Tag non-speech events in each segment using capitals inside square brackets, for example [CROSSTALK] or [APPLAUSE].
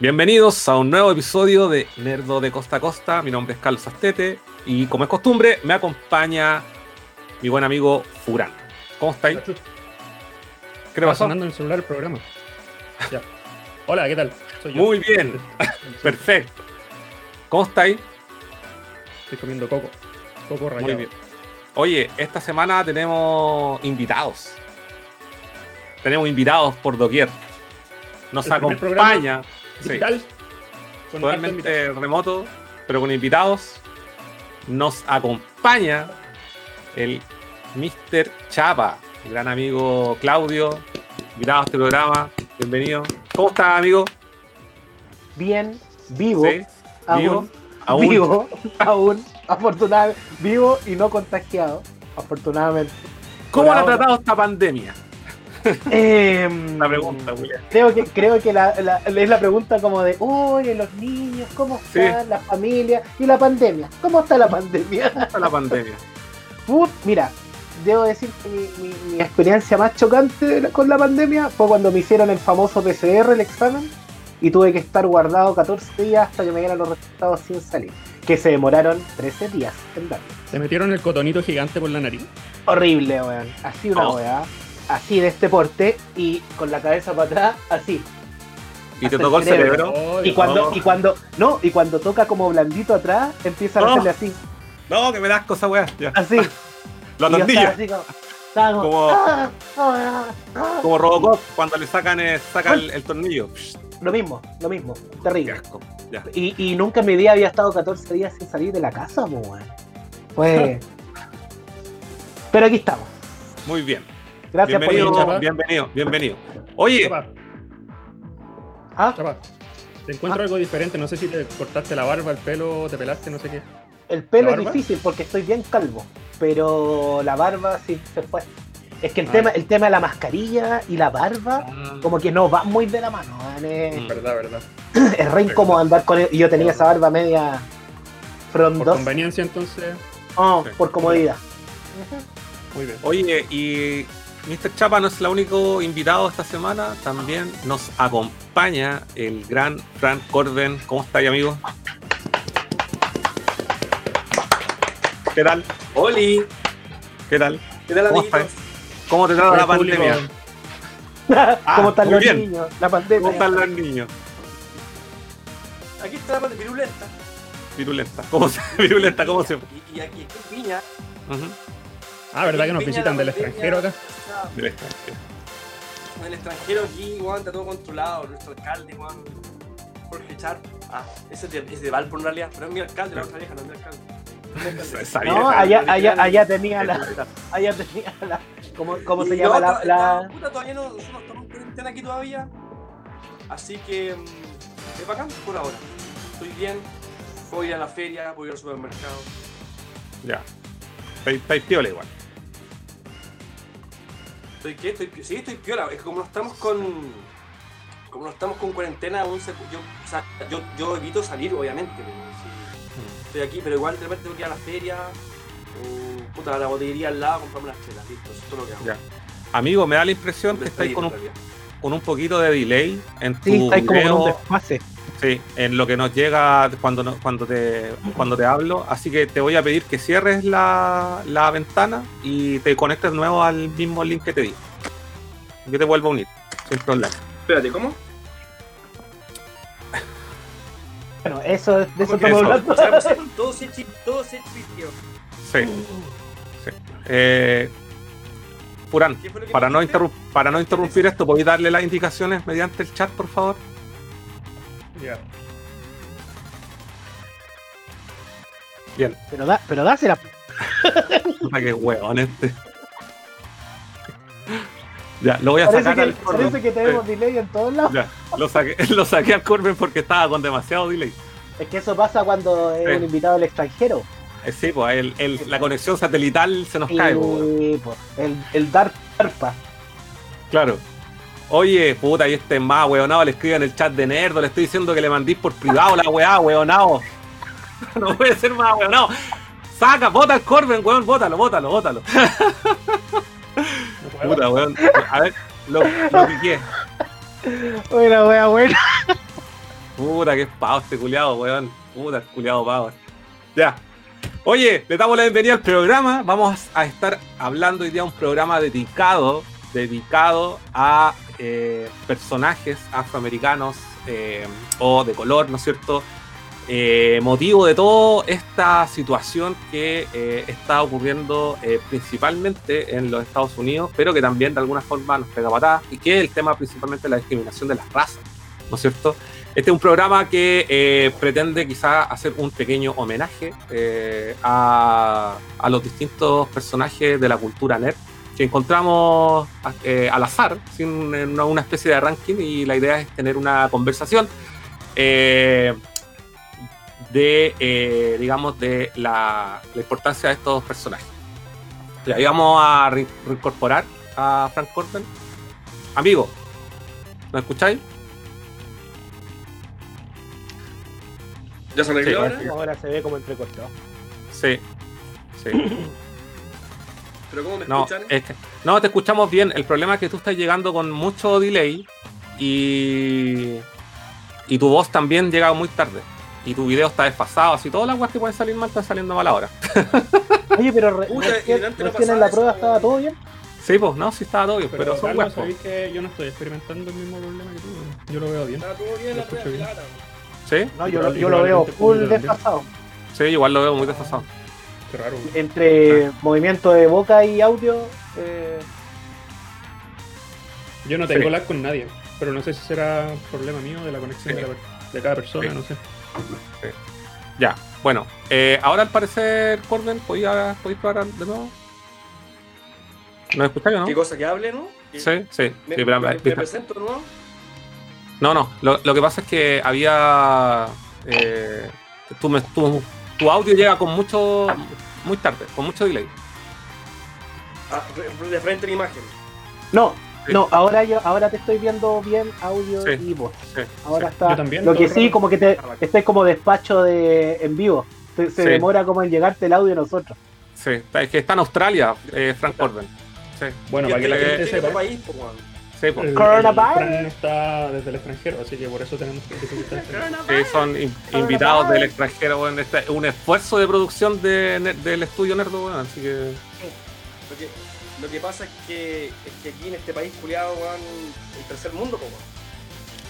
Bienvenidos a un nuevo episodio de Nerdo de Costa a Costa. Mi nombre es Carlos Astete y como es costumbre me acompaña mi buen amigo Furán. ¿Cómo estáis? ¿Qué le pasó? sonando en el celular el programa. Ya. Hola, ¿qué tal? Soy yo. Muy bien. [LAUGHS] Perfecto. ¿Cómo estáis? Estoy comiendo coco. Coco rayado. Muy bien. Oye, esta semana tenemos invitados. Tenemos invitados por doquier. Nos acompaña digital. Totalmente remoto, pero con invitados. Nos acompaña el Mr. Chapa, el gran amigo Claudio, invitado a este programa. Bienvenido. ¿Cómo estás, amigo? Bien, vivo. Aún, ¿Vivo? Vivo, [LAUGHS] aún, afortunadamente, vivo y no contagiado, afortunadamente. ¿Cómo ha tratado esta pandemia? [LAUGHS] Eh, la pregunta, Creo que, creo que la, es la pregunta como de, oye, los niños, ¿cómo están? La familia y la pandemia. ¿Cómo está la pandemia? ¿Cómo está la pandemia? [LAUGHS] mira, debo decir que mi, experiencia más chocante con la pandemia fue cuando me hicieron el famoso PCR, el examen, y tuve que estar guardado 14 días hasta que me dieran los resultados sin salir. Que se demoraron 13 días en darme. ¿Te metieron el cotonito gigante por la nariz? Horrible, weón. Así una oh así de este porte y con la cabeza para atrás, así. Y te tocó el cerebro. y cuando, y cuando, no, y cuando toca como blandito atrás, empieza a hacerle así. No, que me das cosa weá. Así. [LAUGHS] La tortilla. como, como, Robocop cuando le sacan, eh, el, tornillo. Lo mismo, lo mismo. Terrible. Y, y, nunca en mi día había estado 14 días sin salir de la casa, weón. [LAUGHS] Pues. Pero aquí estamos. Muy bien. Gracias bienvenido, por Bienvenido, bienvenido. Oye. ¿Ah? Te encuentro ah. algo diferente. No sé si te cortaste la barba, el pelo, te pelaste, no sé qué. El pelo es difícil porque estoy bien calvo. Pero la barba sí se fue. Es que el, ah. tema, el tema de la mascarilla y la barba, ah. como que no va muy de la mano. Es, mm. verdad, verdad. [CLEARS THROAT] Es re incómodo andar con él. Y yo tenía esa barba media frondosa. Por conveniencia, entonces. Oh, por comodidad. Muy bien. Oye, y Mr. Chapa no es el único invitado esta semana, también nos acompaña el gran Frank Corben. ¿Cómo estáis, amigo? ¿Qué tal? ¡Oli! ¿Qué tal? ¿Qué tal, ¿Cómo estás? ¿Cómo te trata la pandemia? [LAUGHS] ¿Cómo están los niños? La pandemia. ¿Cómo están los niños? Aquí está la pandemia, virulenta. Virulenta. ¿Cómo se [LAUGHS] virulenta? ¿Cómo se? Y, y aquí, en Piña. Ah, ¿verdad que nos visitan del extranjero acá? Del extranjero. El extranjero aquí, Juan, está todo controlado. Nuestro alcalde, Juan, Jorge Char. Ah, ese es de, es de Valpo en realidad, pero es mi alcalde, la otra vieja, no es mi alcalde. No, allá, allá, allá tenía la. Allá tenía la. ¿Cómo, cómo se llama la, la... Puta, todavía no, nosotros estamos en cuarentena aquí todavía. Así que. Mm, es bacán por ahora. Estoy bien. Voy a la feria, voy al supermercado. Ya. Estáis piola igual. ¿Estoy qué? Estoy, sí, estoy piola. Es que como no estamos con. Como no estamos con cuarentena, aún se, yo, o sea, yo, yo, evito salir, obviamente. Pero, mm. Estoy aquí, pero igual de repente tengo que ir a la feria. O, puta, a la botillería al lado, comprarme unas chelas. Listo, eso es todo lo que hago. Ya. Amigo, me da la impresión que estáis con un, con un poquito de delay en tu. Sí, estáis como en un desfase. Sí, en lo que nos llega cuando, cuando, te, cuando te hablo. Así que te voy a pedir que cierres la, la ventana y te conectes de nuevo al mismo link que te di. Yo te vuelvo a unir, sin problema. Espérate, ¿cómo? [LAUGHS] Bueno, eso, de eso estamos hablando. [LAUGHS] todo se todo se. Sí. sí. Eh, Purán, para no, para no interrumpir esto, ¿podéis darle las indicaciones mediante el chat, por favor? Ya. Bien. Pero, da, pero dásela. [LAUGHS] Puta que huevón este. Ya, lo voy a parece sacar que, al Parece que tenemos delay en todos lados. Ya, lo saqué, [LAUGHS] lo saqué al Corbin porque estaba con demasiado delay. Es que eso pasa cuando es un invitado del extranjero. Eh, sí, pues el, el, la conexión satelital se nos cae. Sí, pues, el, el DARPA. Claro. Oye, puta, y este más, weonado, le escribo en el chat de Nerdo, le estoy diciendo que le mandís por privado la weá, weonado. [LAUGHS] No puede ser más, weonado. Saca, bota el Corben, weón, bótalo, bótalo, bótalo. [LAUGHS] puta, weón. A ver, lo, lo piqué. Buena, weá, buena. Puta, es pavo este culiado, weón. Puta, culiado pavo. Ya. Oye, le damos la bienvenida al programa. Vamos a estar hablando hoy día un programa dedicado, dedicado a eh, personajes afroamericanos eh, o de color, ¿no es cierto? Eh, motivo de toda esta situación que eh, está ocurriendo eh, principalmente en los Estados Unidos, pero que también de alguna forma nos pega patada, y que es el tema principalmente de la discriminación de las razas, ¿no es cierto? Este es un programa que eh, pretende quizá hacer un pequeño homenaje eh, a, a los distintos personajes de la cultura nerd que encontramos eh, al azar, sin una, una especie de ranking, y la idea es tener una conversación. eh, de, eh, digamos, de la, la importancia de estos personajes. Y ahí vamos a re- reincorporar a Frank Corbin. Amigo, ¿me escucháis? ¿Ya se Sí, ahora? Ahora se ve como entrecortado. Sí. Sí. [COUGHS] ¿Pero cómo me No, escuchan? es que- no, te escuchamos bien. El problema es que tú estás llegando con mucho delay y, y tu voz también llega muy tarde. Y tu video está desfasado, así todas las cosas que pueden salir mal están saliendo mal ahora. [LAUGHS] Oye, pero re- Puta, recién, y antes no recién en la prueba estaba todo bien. Sí, pues, no, sí estaba todo bien, Pero, pero, son Carlos, huevos. sabéis que yo no estoy experimentando el mismo problema que tú. weón. Yo lo veo bien. Está todo bien Lo la escucho bien. claro. Sí, No, yo, yo lo veo probablemente full desfasado. sí, igual lo veo muy desfasado. Qué raro. Entre movimiento de boca y audio, eh, Yo no tengo Sí. lag con nadie, pero no sé si será problema mío de la conexión Sí. de, la per- de cada persona, Sí. no sé. Ya, bueno, eh, ahora al parecer, Corbin, ¿podéis podéis probar de nuevo? ¿Nos escucháis o no? ¿Qué cosa que hable, no? Sí, sí. ¿Me, sí, pero- me- me presento, ¿no? no, no, lo, lo que pasa es que había. eh, tu, me- tu- tu audio llega con mucho. muy tarde, con mucho delay. Ah, de frente a la imagen. no, Sí. no, ahora yo, ahora te estoy viendo bien audio Sí. y voz. Sí, Ahora sí. está. Yo también, Lo que sí, rato. como que te Ah, estoy como despacho de en vivo. Se, se Sí. demora como en llegarte el audio a nosotros. Sí, es que está en Australia, eh, Frank Corbin. Sí, Bueno, para que la gente sepa, país, pues, weón. Sí, pues, el, Coronavirus. el Fran está desde el extranjero, así que por eso tenemos que sí, son in- invitados del extranjero, bueno, este es un esfuerzo de producción de, del estudio Nerdo, bueno, así que. Lo que, lo que pasa es que, es que aquí en este país culiado, weón, el tercer mundo, weón.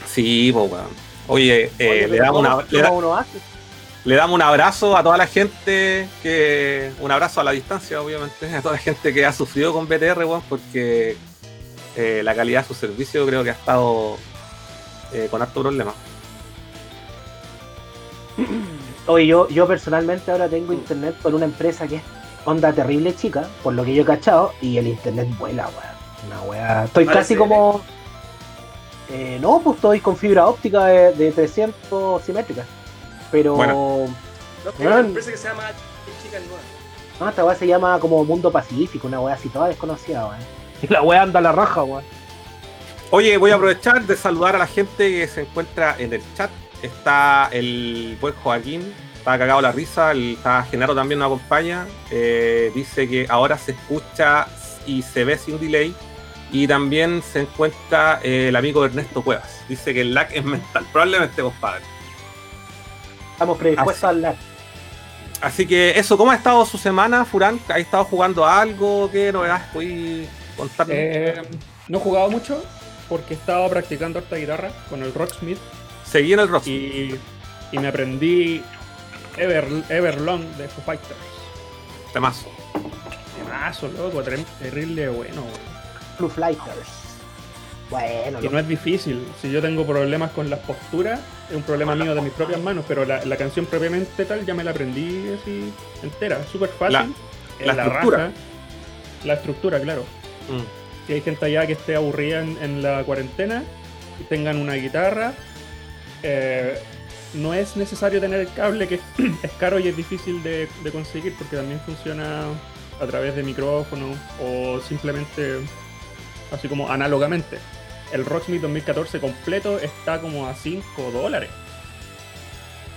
Sí, pues, weón. Oye, eh, Oye, le, damos ¿cómo- una, le, da- cómo uno hace? le damos un abrazo a toda la gente que. Un abrazo a la distancia, obviamente, [LAUGHS] a toda la gente que ha sufrido con BTR, weón, porque eh, la calidad de su servicio creo que ha estado eh, con harto problema. Oye, yo, yo personalmente ahora tengo internet por una empresa que es onda terrible chica, por lo que yo he cachado, y el internet vuela, weón. Una weá. Estoy casi como. Eh, no, pues estoy con fibra óptica de, de 300 simétricas. Pero. Bueno. No, hay una empresa que se llama Chica Nueva. No, esta weá se llama como Mundo Pacífico, una weá así toda desconocida, weón. [LAUGHS] Y la weá anda a la raja, weón. Oye, voy a aprovechar de saludar a la gente que se encuentra en el chat. Está el buen Joaquín, está cagado la risa, el, está Genaro también nos acompaña. Eh, dice que ahora se escucha y se ve sin delay. Y también se encuentra eh, el amigo Ernesto Cuevas. Dice que el lag es mental, [LAUGHS] probablemente compadre. Estamos predispuestos al lag. Así que eso, ¿cómo ha estado su semana, Furán? ¿Ha estado jugando algo? ¿Qué novedades? Eh, no he jugado mucho porque estaba practicando harta guitarra con el Rocksmith Seguí en el Rock. y, y me aprendí Ever, Everlong de Foo Fighters. Temazo. Temazo, loco, ter- terrible bueno. weón. Blue Flighters. Bueno, Y no es difícil. Si yo tengo problemas con las posturas, es un problema mío de mis propias manos, pero la, la canción propiamente tal ya me la aprendí así entera, súper fácil. La- en la estructura. raja. La estructura, claro. Mm. Si hay gente allá que esté aburrida en, en la cuarentena y tengan una guitarra, eh, no es necesario tener el cable que [CLEARS THROAT] es caro y es difícil de, de conseguir porque también funciona a través de micrófono o simplemente así como análogamente. El Rocksmith 2014 completo está como a 5 dólares.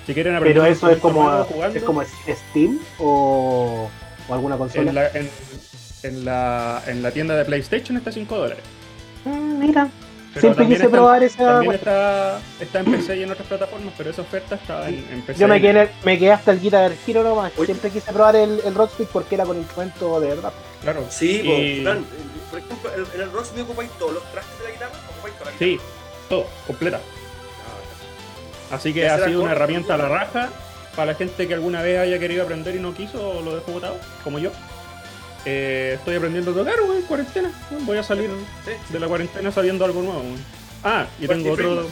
Si quieren aprender pero eso es como, jugando, es como Steam o, o alguna consola. en, la, en, en la, en la tienda de PlayStation está a 5 dólares. Mm, mira, Pero Siempre quise está- probar esa. También está, está en PC y en otras plataformas, pero esa oferta está en, en PC. Yo me quedé, me quedé hasta el Guitar Hero nomás. Oye. Siempre quise probar el, el Rocksmith porque era con instrumento de verdad. Claro. Sí, Y- por ejemplo, en en el Rocksmith ocupáis todos los trastes de la guitarra, ocupáis toda la Sí, todo, completa. Ah, Así que ha sido una herramienta a la ¿no? raja para la gente que alguna vez haya querido aprender y no quiso o lo dejó botado, como yo. Eh, estoy aprendiendo a tocar, güey, en cuarentena. Voy a salir sí, de la cuarentena sabiendo algo nuevo. güey. Ah, y Party tengo otro,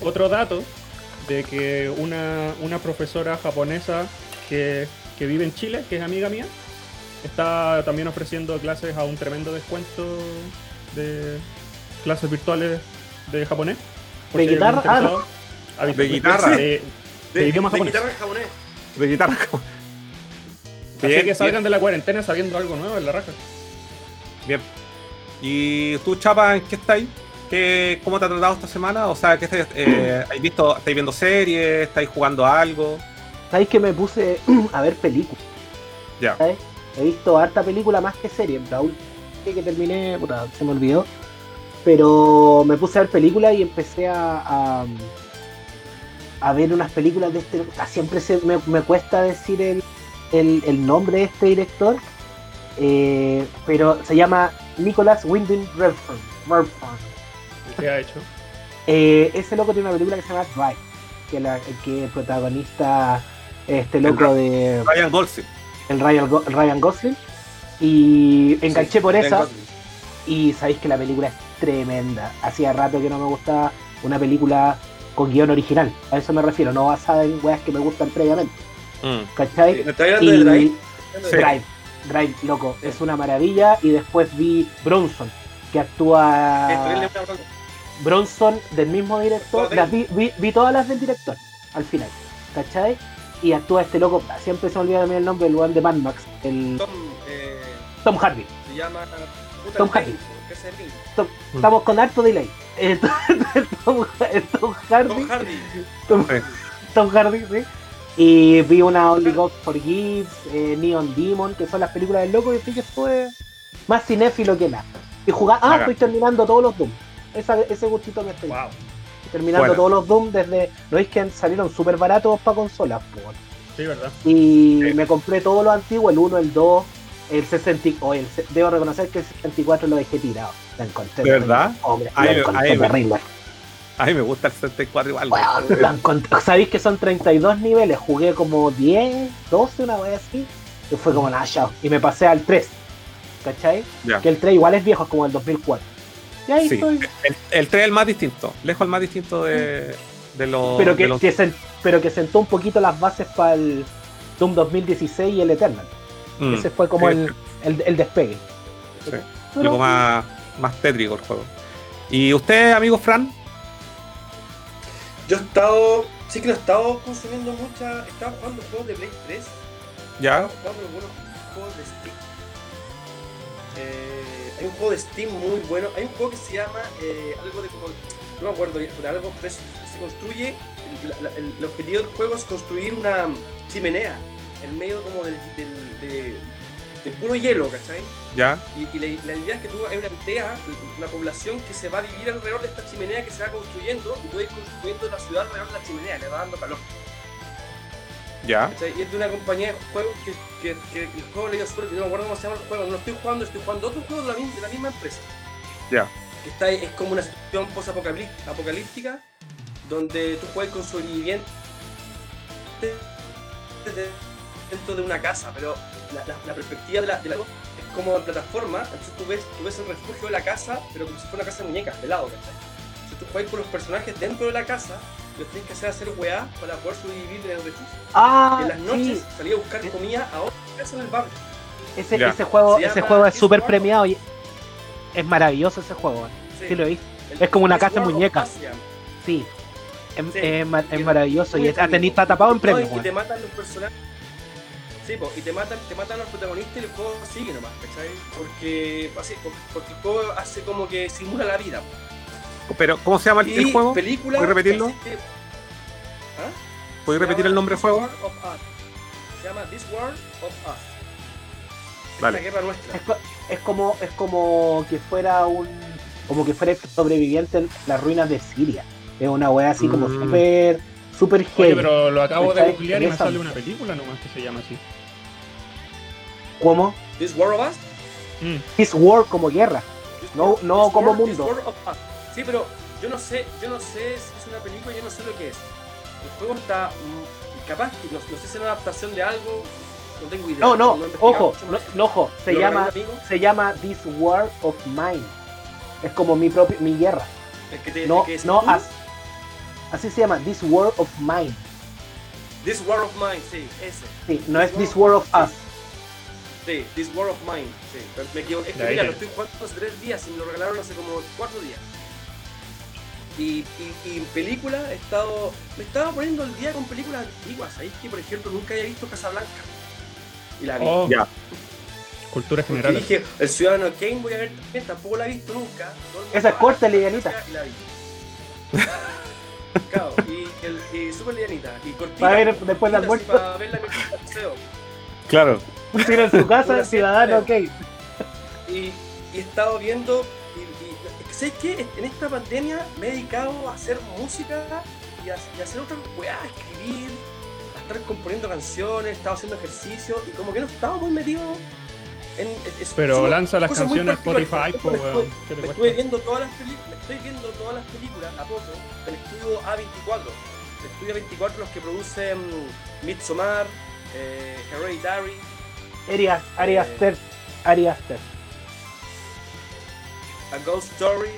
otro dato de que una, una profesora japonesa que, que vive en Chile, que es amiga mía, está también ofreciendo clases a un tremendo descuento de clases virtuales de japonés. ¿De guitarra? Ah, no. Ah, De guitarra. De, de idioma de japonés. guitarra japonés. De guitarra. Bien, que salgan de la cuarentena sabiendo algo nuevo en la raja. Bien. ¿Y tú, Chapa, en qué estáis? ¿Qué, ¿Cómo te ha tratado esta semana? O sea, ¿qué estáis, eh, [CLEARS THROAT] ¿habéis visto, ¿estáis viendo series? ¿Estáis jugando a algo? ¿Sabéis que me puse [CLEARS THROAT] a ver películas? Ya. He visto harta película más que serie. La última que terminé, puta, se me olvidó. Pero me puse a ver películas y empecé a, a, a ver unas películas de este. o sea, siempre se, me, me cuesta decir el, el, el nombre de este director. eh, pero se llama Nicholas Winding Refn. Refn. ¿Qué ha hecho? Eh, ese loco tiene una película que se llama Drive. Que, la, que el protagonista este loco de Ryan Gosling. el Ryan, Go- Ryan Gosling. Y enganché Sí, por esa. Gosling. Y sabéis que la película es tremenda. Hacía rato que no me gustaba una película con guion original. A eso me refiero, no basada en weas que me gustan previamente. Mm. ¿Cachai? ¿Me estás hablando de Y Drive? Sí. Drive, Drive, loco, es una maravilla. Y después vi Bronson, que actúa. Bronson del mismo director. Las vi, vi, vi todas las del director al final. ¿Cachai? Y actúa este loco, siempre se me olvida también el nombre, el lugar de Mad Max, el Tom, eh, Tom Hardy. se llama. Puta, Tom Hardy. Link, ¿Qué es el Link? Estamos con harto delay. El, [LAUGHS] el Tom, Tom Hardy. Tom Hardy. Tom. Tom Hardy, sí. Y vi una Only God Forgives, eh, Neon Demon, que son las películas del loco, y sí que fue más cinéfilo que nada. Y jugar, ah, estoy terminando todos los Doom. Esa, ese gustito me estoy Wow. terminando Bueno. todos los Doom desde. ¿No es que salieron súper baratos para consolas? Sí, verdad. Y Sí. me compré todos los antiguos, el 1, el 2, el 60. o el, se- debo reconocer que el 64 lo dejé tirado. Encontré ¿De terrible. verdad? Hombre, Ay, la encontré ay, me- terrible. [LAUGHS] A mí me gusta el 64 igual. [LAUGHS] Encontré- Sabéis que son 32 niveles, jugué como 10, 12, una vez así, y fue como nada, chao. Y me pasé al 3, ¿cachai? Que el 3 igual es viejo, es como el 2004. Y ahí Sí. estoy. El, el 3 es el más distinto, lejos el más distinto de, de los. Pero que, los- que pero que sentó un poquito las bases para el Doom 2016 y el Eternal. Mm, Ese fue como sí, el, el, el despegue. Sí. Pero- algo más, más tétrico el juego. ¿Y usted, amigo Fran? Yo he estado. Sí que no he estado consumiendo mucha. Estaba jugando juegos de Play 3. ¿Ya? Estaba jugando algunos juegos de Steam. Eh, hay un juego de Steam muy bueno. Hay un juego que se llama eh, algo de como. No me acuerdo bien, pero algo que se se construye. la- el, el objetivo del juego es construir una chimenea en medio como del, del, de, de puro hielo, ¿cachai? ¿Ya? Y, y la, la idea es que tú hay una aldea, una población que se va a vivir alrededor de esta chimenea que se va construyendo y tú vas construyendo la ciudad alrededor de la chimenea, le va dando calor. ¿Ya? ¿cachai? Y es de una compañía de juegos que, que, que el juego le dio suerte, no me acuerdo cómo se llama el juego, no estoy jugando, estoy jugando otro juego de la, misma- de la misma empresa. Ya. Que está, es como una situación post-apocalíptica donde tú juegas con sobrevivientes de- dentro de una casa, pero la, la- la perspectiva de la, de la- es como en plataforma, entonces tú ves, tú ves el refugio de la casa, pero como si fuera una casa de muñecas, de lado, ¿cachai? Entonces tú juegas con los personajes dentro de la casa, los tienes que hacer hacer weá para poder sobrevivir en el refugio. Ah, Y en las noches sí. salía a buscar comida a otra casa en el barrio. Ese, ese juego, Se ese juego es súper premiado y es maravilloso ese juego. Sí. Sí, lo he visto. El- Es como una casa de muñecas. Sí. Es, Sí. es es Y- maravilloso y muy es- ha tenido- entretenido. está tapado en premios. y te matan los personajes. Sí, po, y te matan, te matan los protagonistas y el juego sigue nomás, ¿cachai? Porque, así, porque el juego hace como que simula la vida. Pero, ¿cómo se llama el, Y el juego? película, ¿Puedes repetirlo? que- ¿Ah? ¿Puedes repetir el nombre del This juego? Of Us. Se llama This World of Us. Es la guerra nuestra. Es, co- es como es como que fuera un como que fuera sobreviviente en las ruinas de Siria. Es una wea así como Mm. súper, súper Oye, heavy. pero lo acabo de googlear y me sale una película nomás que se llama así. Como This War of Us. Mm. This War como guerra. This No- War- no como War- This mundo. War of Us. Sí, pero yo no sé, yo no sé si es una película, yo no sé lo que es. El juego está mm, capaz que no, no sé si es una adaptación de algo, no tengo idea. No, no, investigado ojo, no, no, ojo, se llama, se llama This War of Mine. Es como mi propia, mi guerra. el que te, No, el que es no as. Así se llama, This War of Mine. This War of Mine, sí, ese. Sí, no es This War of Us. Sí, This War of Mine, sí. Pero me equivoqué. Es que mira, lo estoy jugando hace tres días y me lo regalaron hace como cuatro días. Y, y, y en película he estado. Me estaba poniendo el día con películas antiguas. Ahí que, por ejemplo, nunca había visto Casablanca. Y la vi. Oh, Ya. cultura general. dije, el Ciudadano Kane voy a ver también, tampoco la he visto nunca. Esa es corta, livianita. Y la vi. [LAUGHS] Claro, y, el, y súper livianita. Y cortita. Para ver después del almuerzo. Para verla mientras paseo. Claro. Tiro en su casa, ciudadano, ok. y, y he estado viendo. Y, y- ¿Sabes qué? En esta pandemia me he dedicado a hacer música y a, y a hacer otras weas, a escribir, a estar componiendo canciones, he estado haciendo ejercicio y como que no estaba muy metido en. en- en- Pero lanza las canciones. Spotify, po, Me weón. estoy- viendo todas las películas, me estoy viendo todas las películas a poco del estudio A24. El estudio A24 los que producen Midsommar, eh, Hereditary, Ari, Ari Eh. Aster. Ari Aster. A Ghost Story.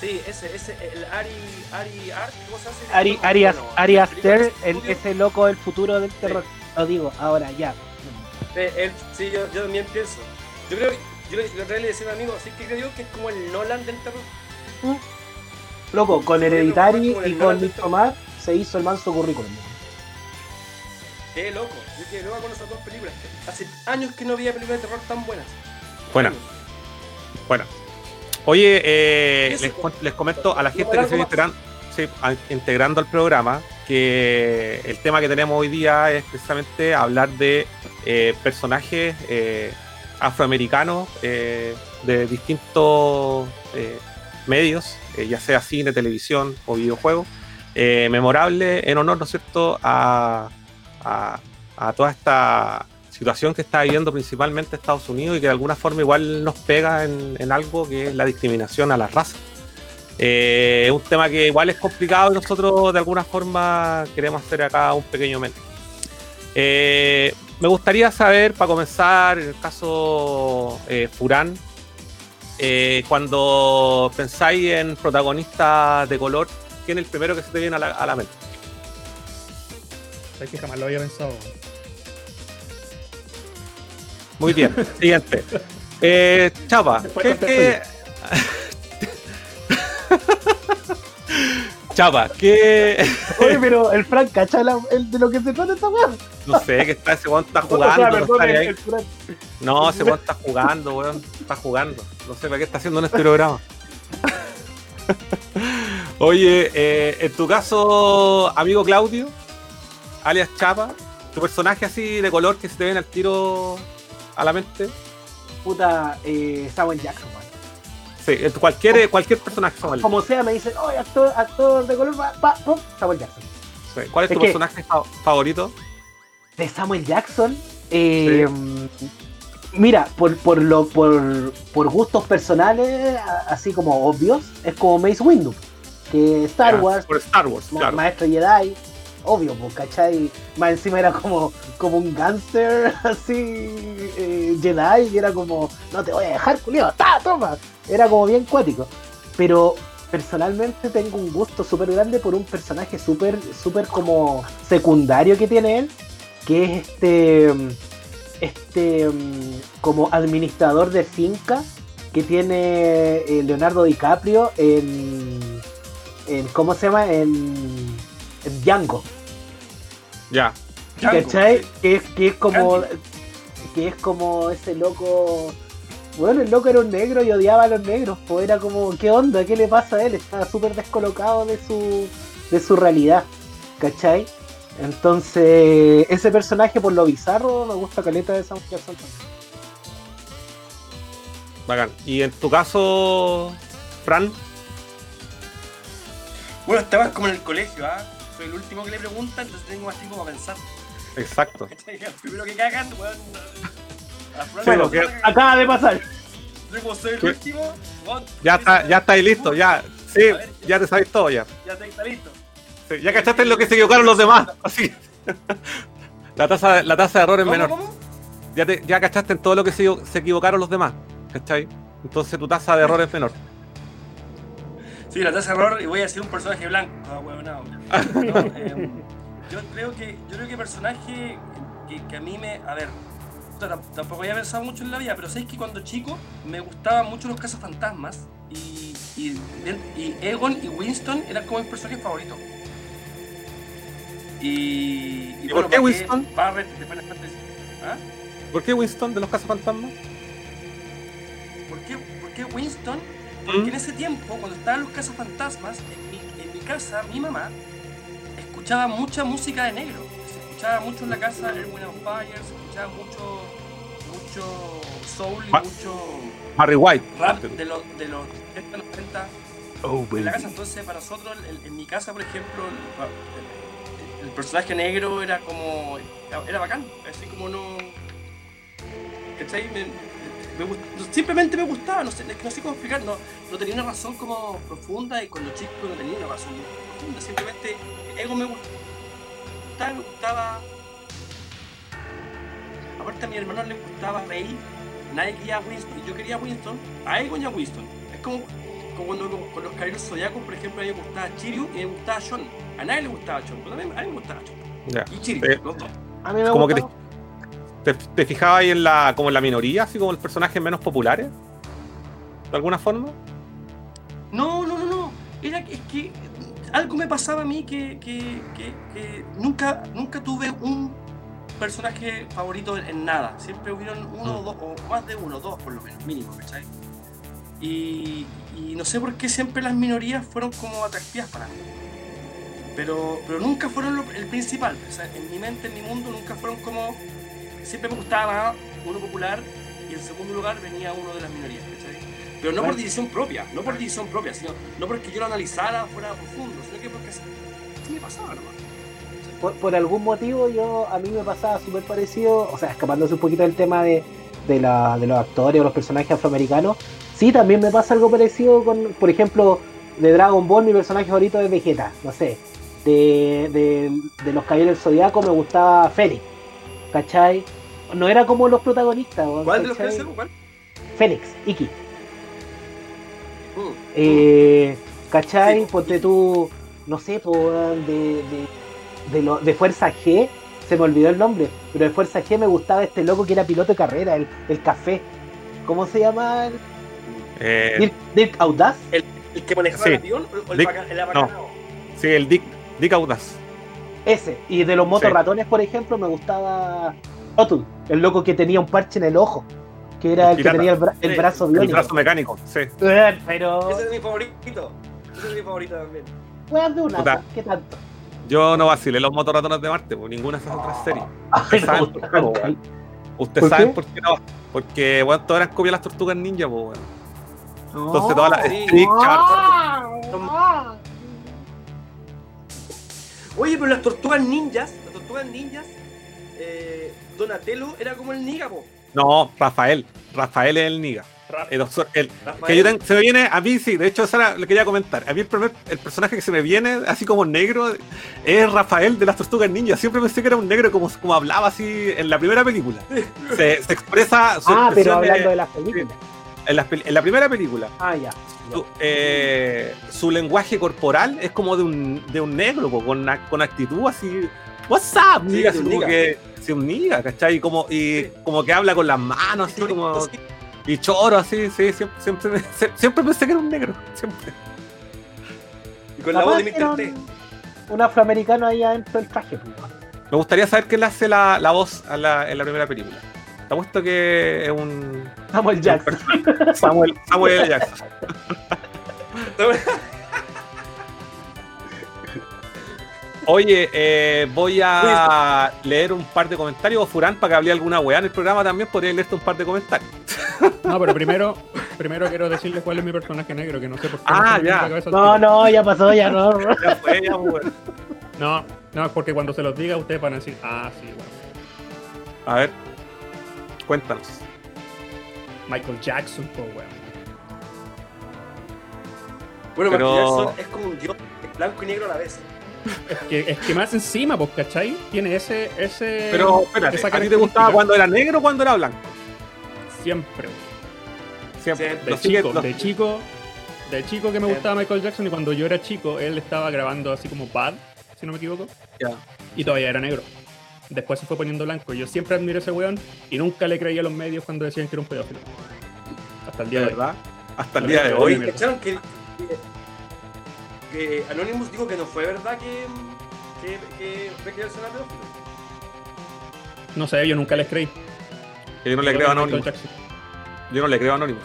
Sí, ese, ese, el Ari, Ari Art, ¿cómo se hace? Ari, Ari, bueno, Ari Aster, el, ese loco del futuro del terror. Lo digo, ahora ya. eh, él- sí, yo, yo también pienso. Yo creo, yo le, yo le decía a un amigo, así que creo que es como el Nolan del terror. Loco, con Hereditary y con del Midsommar se hizo el manso currículum. Qué loco. Yo quedé loco con esas dos películas. Hace años que no veía películas de terror tan buenas. Buena. Bueno. Oye, eh, les, comento a la gente que se viene sí, integrando al programa que el tema que tenemos hoy día es precisamente hablar de eh, personajes eh, afroamericanos eh, de distintos eh, medios, eh, ya sea cine, televisión o videojuegos, memorable en honor, ¿no cierto?, a, a- toda esta situación que está viviendo principalmente Estados Unidos y que de alguna forma igual nos pega en, algo que es la discriminación a la raza. Eh, es un tema que igual es complicado y nosotros de alguna forma queremos hacer acá un pequeño men. Eh, me gustaría saber, para comenzar, en el caso eh, Furán, eh, cuando pensáis en protagonistas de color, ¿quién es el primero que se te viene a la, a la mente? Sabes que jamás lo había pensado. Muy bien, [LAUGHS] siguiente. Eh, Chapa, ¿qué, qué- [LAUGHS] Chapa, ¿qué? [LAUGHS] Oye, pero el Frank, ¿cacha la- el de lo que se trata esta weá? No sé, que está, ese weón está O sea, jugando. no, perdón, está el- ahí. el. No, ese weón está jugando, weón. Está jugando. No sé para qué está haciendo en este programa. [LAUGHS] Oye, eh, en tu caso, amigo Claudio, alias Chapa, tu personaje así de color que se te viene al tiro a la mente. Puta, eh, Samuel Jackson, weón. Sí, eh, cualquier, cualquier personaje, Samuel. Como sea, me dicen, oye, actor, actor de color, pa, pum, Samuel Jackson. Sí. ¿Cuál es Es tu personaje fa- favorito? de Samuel Jackson. eh, Mira, por, por, lo, por, por gustos personales, así como obvios, es como Mace Windu. Que Star Wars, Por Star Wars, ma- claro. Maestro Jedi, obvio, pues, ¿cachai? Más encima era como, como un gangster [LAUGHS] así, eh, Jedi, y era como, no te voy a dejar, culiao, ¡ta, toma! Era como bien cuático. Pero personalmente tengo un gusto súper grande por un personaje súper, súper como secundario que tiene él, que es este, este como administrador de finca que tiene eh, Leonardo DiCaprio en, en ¿cómo se llama? En Django. Ya. Django, ¿Cachai? sí. Que es, que es como que es como ese loco bueno, el loco era un negro y odiaba a los negros, pues era como, ¿qué onda? ¿Qué le pasa a él? Estaba súper descolocado de su, de su realidad, ¿cachai? Entonces, ese personaje por lo bizarro me gusta caleta de Samuel Jackson. Bacán. Y en tu caso, Fran, Bueno, estabas como en el colegio, ¿ah? Soy el último que le preguntan, entonces tengo más tiempo para pensar. exacto. [LAUGHS] Primero que cagan, weón. que-. Acaba de pasar. Yo como soy el ¿Qué? último, weón, Ya está, ya está ahí listo, ya. Sí, ya te sabes todo ya. Ya está listo. Sí, ya cachaste en lo que se equivocaron los demás. [LAUGHS] Así. La tasa, la tasa de error es ¿Cómo, menor. cómo? Ya, te, ya cachaste en todo lo que se, se equivocaron los demás. ¿Cachai? Entonces tu tasa de error es menor. Sí, la tasa de error y voy a ser un personaje blanco. Ah, weón, no. No, [LAUGHS] em, yo creo que, yo creo que personaje que, que a mí me. A ver, tampoco había pensado mucho en la vida, pero sabéis que cuando chico me gustaban mucho los casos fantasmas y, y, y Egon y Winston eran como mis personajes favoritos. Y, ¿Y por qué ¿para Winston? Barrett de Final Fantasy. ¿Ah? ¿Por qué Winston de los Casos Fantasmas? ¿Por qué, por qué Winston? Porque ¿Mm? en ese tiempo, cuando estaban los casos fantasmas, en mi, en mi casa, mi mamá escuchaba mucha música de negro. Se escuchaba mucho en la casa Erwin on Fire, se escuchaba mucho, mucho soul y Ma- mucho Barry White. rap de los, de los 70, 90 Oh, en la casa. Entonces, para nosotros, el- en mi casa, por ejemplo, el, el- el personaje negro era como. era bacán. Así como no. ¿Cachai? Me- me gust- simplemente me gustaba, no sé, es que no sé cómo explicar, no, no tenía una razón como profunda y cuando chico no tenía una razón profunda, simplemente ego me gustaba, me gustaba. Aparte a mi hermano le gustaba reír, nadie quería a Winston, y yo quería a Winston, a Egon y a Winston. Es como, como cuando con, con los caballeros zodiacos, por ejemplo, a mí me gustaba Chiryu y me gustaba John. A nadie le gustaba John, pero a mí, a mí me gustaba John. Ya. Y Chiryu, Eh, los dos. A mí me Como que gustó. ¿Te, te fijabas ahí en la, como en la minoría, así como el personaje menos populares? ¿De alguna forma? No, no, no, no. Era que, es que algo me pasaba a mí que, que, que- que nunca, nunca tuve un personaje favorito en, en nada. Siempre hubieron uno o dos, o más de uno, dos por lo menos, mínimo, ¿cachai? Y, y no sé por qué siempre las minorías fueron como atractivas para mí. Pero, pero nunca fueron lo- el principal. O sea, en mi mente, en mi mundo, nunca fueron como. Siempre me gustaba uno popular y en segundo lugar venía uno de las minorías, ¿cachai? Pero no por decisión propia, no por decisión propia, sino no porque yo lo analizara fuera profundo, sino que porque así, así me pasaba nomás. por, por algún motivo yo a mí me pasaba súper parecido, o sea, escapándose un poquito del tema de, de, la- de los actores o los personajes afroamericanos, sí, también me pasa algo parecido con, por ejemplo, de Dragon Ball, mi personaje favorito es Vegeta, no sé, de, de, de los Caballeros del Zodiaco me gustaba Fénix, ¿cachai? No era como los protagonistas, ¿Cuál de los ¿cachai? tres? ¿Cuál? Fénix, Iki. Mm. Eh, ¿Cachai? Sí, Ponte tú, no sé, po, de, de, de, lo- de Fuerza G, se me olvidó el nombre, pero de Fuerza G me gustaba este loco que era piloto de carrera, el, el café. ¿Cómo se llama? el- Eh, Dirk, Dirk Audaz. ¿El que manejaba Sí. el avión o el, Dick- el abacanao? sí, el Dick, Dick Audaz. Ese. Y de los motorratones, por ejemplo, me gustaba Otul, el loco que tenía un parche en el ojo, que era El el, que tenía el, bra- el Sí, brazo El biónico. brazo mecánico, sí. Pero, Ese es mi favorito. Ese es mi favorito también. weón de una, Puta. ¿qué tanto? Yo no vacilé los motorratones de Marte, pues ninguna de esas otras series. Ustedes me saben por qué, no. Porque, bueno, todas eran copias de las tortugas ninja, pues. Entonces todas las sí. Street Shark, Oye, pero las tortugas ninjas, las tortugas ninjas, eh, Donatello era como el Nígabo. No, Rafael. Rafael es el Niga. El doctor- el- Rafael. que yo ten- se me viene, a mí sí, de hecho, eso era lo que quería comentar. A mí el, primer, el personaje que se me viene, así como negro, es Rafael de las Tortugas Ninja. Siempre pensé que era un negro como, como hablaba así en la primera película. [LAUGHS] Se, se expresa su Ah, pero de- hablando de las películas. En, la, pel- en la primera película. Ah, ya. Su, eh, su lenguaje corporal es como de un, de un negro, po, con, con actitud así. What's up, Sí, nigga? de Así un como nigga. que. Sí, un nigga, ¿cachai? Y como, y Sí. como que habla con las manos, así como. Y choro, así, sí, siempre, siempre, [LAUGHS] se- pensé que era un negro. Siempre. Y con la voz de Mr. T. un, afroamericano ahí adentro del traje. pues. Me gustaría saber quién le hace la, la voz a la- en la primera película. Te apuesto que es un. Samuel Jackson. Samuel, [LAUGHS] Samuel. Jackson. Oye, eh, voy a leer un par de comentarios. O Furán, para que hable alguna weá en el programa también, podría leerte un par de comentarios. No, pero primero, primero quiero decirles cuál es mi personaje negro, que no sé por qué. Ah, ya. cabeza No, no, ya pasó, ya no. Ya fue, ya, weón. No, no, es porque cuando se los diga ustedes van a decir, ah, sí, bueno. A ver, cuéntanos. Michael Jackson, pues, weón. Bueno, Pero- Michael Jackson es como un dios, blanco y negro a la vez. Es que, es que más encima, pues, ¿cachai? Tiene ese, ese. Pero, espérate, esa ¿a ti te gustaba cuando era negro o cuando era blanco? Siempre. Siempre. De chico, lo- de chico, de chico que me gustaba Michael Jackson y cuando yo era chico, él estaba grabando así como Bad, si no me equivoco, Ya. y todavía era negro. Después se fue poniendo blanco. Yo siempre admiré a ese weón y nunca le creía a los medios cuando decían que era un pedófilo. Hasta el día De de hoy. verdad. Hasta el No, día de hoy. Oye, ¿Cacharon que, que, que Anonymous dijo que no fue verdad que, que, que Jackson era pedófilo? No sé, yo nunca les creí. Que yo no le creo a Anonymous. Yo no le creo a Anonymous.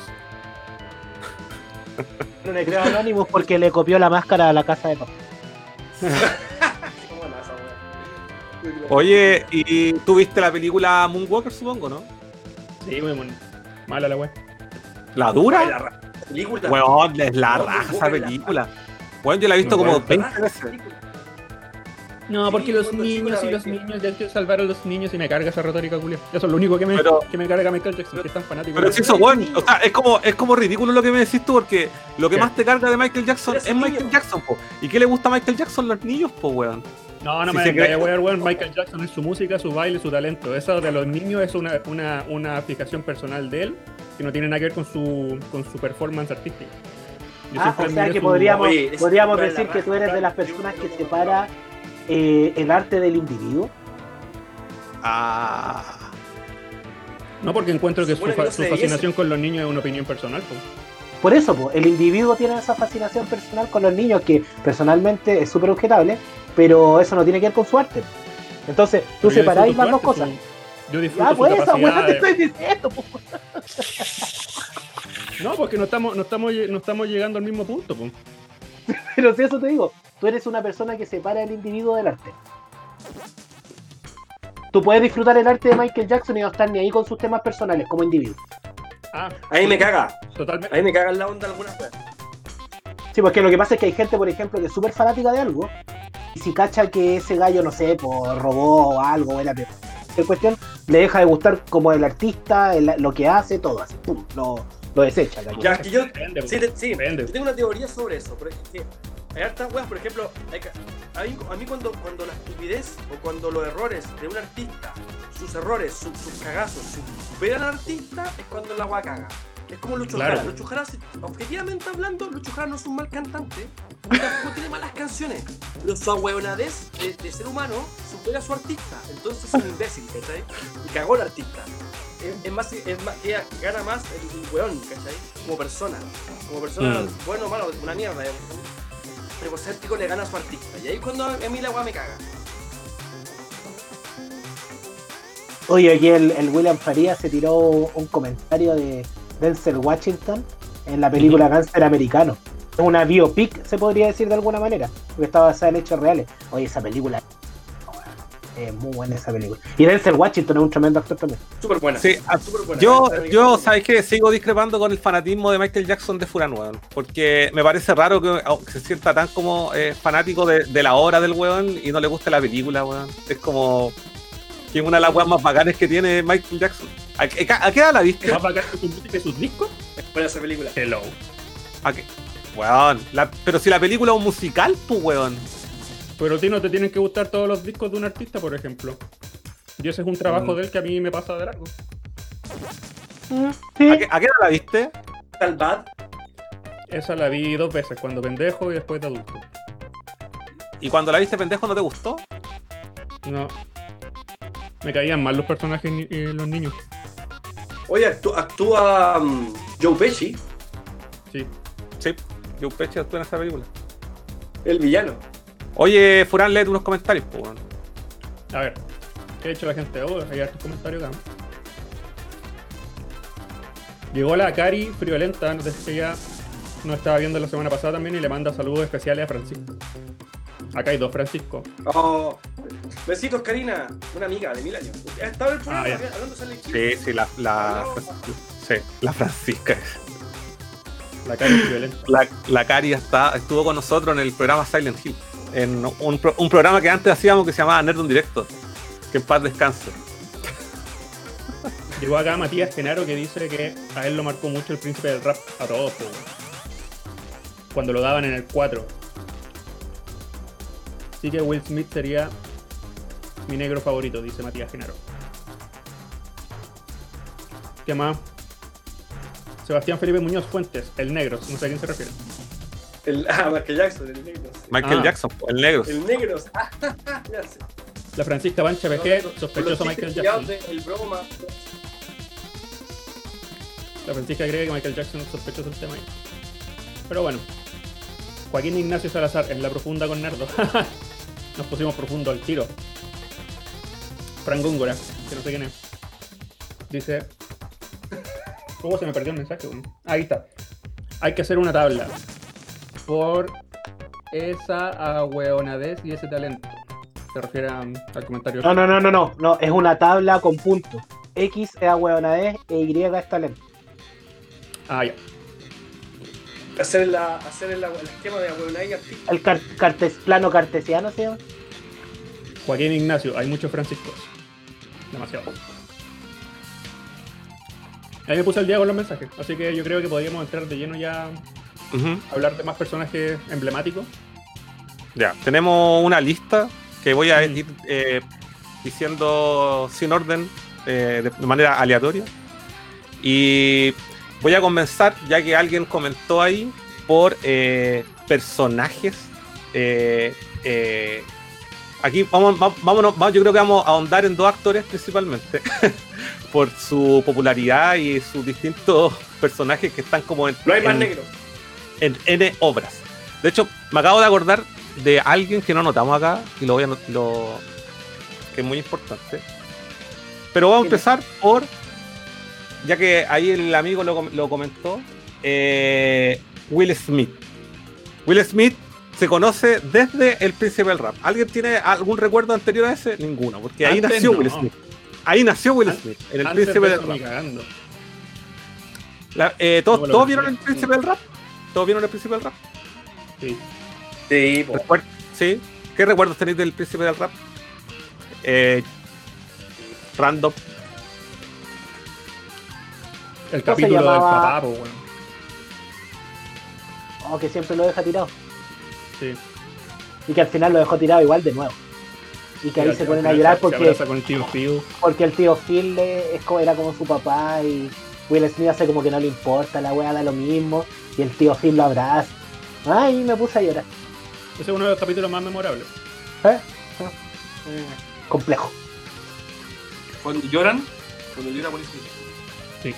No le creo a Anonymous porque le copió la máscara a la casa de papá. [LAUGHS] Oye, ¿y tú viste la película Moonwalker, supongo, no? Sí, muy bueno. Mala la weá. ¿La Ay, la dura? ra- película. Weón, es la No, raja esa película. Weón, yo la he visto No, como weón, 20 veces. No, Sí, porque los niños y los niños, ya que salvar a los niños y me carga esa retórica, Julio. Eso es lo único que me, Pero- que me carga Michael Jackson, que es tan fanático. Pero si eso, weón, o sea, es como, es como ridículo lo que me decís tú, porque lo que ¿Qué? más te carga de Michael Jackson es Michael niño. Jackson, po. ¿Y qué le gusta a Michael Jackson? Los niños, po, weón. No, no Si me cree- weón. Michael Jackson es su música, su baile, su talento. Eso de los niños es una, una, una fijación personal de él que no tiene nada que ver con su, con su performance artística. Yo Ah, o sea que su- podríamos, Oye, es- podríamos decir que tú eres de las personas que separa eh, el arte del individuo. Ah. No, porque encuentro que su, que no fascinación con los niños es una opinión personal. pues. Por eso, po, el individuo tiene esa fascinación personal con los niños que personalmente es súper objetable, pero eso no tiene que ver con su arte. Entonces, tú separáis las su dos cosas. su- yo disfruto su pues esa capacidad weá te estoy diciendo, po. [LAUGHS] No, porque no estamos, no, estamos, no estamos llegando al mismo punto. pues. [LAUGHS] Pero si eso te digo, tú eres una persona que separa el individuo del arte. Tú puedes disfrutar el arte de Michael Jackson y no estar ni ahí con sus temas personales como individuo. Ah, Ahí me caga. totalmente. Ahí me caga la onda algunas veces. Sí, porque lo que pasa es que hay gente, por ejemplo, que es súper fanática de algo, si cacha que ese gallo, no sé, pues robó algo, era peor. En cuestión, le deja de gustar como el artista, el- lo que hace, todo así, pum, lo, lo desecha, gallo. Ya, que yo, Depende, sí, sí, Depende. yo tengo una teoría sobre eso. Pero es que hay hartas weas, por ejemplo, hay a mí, cuando, cuando la estupidez o cuando los errores de un artista, sus errores, sus, sus cagazos, su- superan al artista, es cuando la wea caga. Es como Lucho Claro. Jara. Lucho Jara, objetivamente hablando, Lucho Jara no es un mal cantante, tampoco tiene malas canciones. Pero su ahueonadez de, de ser humano supera a su artista. Entonces es un imbécil, ¿cachai? Y cagó al artista. Es, es más, es más, que gana más el, el weón, ¿cachai? Como persona. Como persona, Mm. bueno o malo, una mierda. eh. Egocéntrico le gana a su artista. Y ahí es cuando a mí la weá me caga. Oye, aquí el, el William Farías se tiró un comentario de Denzel Washington en la película Cáncer Americano. Es una biopic, se podría decir de alguna manera, porque está basada en hechos reales. Oye, esa película es muy buena esa película. Y Denzel Washington es un tremendo actor también. Súper buena. Sí, a- súper buena. Yo, yo, ¿sabes qué? Sigo discrepando con el fanatismo de Michael Jackson de Furan, weón. Porque me parece raro que, que se sienta tan como eh, fanático de, de la obra del weón y no le guste la película, weón. Es como que es una de las weas más bacanes que tiene Michael Jackson. ¿A, qué- a qué edad la viste? ¿Más bacán que su música y sus discos? Buena esa película. Hello. ¿A qué? Weón, la- pero si la película es un musical, pues weón. Pero a ti no te tienen que gustar todos los discos de un artista, por ejemplo. Y ese es un trabajo Mm. de él que a mí me pasa de largo. Sí. ¿A qué, a qué edad la viste? Tal Bad. Esa la vi dos veces, cuando pendejo y después de adulto. Y cuando la viste pendejo no te gustó. No. Me caían mal los personajes y los niños. Oye, actú- actúa mm, Joe Pesci, Sí. Sí, yo peche actúa en esa película. el villano. Oye, Furán, léete unos comentarios, pues weón. A ver, ¿qué ha hecho la gente? Oh, hay hartos comentarios acá. Llegó la Cari Friolenta, desde que ella nos estaba viendo la semana pasada también y le manda saludos especiales a Francisco. Acá hay dos Francisco. Oh, besitos, Karina, una amiga de mil años. ¿Ha estado en el programa Ah, hablando de? Sí, sí, la, la, sí, la Francisca. La cara es violenta. La, la Cari está, estuvo con nosotros en el programa Silent Hill. En un, pro- un programa que antes hacíamos que se llamaba Nerd en Directo. Que en paz descanse. Llegó acá Matías Genaro que dice que a él lo marcó mucho el príncipe del rap a todos. Cuando lo daban en el 4. Así que Will Smith sería mi negro favorito, dice Matías Genaro. ¿Qué más? Sebastián Felipe Muñoz Fuentes, el negro, no sé a quién se refiere. El, ah, Michael Jackson, el negro. Michael Ah. Jackson, el negro. El negro. Ah, [LAUGHS] ya sé. La Francisca Pancha PG, sospechoso Los Michael Jackson. de El broma. La Francisca cree que Michael Jackson es sospechoso del tema ahí. Pero bueno. Joaquín Ignacio Salazar, en la profunda con Nerdo. [LAUGHS] Nos pusimos profundo al tiro. Fran Góngora, que no sé quién es. Dice. ¿Cómo se me perdió el mensaje? Ahí está. Hay que hacer una tabla. Por esa ahueonadez y ese talento. Se refiere a- al comentario. No, no, no, no, no, no, es una tabla con puntos. X es ahueonadez e Y es talento. Ah, ya. Hacer, la, hacer la, el esquema de la y artista. El car- cartes, plano cartesiano se llama. Joaquín Ignacio, hay muchos franciscos. Demasiado. Ahí me puse el día con los mensajes, así que yo creo que podríamos entrar de lleno ya a hablar de más personajes emblemáticos. Ya, tenemos una lista que voy a ir eh, diciendo sin orden, eh, de, manera aleatoria. Y voy a comenzar, ya que alguien comentó ahí, por eh, personajes. eh, aquí vamos, va- vámonos, va- yo creo que vamos a ahondar en dos actores principalmente, [LAUGHS] por su popularidad y sus distintos personajes que están como en, No hay más en- en N obras. De hecho, me acabo de acordar de alguien que no notamos acá y lo voy a lo que es muy importante. Pero vamos a empezar por, ya que ahí el amigo lo, lo comentó, eh, Will Smith. Will Smith se conoce desde el príncipe del rap. ¿Alguien tiene algún recuerdo anterior a ese? Ninguno, porque ahí Antes nació no. Will Smith. Ahí nació Will An- Smith, en el Antes príncipe de del rap. La- eh, ¿todos, No, ¿Todos vieron el príncipe del rap? ¿Todos vieron el príncipe del rap? Sí. Sí, Sí. ¿Qué recuerdos tenéis del príncipe del rap? Eh, random. El ¿Cómo se capítulo del papá, weón. Oh, que siempre lo deja tirado. Sí. Y que al final lo dejó tirado igual de nuevo. Y que ahí se ponen a llorar porque, con el tío Phil. porque el tío Phil le- es como, era como su papá y Will Smith hace como que no le importa, la wea da lo mismo y el tío Phil lo abraza. Ay, me puse a llorar. Ese es uno de los capítulos más memorables. ¿Eh? Complejo. Cuando lloran, cuando llora por eso.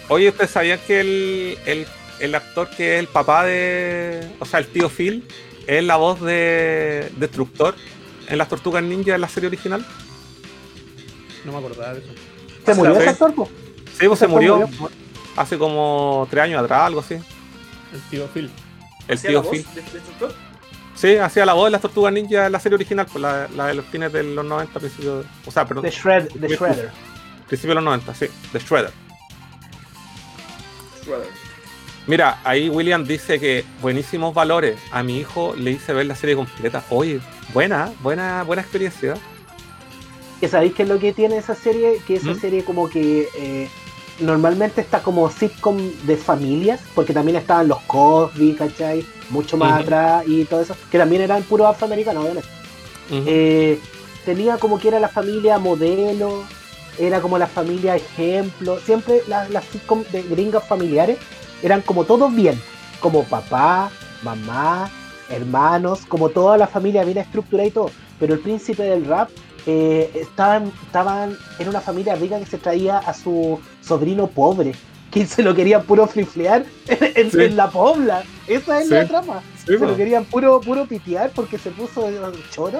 Oye, ¿ustedes sabían que el, el, el actor que es el papá de. O sea, el tío Phil es la voz de Destructor en las Tortugas Ninja en la serie original? No me acordaba de eso. ¿Se murió ese actor? Sí, pues se Se murió murió. hace como tres años atrás, algo así. El tío Phil. El ¿Hacía tío la voz Phil. de- de Destructor? Sí, hacía la voz de las Tortugas Ninja en la serie original, pues la, la de los fines de los 90, principios. O sea, perdón, The, Shred, The Shredder. principios de los 90, sí, de Shredder. Brother. Mira, ahí William dice que buenísimos valores. A mi hijo le hice ver la serie completa. Oye, buena, buena, buena experiencia. que sabéis qué es lo que tiene esa serie, que esa ¿Mm? serie como que eh, normalmente está como sitcom de familias, porque también estaban los Cosby, ¿cachai? Mucho más atrás y todo eso, que también eran puros afroamericanos, obviamente. Eh, tenía como que era la familia modelo, era como la familia ejemplo, siempre las, las sitcom de gringas familiares eran como todos bien, como papá, mamá, hermanos, como toda la familia bien estructurada y todo, pero el príncipe del rap eh, estaban, estaban en una familia rica que se traía a su sobrino pobre, [LAUGHS] que se lo querían puro friflear [LAUGHS] en, en- Sí. en la pobla, esa es Sí. la trama Sí, se lo querían puro, puro pitear porque se puso choro.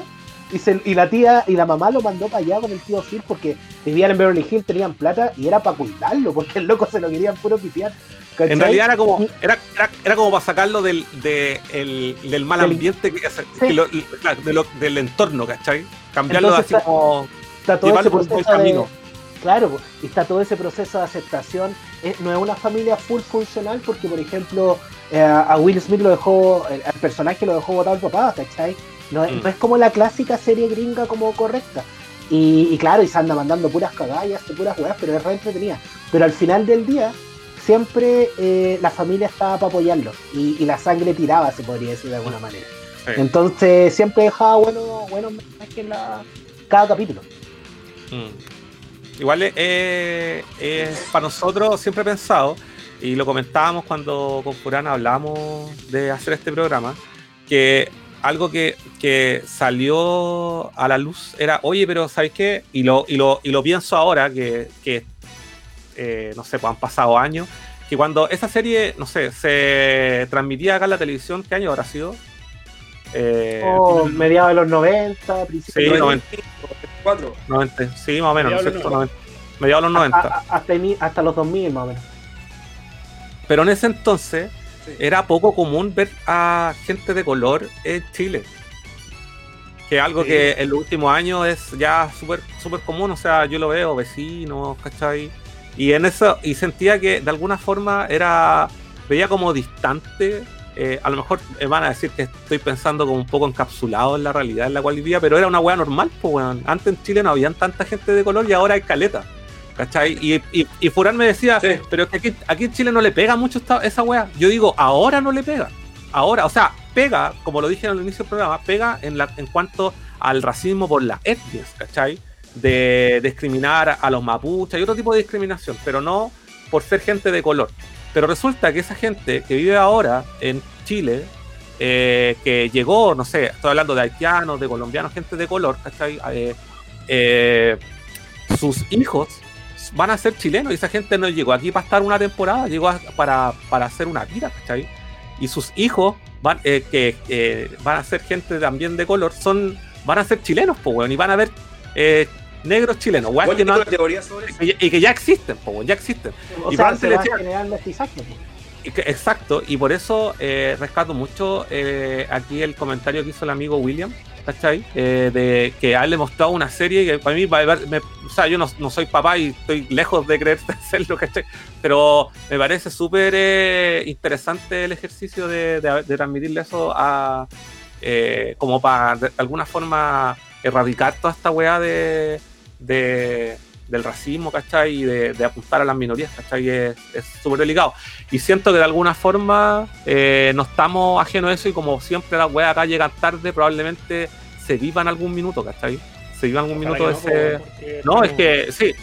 Y, se- y la tía y la mamá lo mandó para allá con el tío Phil porque vivían en Beverly Hills, tenían plata y era para cuidarlo, porque el loco se lo querían puro pitear. ¿cachai? En realidad era como, era, era, era como para sacarlo del, de, el- del mal Del- ambiente que, hace- Sí. que lo- de lo- del entorno, ¿cachai? Cambiarlo Entonces así está- como está todo ese por de, camino. Claro, está todo ese proceso de aceptación. Eh, no es una familia full funcional porque, por ejemplo, eh, a Will Smith lo dejó, el, el personaje lo dejó votar el papá, ¿cachai? No, es- Mm. no es como la clásica serie gringa como correcta. Y, y claro, y se anda mandando puras cagallas, puras weas, pero es re entretenida. Pero al final del día, siempre eh, la familia estaba para apoyarlo. Y, y la sangre tiraba, se podría decir de alguna manera. Sí. Entonces siempre dejaba buenos buenos mensajes en la, cada capítulo. Mm. Igual es, es- es para nosotros siempre he pensado, y lo comentábamos cuando con Furana hablamos de hacer este programa, que algo que, que salió a la luz era, oye, pero ¿sabéis qué? Y lo, y lo, y lo pienso ahora, que, que eh, no sé, pues han pasado años, que cuando esa serie, no sé, se transmitía acá en la televisión, ¿qué año habrá sido? Eh, O mediados de los 90, principios Sí, de los 90. 4. 90, sí, más o menos, ¿no es Mediados de los cierto? 90, mediados de los 90. a- a- hasta, ini- hasta los 2000 más o menos. Pero en ese entonces Sí. era poco común ver a gente de color en Chile. Que es algo Sí. que en los últimos años es ya súper súper común. O sea, yo lo veo, vecinos, ¿cachai? Y en eso, y sentía que de alguna forma era, veía como distante. eh, a lo mejor me van a decir que estoy pensando como un poco encapsulado en la realidad en la cual vivía, pero era una weá normal, pues weón. Antes en Chile no habían tanta gente de color y ahora hay caleta. ¿Cachai? Y, y, y Furán me decía, Sí. pero es que aquí, aquí en Chile no le pega mucho esta- esa weá. Yo digo, ahora no le pega. Ahora, o sea, pega, como lo dije al inicio del programa, pega en, la, en cuanto al racismo por las etnias, ¿cachai? De discriminar a los mapuches y otro tipo de discriminación, pero no por ser gente de color. Pero resulta que esa gente que vive ahora en Chile, eh, que llegó, no sé, estoy hablando de haitianos, de colombianos, gente de color, ¿cachai? Eh, eh, sus hijos van a ser chilenos y esa gente no llegó aquí para estar una temporada, llegó a- para, para hacer una vida, ¿cachai? Y sus hijos van, eh, que eh, van a ser gente también de color, son van a ser chilenos, pues, weón, y van a ver eh, negros chilenos, weón, que no- y, y que ya existen, pues, ya existen. O Y sea, se a Exacto, y por eso eh, rescato mucho eh, aquí el comentario que hizo el amigo William, ¿cachai? Eh, de que a él le mostrado una serie que para mí, me- o sea, yo no, no soy papá y estoy lejos de creer [LAUGHS] hacerlo, ¿cachai? Pero me parece súper eh, interesante el ejercicio de, de- transmitirle eso a, eh, como para de, alguna forma erradicar toda esta weá de- del racismo, ¿cachai? Y de, de apuntar a las minorías, ¿cachai? Es súper delicado. Y siento que de alguna forma eh, no estamos ajenos a eso y como siempre las weas acá llegan tarde, probablemente se viva en algún minuto, ¿cachai? Se viva en algún Ojalá minuto no, ese... No, es que sí,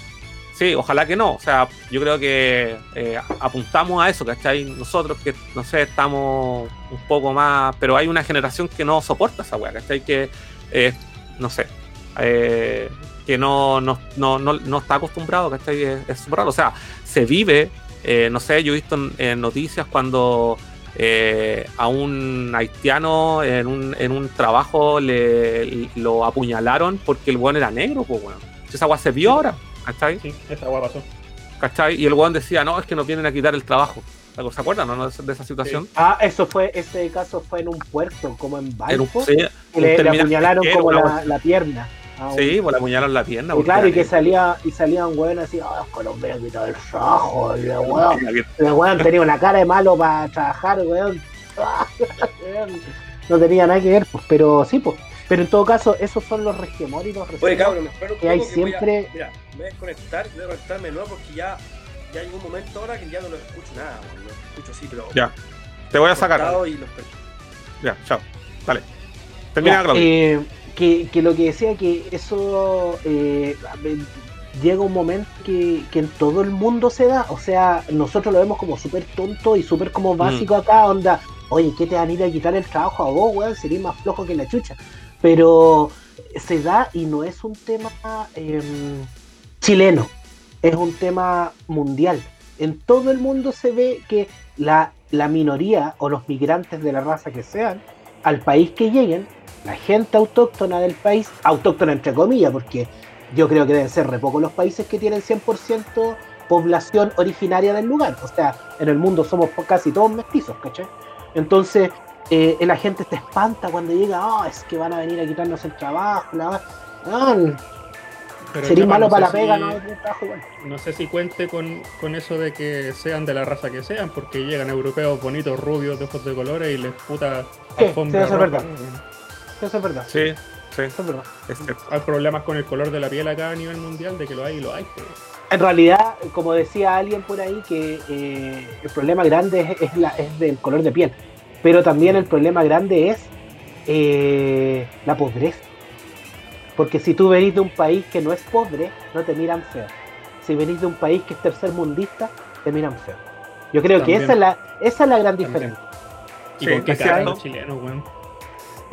sí, ojalá que no. O sea, yo creo que eh, apuntamos a eso, ¿cachai? Nosotros que, no sé, estamos un poco más, pero hay una generación que no soporta esa weá, ¿cachai? Que, eh, no sé, eh, que no, no, no, no, no está acostumbrado, ¿cachai? Es, súper raro. O sea, se vive, eh, no sé, yo he visto en, en noticias cuando eh, a un haitiano en un, en un trabajo le, lo apuñalaron porque el weón era negro, pues weón. Esa weá se vio ahora, ¿cachai? Sí, esa agua pasó. ¿cachai? Y el weón decía, no, es que nos vienen a quitar el trabajo. ¿Se acuerdan no, de, esa situación? Ah, eso fue, ese caso fue en un puerto, como en un, Valpo, sí, que le, apuñalaron como la pierna. Sí, pues le apuñalaron la pierna. Y claro, y que salía, y salía un weón así, ah, Colombia quitado el trabajo, y la weón, La weón tenía una cara de malo para trabajar, weón. [LAUGHS] No tenía nada que ver, pues, pero sí, pues. Pero en todo caso, esos son los regemónicos Oye, cabrón, me espero un que hay que voy a- siempre- Mira, me voy a desconectar, voy a conectarme de nuevo porque ya, ya llegó un momento ahora que ya no los escucho nada, weón, los escucho así, pero. Ya, te voy a sacar. Y los Ya, chao. Dale. Termina, Ya, Claudio. eh, que, que lo que decía que eso eh, llega un momento que, que en todo el mundo se da. O sea, nosotros lo vemos como súper tonto y súper Mm. como básico acá, onda, oye, ¿qué te van a ir a quitar el trabajo a vos, weón? Sería más flojo que la chucha. Pero se da y no es un tema em, chileno, es un tema mundial. En todo el mundo se ve que la, la minoría o los migrantes de la raza que sean, al país que lleguen, la gente autóctona del país, autóctona entre comillas, porque yo creo que deben ser re pocos los países que tienen 100% población originaria del lugar. O sea, en el mundo somos casi todos mestizos, ¿cachai? Entonces, eh, la gente se espanta cuando llega, ah, es que van a venir a quitarnos el trabajo, la va-". Ah, Sería malo no para la sé pega, si- no trabajo igual. No sé si cuente con, con eso de que sean de la raza que sean, porque llegan europeos bonitos, rubios, de ojos de colores y les puta alfombra sí, eso es verdad. Eso es verdad. Sí, sí, Eso es verdad. Hay problemas con el color de la piel acá a nivel mundial, de que lo hay y lo hay. En realidad, como decía alguien por ahí, que eh, el problema grande es, es la, es del color de piel. Pero también el problema grande es eh, la pobreza. Porque si tú venís de un país que no es pobre, no te miran feo. Si venís de un país que es tercermundista, te miran feo. Yo creo También. que esa es la, esa es la gran También. diferencia. ¿Y Sí, con qué cara cierto. los chilenos, weón?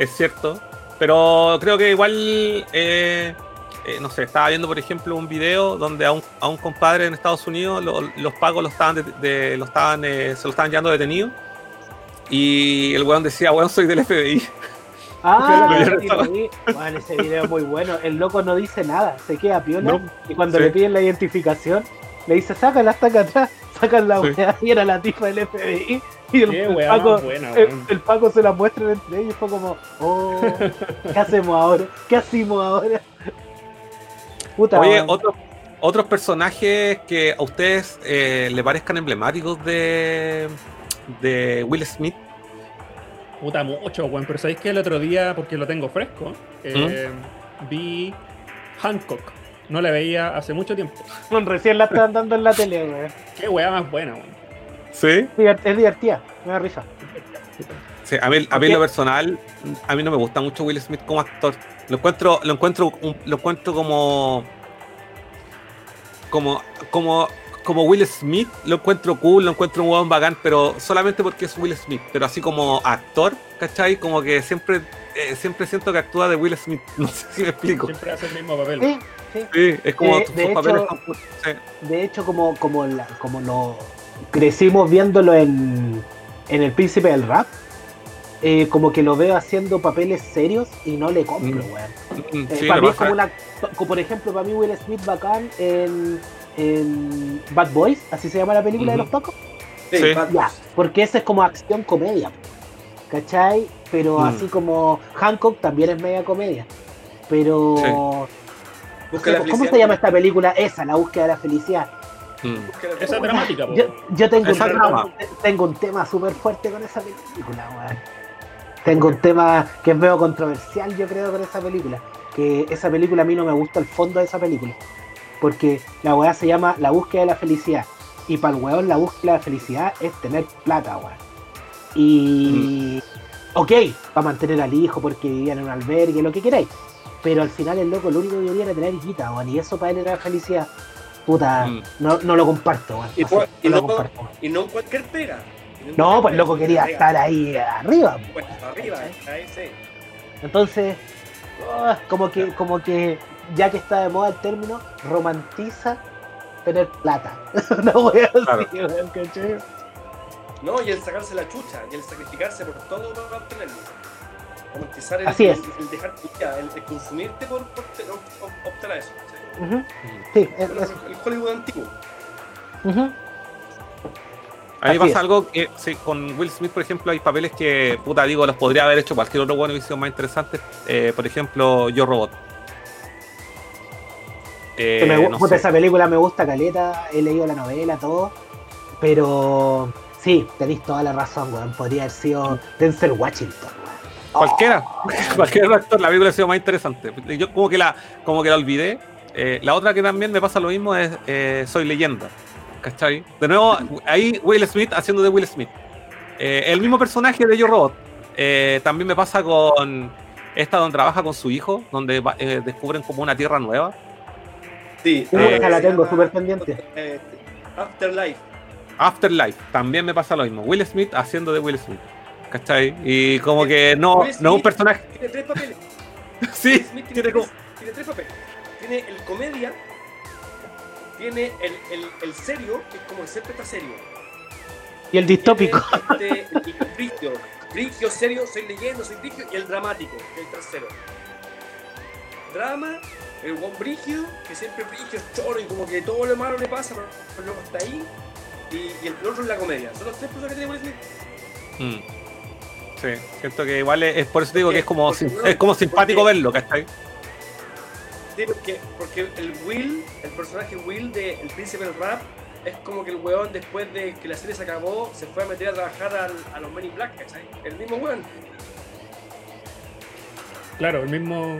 Es cierto. Pero creo que igual, eh, eh, no sé, estaba viendo, por ejemplo, un video donde a un, a un compadre en Estados Unidos lo- los pagos lo estaban de- de- lo estaban, eh, se lo estaban llevando detenido. Y el weón decía, weón, soy del FBI. [LAUGHS] Ah, vi. Bueno, ese video es muy bueno. El loco no dice nada, se queda piola. No. Y cuando Sí. le piden la identificación, le dice, sácala hasta acá atrás, sacan la Sí. [LAUGHS] Y era la tipa del FBI. [LAUGHS] Y el, Qué el weá Paco, más buena, el, weón. el Paco se la muestran entre ellos. Fue como, oh, ¿qué hacemos ahora? ¿Qué hacemos ahora? Puta, Oye, weón. otros otros personajes que a ustedes eh, le parezcan emblemáticos de, de Will Smith. Puta mucho, weón. Pero sabéis que el otro día, porque lo tengo fresco, eh, vi Hancock. No la veía hace mucho tiempo. recién la están dando en la tele, weón. Qué weá más buena, weón. Sí. Es divertida, me da risa. Sí, a mí, a mí lo personal, a mí no me gusta mucho Will Smith como actor. Lo encuentro, lo encuentro, un- lo encuentro como, como, como, como Will Smith, lo encuentro cool, lo encuentro un huevón bacán, pero solamente porque es Will Smith. Pero así como actor, ¿cachai? Como que siempre, eh, siempre siento que actúa de Will Smith. [LAUGHS] No sé si me explico. Siempre hace el mismo papel. Sí, sí. Sí, es como De- sus de papeles hecho- sí. De hecho, como, como, la- como lo crecimos viéndolo en, en El Príncipe del Rap, eh, como que lo veo haciendo papeles serios y no le compro, Mm. weón. Mm, Eh, sí, para mí es como una. como por ejemplo, para mí Will Smith bacán en, en Bad Boys, así se llama la película de los Pacos. Sí. Bad Ya, Boys. porque ese es como acción comedia, ¿cachai? Pero Mm. así como Hancock también es media comedia. Pero. La ¿Cómo se llama esta película? Esa, La búsqueda de la felicidad. Mm. Esa es dramática, Yo, weón. yo tengo, un Esa tema, trama. tengo un tema súper fuerte con esa película, weón. Tengo un tema que es medio controversial, yo creo, con esa película. Que esa película a mí no me gusta el fondo de esa película. Porque la weá se llama La búsqueda de la felicidad. Y para el weón la búsqueda de la felicidad es tener plata, weón. Y. Ok, para mantener al hijo porque vivían en un albergue, lo que queráis. Pero al final el loco lo único que quería era tener guita, weón. Y eso para él era felicidad. Puta, Mm. no, no lo comparto, weón. Y Así, por- y no lo no- comparto. Y no en cualquier pega. No, cualquier pues loco quería pega. estar ahí arriba. Pues arriba, ahí sí. Entonces, ah, como que, como que, ya que está de moda el término, romantiza tener plata. [LAUGHS] Una wea así, Claro. ¿cachai? No, y el sacarse la chucha, y el sacrificarse por todo para obtenerlo. Romantizar el, Así el- es. el dejar tu vida, el, el consumirte por, por op- optar a eso. ¿Sí? Ujú, Sí, es- el Hollywood antiguo. ujú. A mí Así pasa es. algo que sí, con Will Smith, por ejemplo, hay papeles que, puta, digo, los podría haber hecho cualquier otro bueno y sido más interesante. Eh, por ejemplo, Yo Robot. Eh, me no puta, esa película me gusta caleta, he leído la novela, todo. Pero sí, tenéis toda la razón, weón. Podría haber sido Denzel Washington, weón. Cualquiera, [LAUGHS] cualquier otro actor, la película ha sido más interesante. Yo como que la, como que la olvidé. Eh, la otra que también me pasa lo mismo es eh, Soy Leyenda. ¿Cachai? De nuevo, ahí Will Smith haciendo de Will Smith. Eh, el mismo personaje de Yo Robot. Eh, también me pasa con esta donde trabaja con su hijo, donde va- eh, descubren como una tierra nueva. Sí, esa la tengo súper pendiente. Afterlife. Afterlife, también me pasa lo mismo. Will Smith haciendo de Will Smith. ¿Cachai? Y como que no, no es un personaje. Tiene tres papeles. [LAUGHS] Sí, Will Smith tiene, tiene como. tres, tiene tres papeles. Tiene el comedia, tiene el, el, el serio, que es como que siempre está serio. Y el distópico. Tiene este, el, el brigio, brigio, serio, soy leyendo, soy brigio, y el dramático, que es el tercero. Drama, el buen brigio, que siempre brigio es choro y como que todo lo malo le pasa, pero, luego está ahí. Y, y el otro es la comedia. Son los tres personas que Will Smith. Mm. Sí, siento que igual es, es por eso te digo que es como, es como simpático porque- verlo, ¿cachai? Sí, porque, porque el Will, el personaje Will de El Príncipe del Rap, es como que el weón después de que la serie se acabó, se fue a meter a trabajar al, a los Men in Black, ¿cachai? El mismo weón. Claro, el mismo.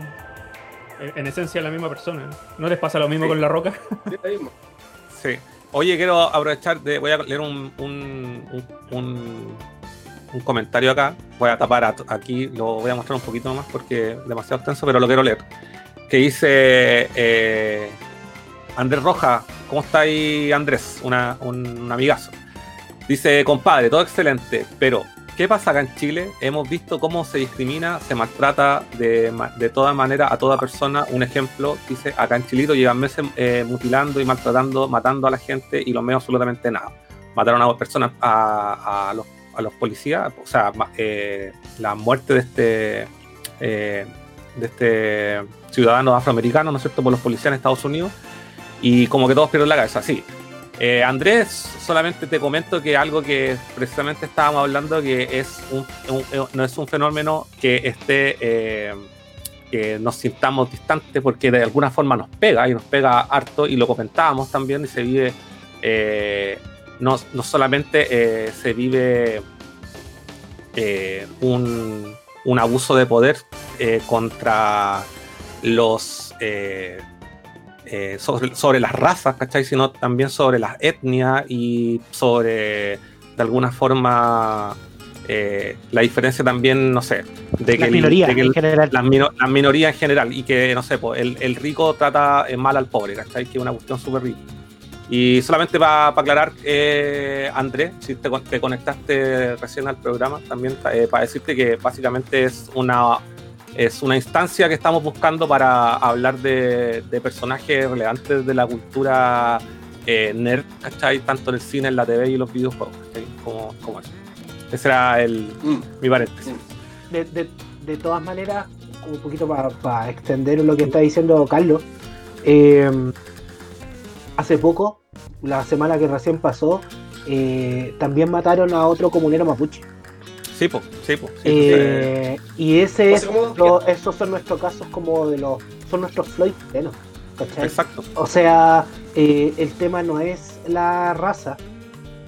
En esencia, la misma persona. ¿No les pasa lo mismo con La Roca? Sí, lo mismo. Sí. Oye, quiero aprovechar de. Voy a leer un, un, un, un- un comentario acá. Voy a tapar a- aquí, lo voy a mostrar un poquito más porque es demasiado extenso, pero lo quiero leer. Que dice eh, Andrés Roja. ¿Cómo está ahí, Andrés? Una- un, amigazo. Dice, compadre, todo excelente, pero ¿qué pasa acá en Chile? Hemos visto cómo se discrimina, se maltrata de, de toda manera a toda persona. Un ejemplo, dice, acá en Chilito llevan meses eh, mutilando y maltratando, matando a la gente y los medios absolutamente nada. Mataron a personas, a, a los, a los policías, o sea, eh, la muerte de este, de este ciudadano afroamericano, ¿no es cierto?, por los policías en Estados Unidos. Y como que todos pierden la cabeza, sí. Eh, Andrés, solamente te comento que algo que precisamente estábamos hablando, que es un, un- no es un fenómeno que esté, eh, que nos sintamos distantes, porque de alguna forma nos pega y nos pega harto, y lo comentábamos también, y se vive, eh, no, no solamente eh, se vive eh, un, un abuso de poder eh, contra los eh, eh, sobre, sobre las razas, ¿cachai? Sino también sobre las etnias y sobre, de alguna forma, eh, la diferencia también, no sé, de que, Las minorías el- en general. las, mino- las minorías en general y que, no sé, pues, el, el rico trata eh, mal al pobre, ¿cachai? Que es una cuestión súper rica. Y solamente para aclarar, eh, Andrés, si te, con- te conectaste recién al programa, también eh, para decirte que básicamente es una, es una instancia que estamos buscando para hablar de, de personajes relevantes de la cultura eh, nerd, ¿cachai? Tanto en el cine, en la TV y los videojuegos, ¿cachai? Como, como eso. Ese era el, Mm. mi paréntesis. de, de- de todas maneras, un poquito para extender lo que está diciendo Carlos, eh, hace poco, la semana que recién pasó, eh, también mataron a otro comunero mapuche. Sí, pues, sí, sí, Eh, y ese es, lo- esos son nuestros casos como de los, son nuestros Floyd ¿cachai? Exacto. O sea, eh, el tema no es la raza,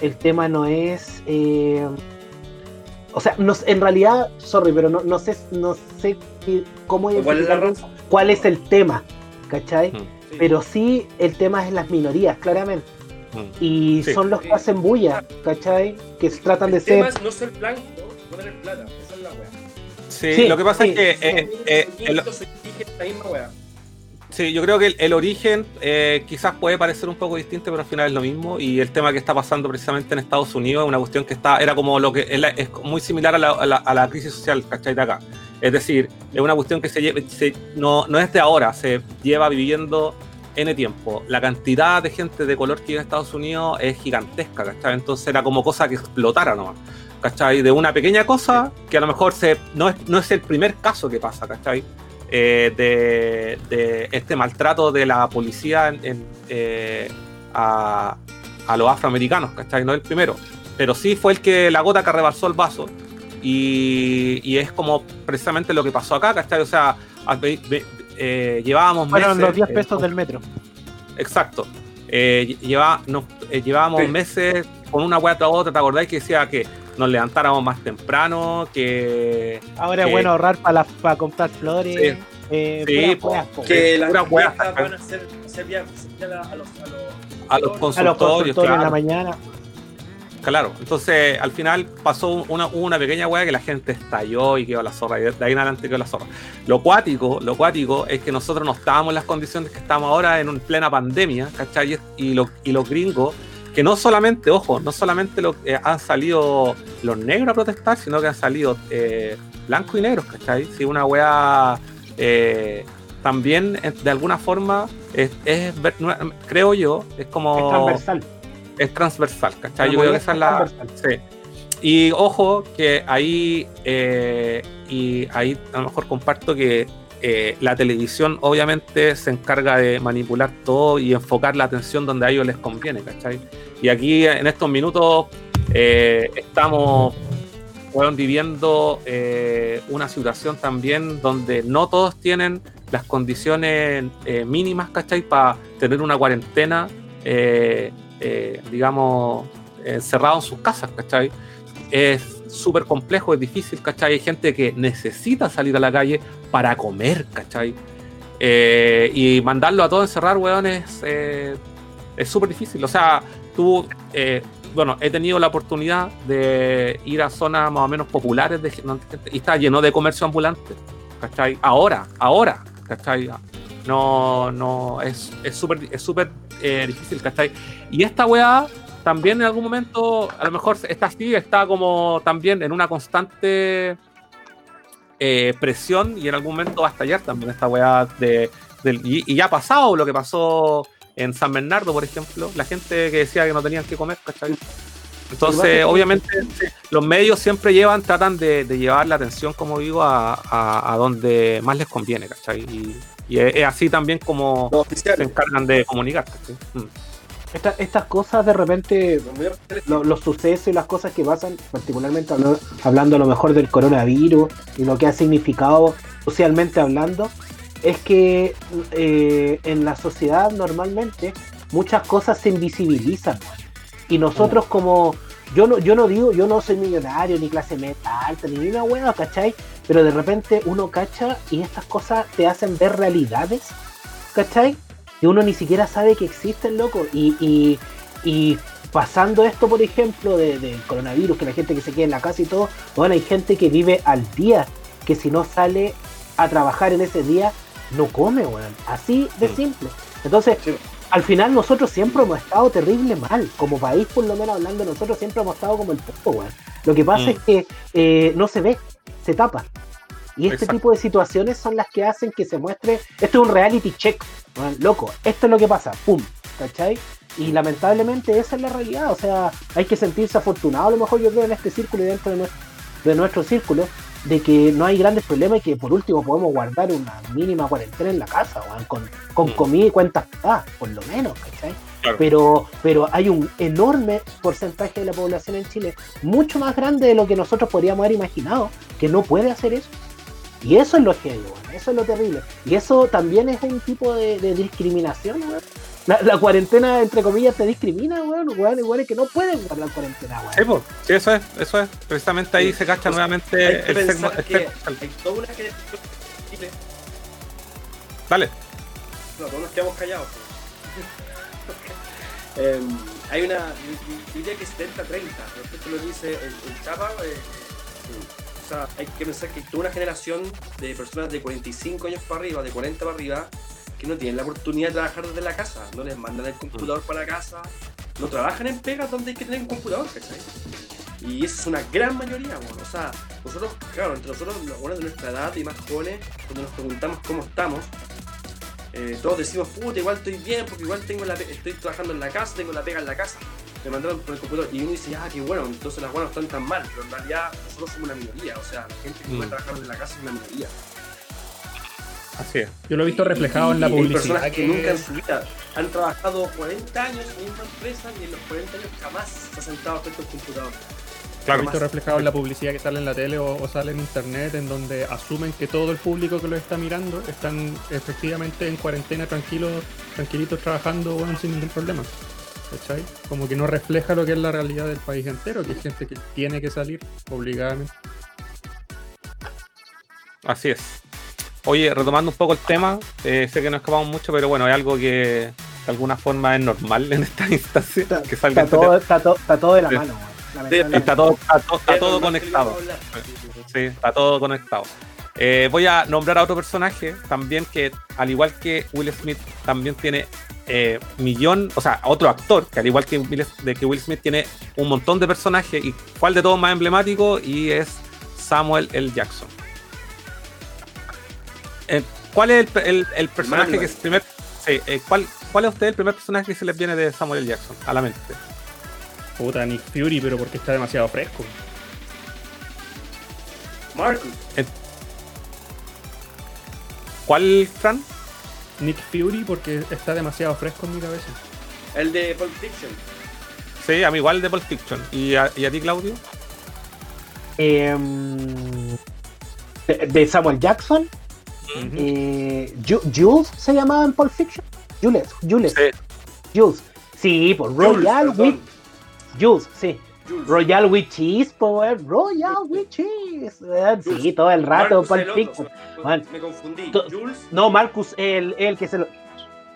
el tema no es... eh, o sea, no, en realidad, sorry, pero no, no sé, no sé qué- cómo ¿Cuál es la raza? cuál es el tema, ¿cachai? Mm, Sí. Pero sí, el tema es las minorías, claramente. mm. Y Sí. son los que hacen bulla, ¿cachai? Que tratan de tema ser... es no ser blanco, no tener plata. Esa es la wea. Sí, Sí, lo que pasa sí, es que sí. eh, eh, el- la misma. Sí, yo creo que el, el origen eh, quizás puede parecer un poco distinto, pero al final es lo mismo. Y el tema que está pasando precisamente en Estados Unidos es una cuestión que está, era como lo que es, la- es muy similar a la, a la- a la crisis social, ¿cachai? De acá. Es decir, es una cuestión que se, se- no, no es de ahora, se lleva viviendo N tiempo. La cantidad de gente de color que vive en Estados Unidos es gigantesca, ¿cachai? Entonces era como cosa que explotara nomás. ¿Cachai? De una pequeña cosa que a lo mejor se, no, es, no es el primer caso que pasa, ¿cachai? eh, de, de este maltrato de la policía en- en, eh, a, a los afroamericanos, ¿cachai? No el primero, pero sí fue el que la gota que rebalsó el vaso y, y es como precisamente lo que pasó acá, ¿cachai? O sea, eh, llevábamos Fueron meses, los 10 eh, pesos del metro. Exacto. Eh, lleva- nos- eh, llevábamos Sí. meses con una hueá tras otra, ¿te acordáis que decía que nos levantáramos más temprano, que Ahora que- es bueno ahorrar para para comprar flores. Sí. eh, Sí, po. weas. Que las pura wea, fiestas ¿cachai? van a ser, ser bien- ser a, los, a los, a los A los consultorios, consultorios en claro. la mañana. Claro, entonces al final pasó una pequeña hueá que la gente estalló y quedó la zorra, y de ahí en adelante quedó la zorra. Lo cuático, lo cuático es que nosotros no estábamos en las condiciones que estamos ahora en un- plena pandemia, ¿cachai? Y, lo- y los gringos, que no solamente, ojo, no solamente lo, eh, han salido los negros a protestar, sino que han salido eh, blancos y negros, ¿cachai? Sí, una hueá eh, también eh, de alguna forma es, es creo yo, es como Es transversal. es transversal, ¿cachai? Yo creo que esa es la. Sí. Y ojo que ahí, y ahí a lo mejor comparto que eh, la televisión obviamente se encarga de manipular todo y enfocar la atención donde a ellos les conviene, ¿cachai? Y aquí en estos minutos eh, estamos viviendo eh, una situación también donde no todos tienen las condiciones mínimas, ¿cachai? Para tener una cuarentena, digamos, encerrado en sus casas, ¿cachai? Es súper complejo, es difícil, ¿cachai? Hay gente que necesita salir a la calle para comer, ¿cachai? y mandarlo a todo encerrar, weón, es súper difícil. O sea, tú bueno, he tenido la oportunidad de ir a zonas más o menos populares de, y está lleno de comercio ambulante, ¿cachai? Ahora, ahora, ¿cachai? No, no, es súper es súper eh, difícil, ¿cachai? Y esta weá también en algún momento, a lo mejor está así, está como también en una constante eh, presión y en algún momento va a estallar también esta weá de, y, y, ya ha pasado lo que pasó en San Bernardo, por ejemplo, la gente que decía que no tenían que comer, ¿cachai? Entonces, obviamente, los medios siempre llevan, tratan de, llevar la atención, como digo, a, donde más les conviene, ¿cachai? Y, es, así también como se encargan de comunicar, mm. Estas cosas de repente, los sucesos y las cosas que pasan, particularmente hablando a lo mejor del coronavirus y lo que ha significado socialmente hablando, es que eh, en la sociedad normalmente muchas cosas se invisibilizan. Y nosotros como, yo no, yo no digo, yo no soy millonario, ni clase metal alta, ni una hueá, ¿cachai? Pero de repente uno cacha y estas cosas te hacen ver realidades, ¿cachai? Y uno ni siquiera sabe que existen, loco. Y, y, pasando esto, por ejemplo, del de coronavirus, que la gente que se queda en la casa y todo, bueno, hay gente que vive al día, que si no sale a trabajar en ese día, no come, weón. Así de mm. simple. Entonces, al final nosotros siempre hemos estado terrible mal. Como país, por lo menos hablando, nosotros siempre hemos estado como el poco, weón. Lo que pasa mm. es que eh, no se ve, se tapa. Y este tipo de situaciones son las que hacen que se muestre. Esto es un reality check, loco. Esto es lo que pasa, pum, ¿cachai? Y lamentablemente esa es la realidad. O sea, hay que sentirse afortunado, a lo mejor yo creo, en este círculo y dentro de nuestro, de nuestro círculo, de que no hay grandes problemas y que por último podemos guardar una mínima cuarentena en la casa, con, con mm. comida y cuentas ah, por lo menos, ¿cachai? Pero, pero hay un enorme porcentaje de la población en Chile, mucho más grande de lo que nosotros podríamos haber imaginado, que no puede hacer eso. Y eso es lo que eso es lo terrible. Y eso también es un tipo de, discriminación, la, cuarentena, entre comillas, te discrimina, weón. Weón, igual que no pueden guardar cuarentena, weón. Sí, sí, eso es, eso es. Precisamente ahí se cacha nuevamente el segmento. Hay toda una que. Dale. No, todos nos quedamos callados. [LAUGHS] eh, hay una. Diría que 70-30. Respecto lo dice el, el Chapa. Eh, o sea, hay que pensar que toda una generación de personas de 45 años para arriba, de 40 para arriba, que no tienen la oportunidad de trabajar desde la casa, no les mandan el computador para la casa, no trabajan en pegas donde hay que tener un computador, ¿cachai? Y esa es una gran mayoría, bueno. o sea, nosotros, claro, entre nosotros, los buenos de nuestra edad y más jóvenes, cuando nos preguntamos cómo estamos, eh, todos decimos, puta, igual estoy bien, porque igual tengo la estoy trabajando en la casa, tengo la pega en la casa, me mandaron por el computador, y uno dice, ah, qué bueno, entonces las buenas están tan mal, pero en realidad nosotros somos una minoría, o sea, la gente que puede mm. trabajar en la casa es una minoría. Así es. Yo lo he visto reflejado en la publicidad. Hay personas que, nunca en su vida han trabajado 40 años en una empresa y en los 40 años jamás se ha sentado frente al computador. Claro. He visto reflejado en la publicidad que sale en la tele o, sale en internet, en donde asumen que todo el público que lo está mirando están efectivamente en cuarentena tranquilos, tranquilitos trabajando bueno, sin ningún problema. ¿Cachai? Como que no refleja lo que es la realidad del país entero, que hay gente que tiene que salir obligadamente. Así es. Oye, retomando un poco el tema, eh, sé que no escapamos mucho, pero bueno, es algo que de alguna forma es normal en esta [LAUGHS] instancia. Está, que salga está, todo, está, todo, de la mano. Está todo, está, todo conectado. Sí, está todo conectado. Eh, voy a nombrar a otro personaje también que, al igual que Will Smith, también tiene eh, millón, o sea, otro actor que, al igual que Will, de que Will Smith, tiene un montón de personajes. ¿Y cuál de todos más emblemático? Y es Samuel L. Jackson. Eh, ¿Cuál es el, personaje que es primer. Eh, ¿cuál, ¿Cuál es usted el primer personaje que se les viene de Samuel L. Jackson a la mente? Puta, Nick Fury, pero porque está demasiado fresco. Marcus. Eh, ¿Cuál, Fran? Nick Fury porque está demasiado fresco en mi cabeza. El de Pulp Fiction. Sí, a mí igual de Pulp Fiction. ¿Y a, ti, Claudio? Em, de Samuel Jackson. Ujú. Eh, Ju- Jules se llamaba en Pulp Fiction. Jules, Jules, Sí. Jules. Sí, por Jules, Royal perdón. Jules, sí. Jules. Royal with cheese, po, weón. Royal with cheese. weón. [LAUGHS] Sí, todo el rato Marcus el otro, me- confundí. Jules. No, Marcus, el, el que se lo.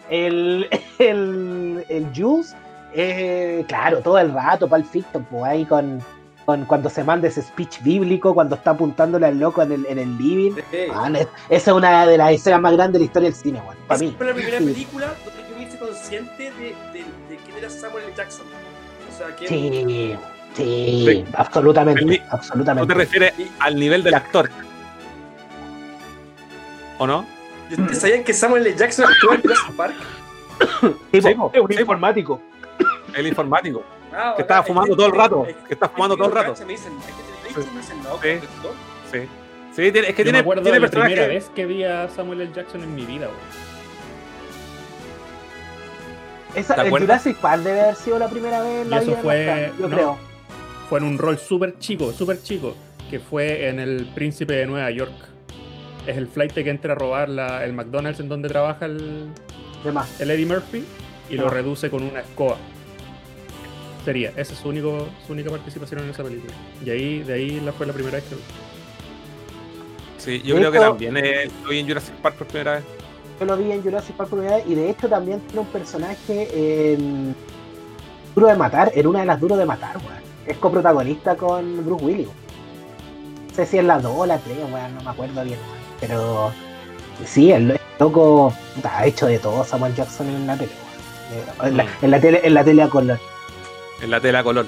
El, [LAUGHS] el, el Jules, eh, claro, todo el rato, Pulp Fiction, pues ahí con, con cuando se manda ese speech bíblico, cuando está apuntándole al loco en el, en el living. Eh, Man, es- esa es una de las escenas más grandes de la historia del cine, weón, para mí. fue la primera Sí. película donde yo me hice consciente de, de, de quién era Samuel L. Jackson. Sea, que Sí, sí, Sí. absolutamente, El ni- ¿No absolutamente. te refieres al nivel del actor? ¿O no? ¿Y ¿Ustedes sabían que Samuel L. Jackson actuó en Jurassic Park? Sí, Sí, po, un sí, po. informático. El informático. Ah, Que estaba fumando Es todo el rato, es que está fumando todo el rato. Me dicen, es que me dicen, no, Sí. Sí. Sí, tiene- es que Yo me tiene, acuerdo tiene de la primera personaje. vez que vi a Samuel L. Jackson en mi vida, weón. Esa, ¿Te el? Jurassic Park debe haber sido la primera vez en Y la eso vida de fue- yo no. creo. Fue en un rol súper chico, súper chico, que fue en El Príncipe de Nueva York. Es el flight que entra a robar la- el McDonald's en donde trabaja el, el Eddie Murphy y lo Ah. reduce con una escoba. Sería, esa es su, único, su única participación en esa película. Y ahí, de ahí la, fue la primera vez que. Sí, yo creo que también eh, lo vi en Jurassic Park por primera vez. Yo lo vi en Jurassic Park primera y de hecho también tiene un personaje en Duro de Matar, en una de las Duro de Matar, weón. Es coprotagonista con Bruce Willis. No sé si es la 2 o la 3, weón, no me acuerdo bien, weón. Pero sí, el, loco ha hecho de todo Samuel Jackson en la tele, weón. En la, Mm. en la tele, en la tele a color. en la tela color.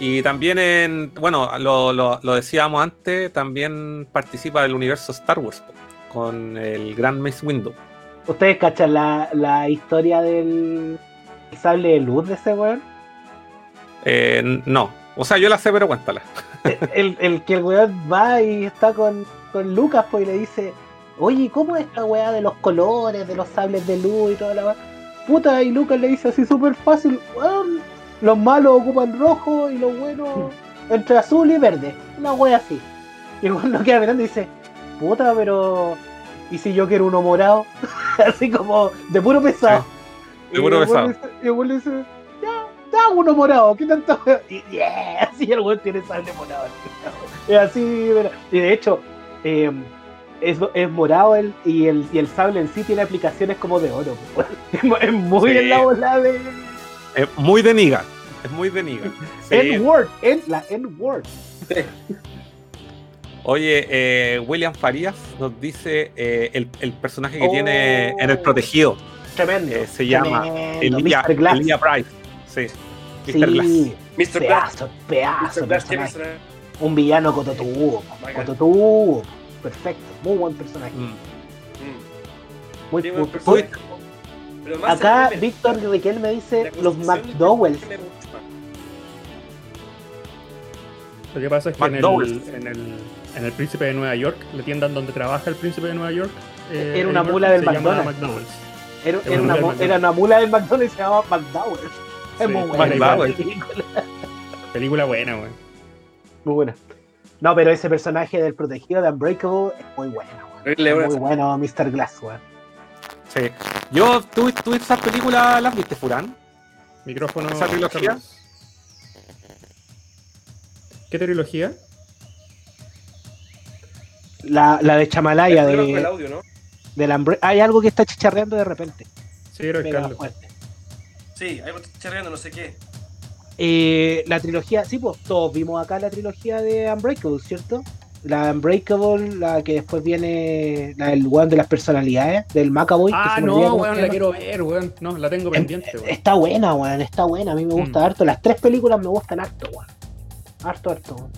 Y también en, bueno, lo, lo- lo decíamos antes, también participa del universo Star Wars con el Gran Mace Windu. ¿Ustedes cachan la, la historia del sable de luz de ese weón? Eh, no, o sea, yo la sé, pero cuéntala. el, el que el weón va y está con, con Lucas pues, y le dice, oye, ¿cómo es esta weá de los colores, de los sables de luz y toda la? Puta, y Lucas le dice así súper fácil, weón, los malos ocupan rojo y los buenos entre azul y verde. Una weá así. Y el weón lo queda mirando y dice, puta, pero... ¿Y si yo quiero uno morado? [LAUGHS] así como de puro pesado. de puro Y el weón pesado. le dice- Y el le dice, ya, da uno morado, ¿qué tanto? [LAUGHS] Y yeah, [LAUGHS] así el weón tiene sable morado. Así. Y de hecho, eh, es, es morado el, y, el, y el sable en sí tiene aplicaciones como de oro. Es muy Sí. en la bola de Es muy de niga, es muy de niga. Sí. N-word, en la N-word. Oye, eh, William Farías nos dice eh, el, el personaje que Oh. tiene en El Protegido. Tremendo. Eh, se llama Elia, Mr. Glass. Elia Price. Sí, Mr. Glass. Sí, Mr. Black. pedazo, pedazo. Mr. Un villano cototubo. Bacán. Cototubo. Perfecto. Muy buen personaje. Mm. Muy, muy- más Acá Víctor Riquel me dice los McDowells. Lo que pasa es que en el, en, el, en el Príncipe de Nueva York, la tienda en donde trabaja el Príncipe de Nueva York, eh, Era una mula del McDonald's. Era, una una, mula mu- del era una mula del McDonald's y se llamaba McDowell. Es Sí, muy buena. Película. Película buena, weón. Muy buena. No, pero ese personaje del protegido de Unbreakable es muy bueno. Es. Muy bueno, Mr. Glass, weón. Sí. Yo, ¿tú, tú esas películas las viste, Furán? Micrófono. ¿Esa trilogía? Carlos. ¿Qué trilogía? La, la de Chamalaya, el de, audio, ¿no? Hay algo que está chicharreando de repente. Sí, Pega Carlos. fuerte. Sí, ahí me estoy charreando, no sé qué. Eh, la trilogía, sí, pues todos vimos acá la trilogía de Unbreakable, ¿cierto? La Unbreakable, la que después viene, la del weón de las personalidades, del Macaboy. que Ah, no, weón, la quiero ver, weón. No, la tengo pendiente, Em, weón. Está buena, weón, está buena. A mí me gusta Mm. harto. Las tres películas me gustan harto, weón. Harto, harto.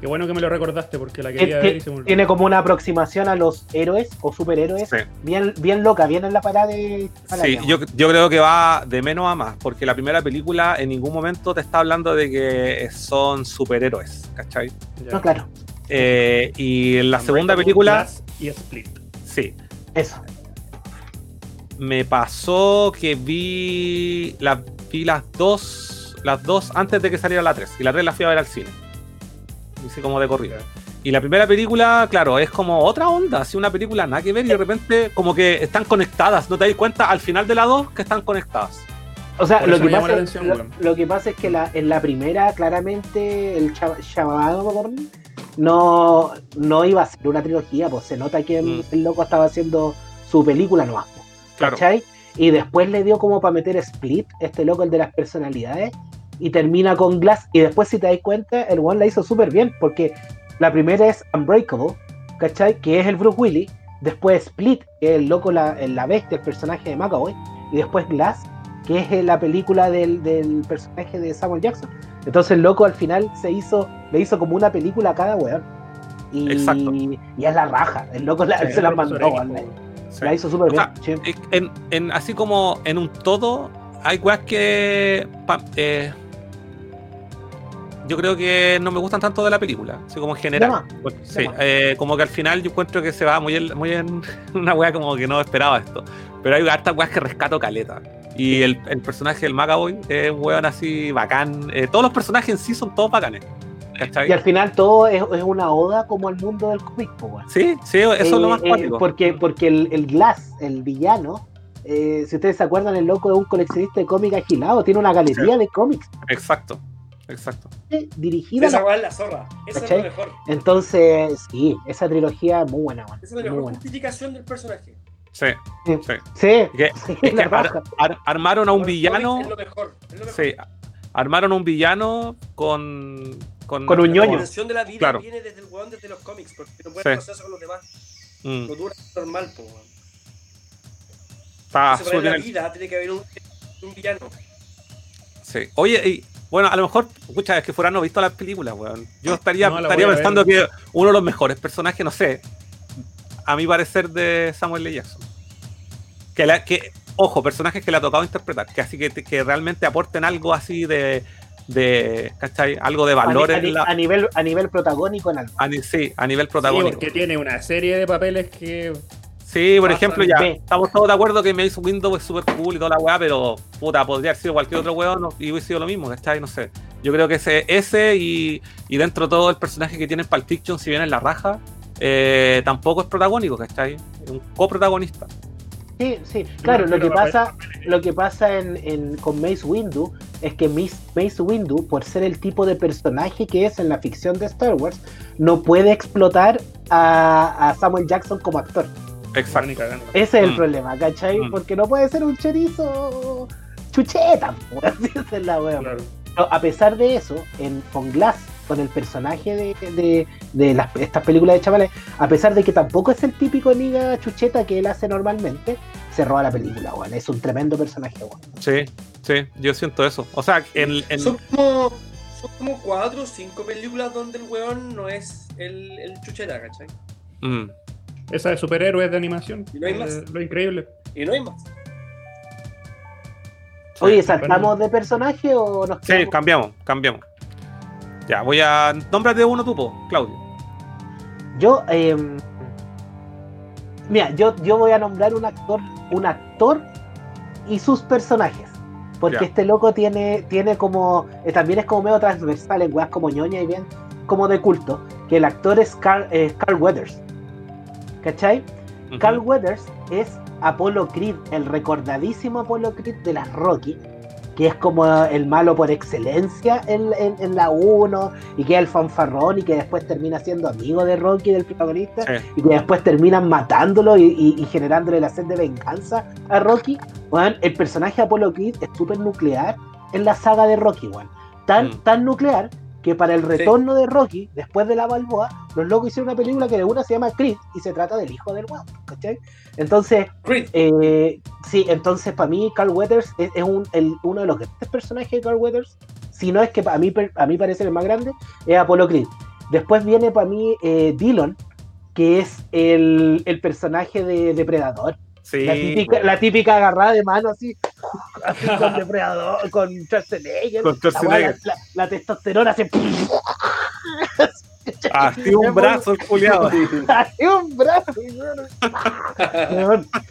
Qué bueno que me lo recordaste porque la quería ver y se me olvidó. Tiene como una aproximación a los héroes o superhéroes Sí. bien, bien loca, bien en la parada de. Sí, yo, yo creo que va de menos a más, porque la primera película en ningún momento te está hablando de que son superhéroes, ¿cachai? Ya. No, claro, Eh, y en la segunda película, y Split. sí, eso. me pasó que vi, las vi las dos, las dos antes de que saliera la 3, y la 3 la fui a ver al cine. Hice como de corrida. Y la primera película, claro, es como otra onda, así una película nada que ver y de repente como que están conectadas. ¿No te das cuenta al final de la 2 que están conectadas? O sea, lo que, pasa, atención, lo, lo que pasa es que la, en la primera, claramente, el Shyamalan no, no iba a ser una trilogía, pues se nota que Mm. el loco estaba haciendo su película nomás, Claro. ¿cachai? Y después le dio como para meter Split, este loco, el de las personalidades, y termina con Glass. Y después, si te das cuenta, el one la hizo súper bien, porque la primera es Unbreakable, ¿cachai? Que es el Bruce Willis. Después Split, que es el loco, la, la bestia, el personaje de McAvoy. Y después Glass, que es eh, la película del, del personaje de Samuel Jackson. Entonces el loco al final se hizo, le hizo como una película a cada weón. Y, Exacto. y es la raja. El loco la- Sí, se la mandó. Sí. La hizo súper bien. sea, sí. En, en- así como en un todo, hay weas que. pa- eh, yo creo que no me gustan tanto de la película, así como en general. Pues, sí, eh, como que al final yo encuentro que se va muy en, muy en [LAUGHS] una wea como que no esperaba esto. Pero hay hartas weas que rescato caleta. Y el, el personaje del Macaboy es un weón así bacán. Eh, todos los personajes en sí son todos bacanes. ¿cachai? Y al final todo es, es una oda como al mundo del cómic. Sí, sí, eso es lo más Eh, eh, cuático. porque porque el, el Glass, el villano, eh, si ustedes se acuerdan, el loco es un coleccionista de cómics agilado, tiene una galería de cómics Exacto, exacto. dirigida. a Esa la- la zorra. Eso es lo mejor. Entonces, sí, esa trilogía es muy buena, weón. Esa es la Muy mejor buena. justificación del personaje. Sí, Sí. sí. Sí, Que- Es que la ar- ar- armaron a un villano. Es lo mejor. Es lo mejor. Sí, armaron un villano con. Con, Con un La ñoño. convención de la vida Claro. viene desde el weón, desde los cómics, porque no puede Sí. con los demás. Mm, No dura normal, po, weón. está Entonces, para súper la vida tiene que haber un, un villano. Sí. Oye, y, bueno, a lo mejor, escucha, es que fuera no visto las películas, weón. Yo estaría, No, la estaría voy a pensando ver. que uno de los mejores personajes, no sé, a mi parecer, de Samuel L. Jackson. Que, la- que ojo, personajes que le ha tocado interpretar, que así que, que realmente aporten algo así de, de ¿cachai? Algo de A, valor ni- a en ni- la- a nivel, a nivel protagónico en algo. a ni- sí, a nivel Sí, protagónico. porque tiene una serie de papeles que. Sí, por ejemplo, ya estamos todos de acuerdo que Mace Window es súper cool y toda la weá, pero puta, podría haber sido cualquier otro weón y hubiese sido lo mismo, ¿cachai? No sé. Yo creo que ese, ese y, y dentro de todo el personaje que tiene en Pulp Fiction, si bien es la raja, eh, tampoco es protagónico, ¿cachai? Es un coprotagonista. Sí, sí, claro, lo que pasa, lo que pasa en, en- con Mace Windu es que Mace, Mace Windu, por ser el tipo de personaje que es en la ficción de Star Wars, no puede explotar a, a Samuel Jackson como actor. Exacto. Ni cagando. Ese es el Mm. problema, ¿cachai? Mm. Porque no puede ser un chorizo chucheta, [LAUGHS] así es la wea. Claro. Pero a pesar de eso, en, con Glass, con el personaje de, de, de las, estas películas de chavales, a pesar de que tampoco es el típico niga chucheta que él hace normalmente, se roba la película, weón. Es un tremendo personaje, weón. Sí, sí, yo siento eso. O sea, en, en- Son como, son como cuatro o cinco películas donde el weón no es el, el chuchera, ¿cachai? mm, Esa de superhéroes de animación. Y no hay más. Eh, Lo increíble. Y no hay más. Oye, ¿saltamos de personaje o nos sí, quedamos? cambiamos, cambiamos. Ya, voy a. Nómbrate uno tú, Claudio. Yo, eh, mira, yo, yo voy a nombrar un actor, un actor y sus personajes. Porque Ya. este loco tiene, tiene como, eh, también es como medio transversal en weas como ñoña y bien como de culto, que el actor es Carl, eh, Carl Weathers. ¿Cachai? Carl Weathers es Apollo Creed, el recordadísimo Apollo Creed de las Rocky, que es como el malo por excelencia en, en- en la 1, y que es el fanfarrón, y que después termina siendo amigo de Rocky, del protagonista, Sí. y que después terminan matándolo y, y- y generándole la sed de venganza a Rocky. Weón, el personaje Apollo Creed es súper nuclear en la saga de Rocky, weón. Tan, Mm. tan nuclear que para el retorno de Rocky, después de la Balboa, los locos hicieron una película que de una se llama Creed y se trata del hijo del weón, ¿cachai? Entonces, Creed. eh, sí, entonces para mí Carl Weathers es, es un- el- uno de los grandes personajes de Carl Weathers. Si no es que a mí, a mí parece el más grande, es Apollo Creed. Después viene para mí eh, Dillon, que es el, el personaje de Depredador. Sí. La, típica, la típica agarrada de mano así, así con [LAUGHS] Depredador, con Schwarzenegger. Con La, Schwarzenegger. weá, la- la testosterona así. Ah, tiene un [LAUGHS] brazo el culiado. [LAUGHS] Así un brazo,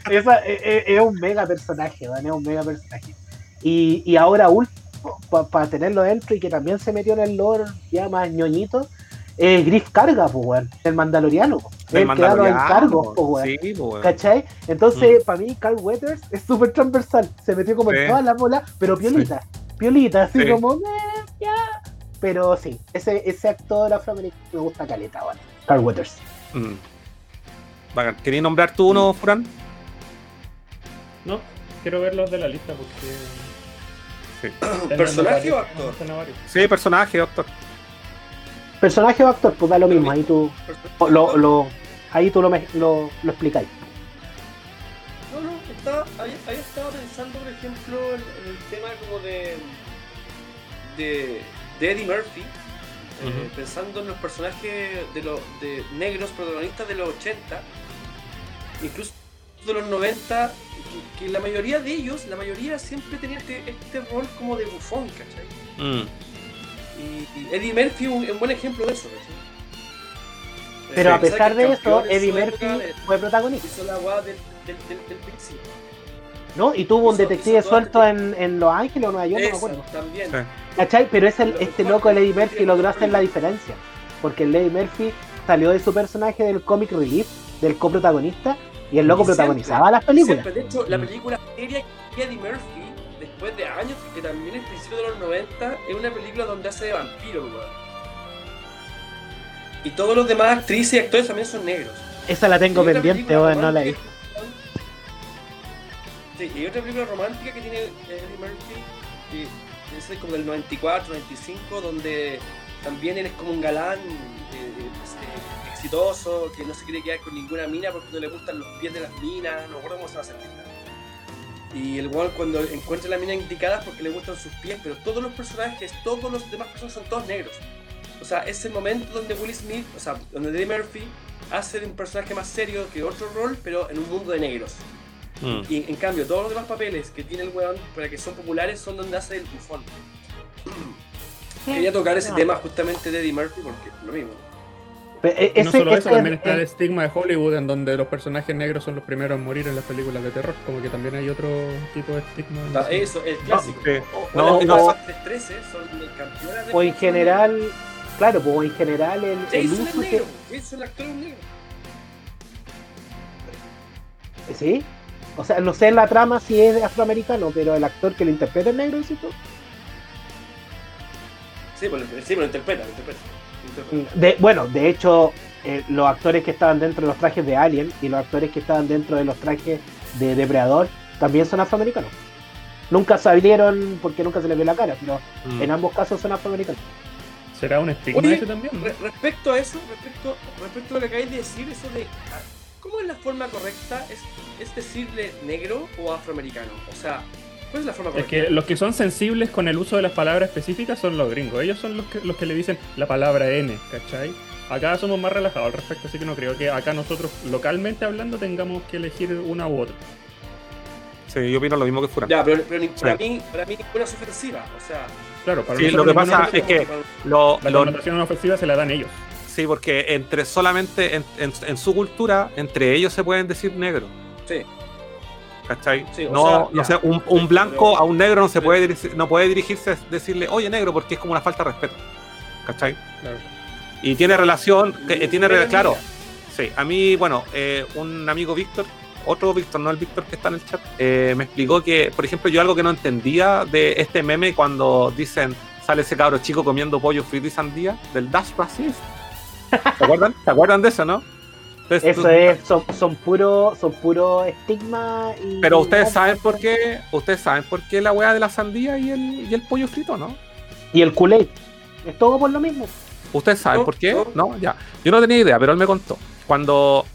esa- es, es- es un mega personaje, es un mega personaje. Y, y ahora último, para tenerlo dentro y que también se metió en el lore ya más ñoñito, es Griff Carga, pues, el mandaloriano. El que da los Mandaloriano, encargos, weón. Sí, weón. ¿Cachai? Entonces, para mí, Carl Weathers es súper transversal. Se metió como Sí. en todas las bolas, pero piolita. Piolita, así Sí. como, "Eh, ya. Pero sí, ese, ese actor afroamericano me gusta caleta, weón. Carl Weathers. Mm. Bacán. ¿Querías nombrar tú uno, Fran? No, quiero ver los de la lista porque. Sí. [COUGHS] ¿Personaje o actor? Sí, personaje, doctor. Personaje o actor, pues da lo mismo. Ahí tú lo, lo, ahí tú lo, me- lo, lo explicáis. No, no, estaba, había, había estado pensando, por ejemplo, en, en el tema como de, de, de Eddie Murphy, eh, pensando en los personajes de los de negros protagonistas de los 80, incluso de los 90, que, que la mayoría de ellos, la mayoría siempre tenía este, este rol como de bufón, ¿cachai? Mm. Y, y Eddie Murphy es un, un buen ejemplo de eso, ¿cachai? Pero a pesar de eso, Eddie Murphy fue protagonista, hizo la guada del, del, del, del principio. ¿no? Y tuvo un hizo- detective hizo suelto en, en Los Ángeles o Nueva York, no me acuerdo. también. Sí. ¿Cachai? Pero es el, este loco, el Eddie Murphy, logró hacer la diferencia. Porque el Eddie Murphy salió de su personaje del comic relief, del coprotagonista, y el loco Y siempre, protagonizaba las películas. Siempre, de hecho, la Mm. película seria que Eddie Murphy, después de años, que también es principio de los 90, es una película donde hace de vampiro, weón. Y todos los demás actrices y actores también son negros. Esa la tengo pendiente, weón, no la he Sí, y otra película romántica que tiene Eddie Murphy, que es como del 94, 95, donde también él es como un galán eh, pues, eh, exitoso, que no se quiere quedar con ninguna mina porque no le gustan los pies de las minas, no recuerdo cómo se llama esa película. Y el weón cuando encuentra la mina indicada es porque le gustan sus pies, pero todos los personajes, todos los demás personas son todos negros. O sea, es el momento donde Will Smith, o sea, donde Eddie Murphy hace de un personaje más serio que otro rol, pero en un mundo de negros. Mm. Y en cambio, todos los demás papeles que tiene el weón para que son populares son donde hace el bufón. Quería tocar ese Ah. tema justamente de Eddie Murphy porque es lo mismo. Pe- e- Y no ese- solo eso, ese- también está el eh, estigma de Hollywood, en donde los personajes negros son los primeros en morir en las películas de terror. Como que también hay otro tipo de estigma. eso. El clásico. O, No, o las no, películas de 13 son campeonas de o en general, claro, pues en general el, el Jason es uso que- negro. Jason el actor es negro. Sí. O sea, no sé en la trama si es afroamericano, pero el actor que lo interpreta es negro, ¿sí? tú? Sí, pues, lo- sí, pero lo interpreta, lo interpreta. Lo interpreta. De, bueno, de hecho, eh, los actores que estaban dentro de los trajes de Alien y los actores que estaban dentro de los trajes de Depredador también son afroamericanos. Nunca salieron porque nunca se les vio la cara, pero Mm. en ambos casos son afroamericanos. ¿Será un estigma Oye, ese también? Re- respecto a eso, respecto, respecto a lo que acabáis de decir, eso de ah, ¿cómo es la forma correcta? ¿Es, es decirle negro o afroamericano? O sea, ¿cuál es la forma Es correcta? que los que son sensibles con el uso de las palabras específicas son los gringos. Ellos son los que, los que le dicen la palabra N, ¿cachai? Acá somos más relajados al respecto, así que no creo que acá nosotros, localmente hablando, tengamos que elegir una u otra. Sí, yo opino lo mismo que Fran. Ya, pero, pero ni- para, mí, para mí ninguna es ofensiva. O sea, Claro, para Sí, lo que pasa es que lo, la lo- ofensiva se la dan ellos. sí, porque entre solamente en, en- en su cultura, entre ellos se pueden decir negro. sí. ¿Cachai? Sí, o no, sea, no sé, un, un blanco a un negro no se puede dirigir- no puede dirigirse a decirle, oye negro, porque es como una falta de respeto. ¿Cachai? Claro. Y tiene relación, que, eh, tiene, claro, Sí, a mí, bueno, eh, un amigo Víctor, otro Víctor, no el Víctor que está en el chat, eh, me explicó que, por ejemplo, yo algo que no entendía de este meme cuando dicen, sale ese cabro chico comiendo pollo frito y sandía, del Dash Racist. ¿Se acuerdan? ¿Se acuerdan de eso, no? Entonces, Eso tú- es, son, son puro, son puro estigma y. Pero ustedes saben por qué, ustedes saben por qué la weá de la sandía y el, y el pollo frito, ¿no? Y el Kool-Aid. Es todo por lo mismo. ¿Ustedes saben No, por qué? no. No. ya. Yo no tenía idea, pero él me contó. Cuando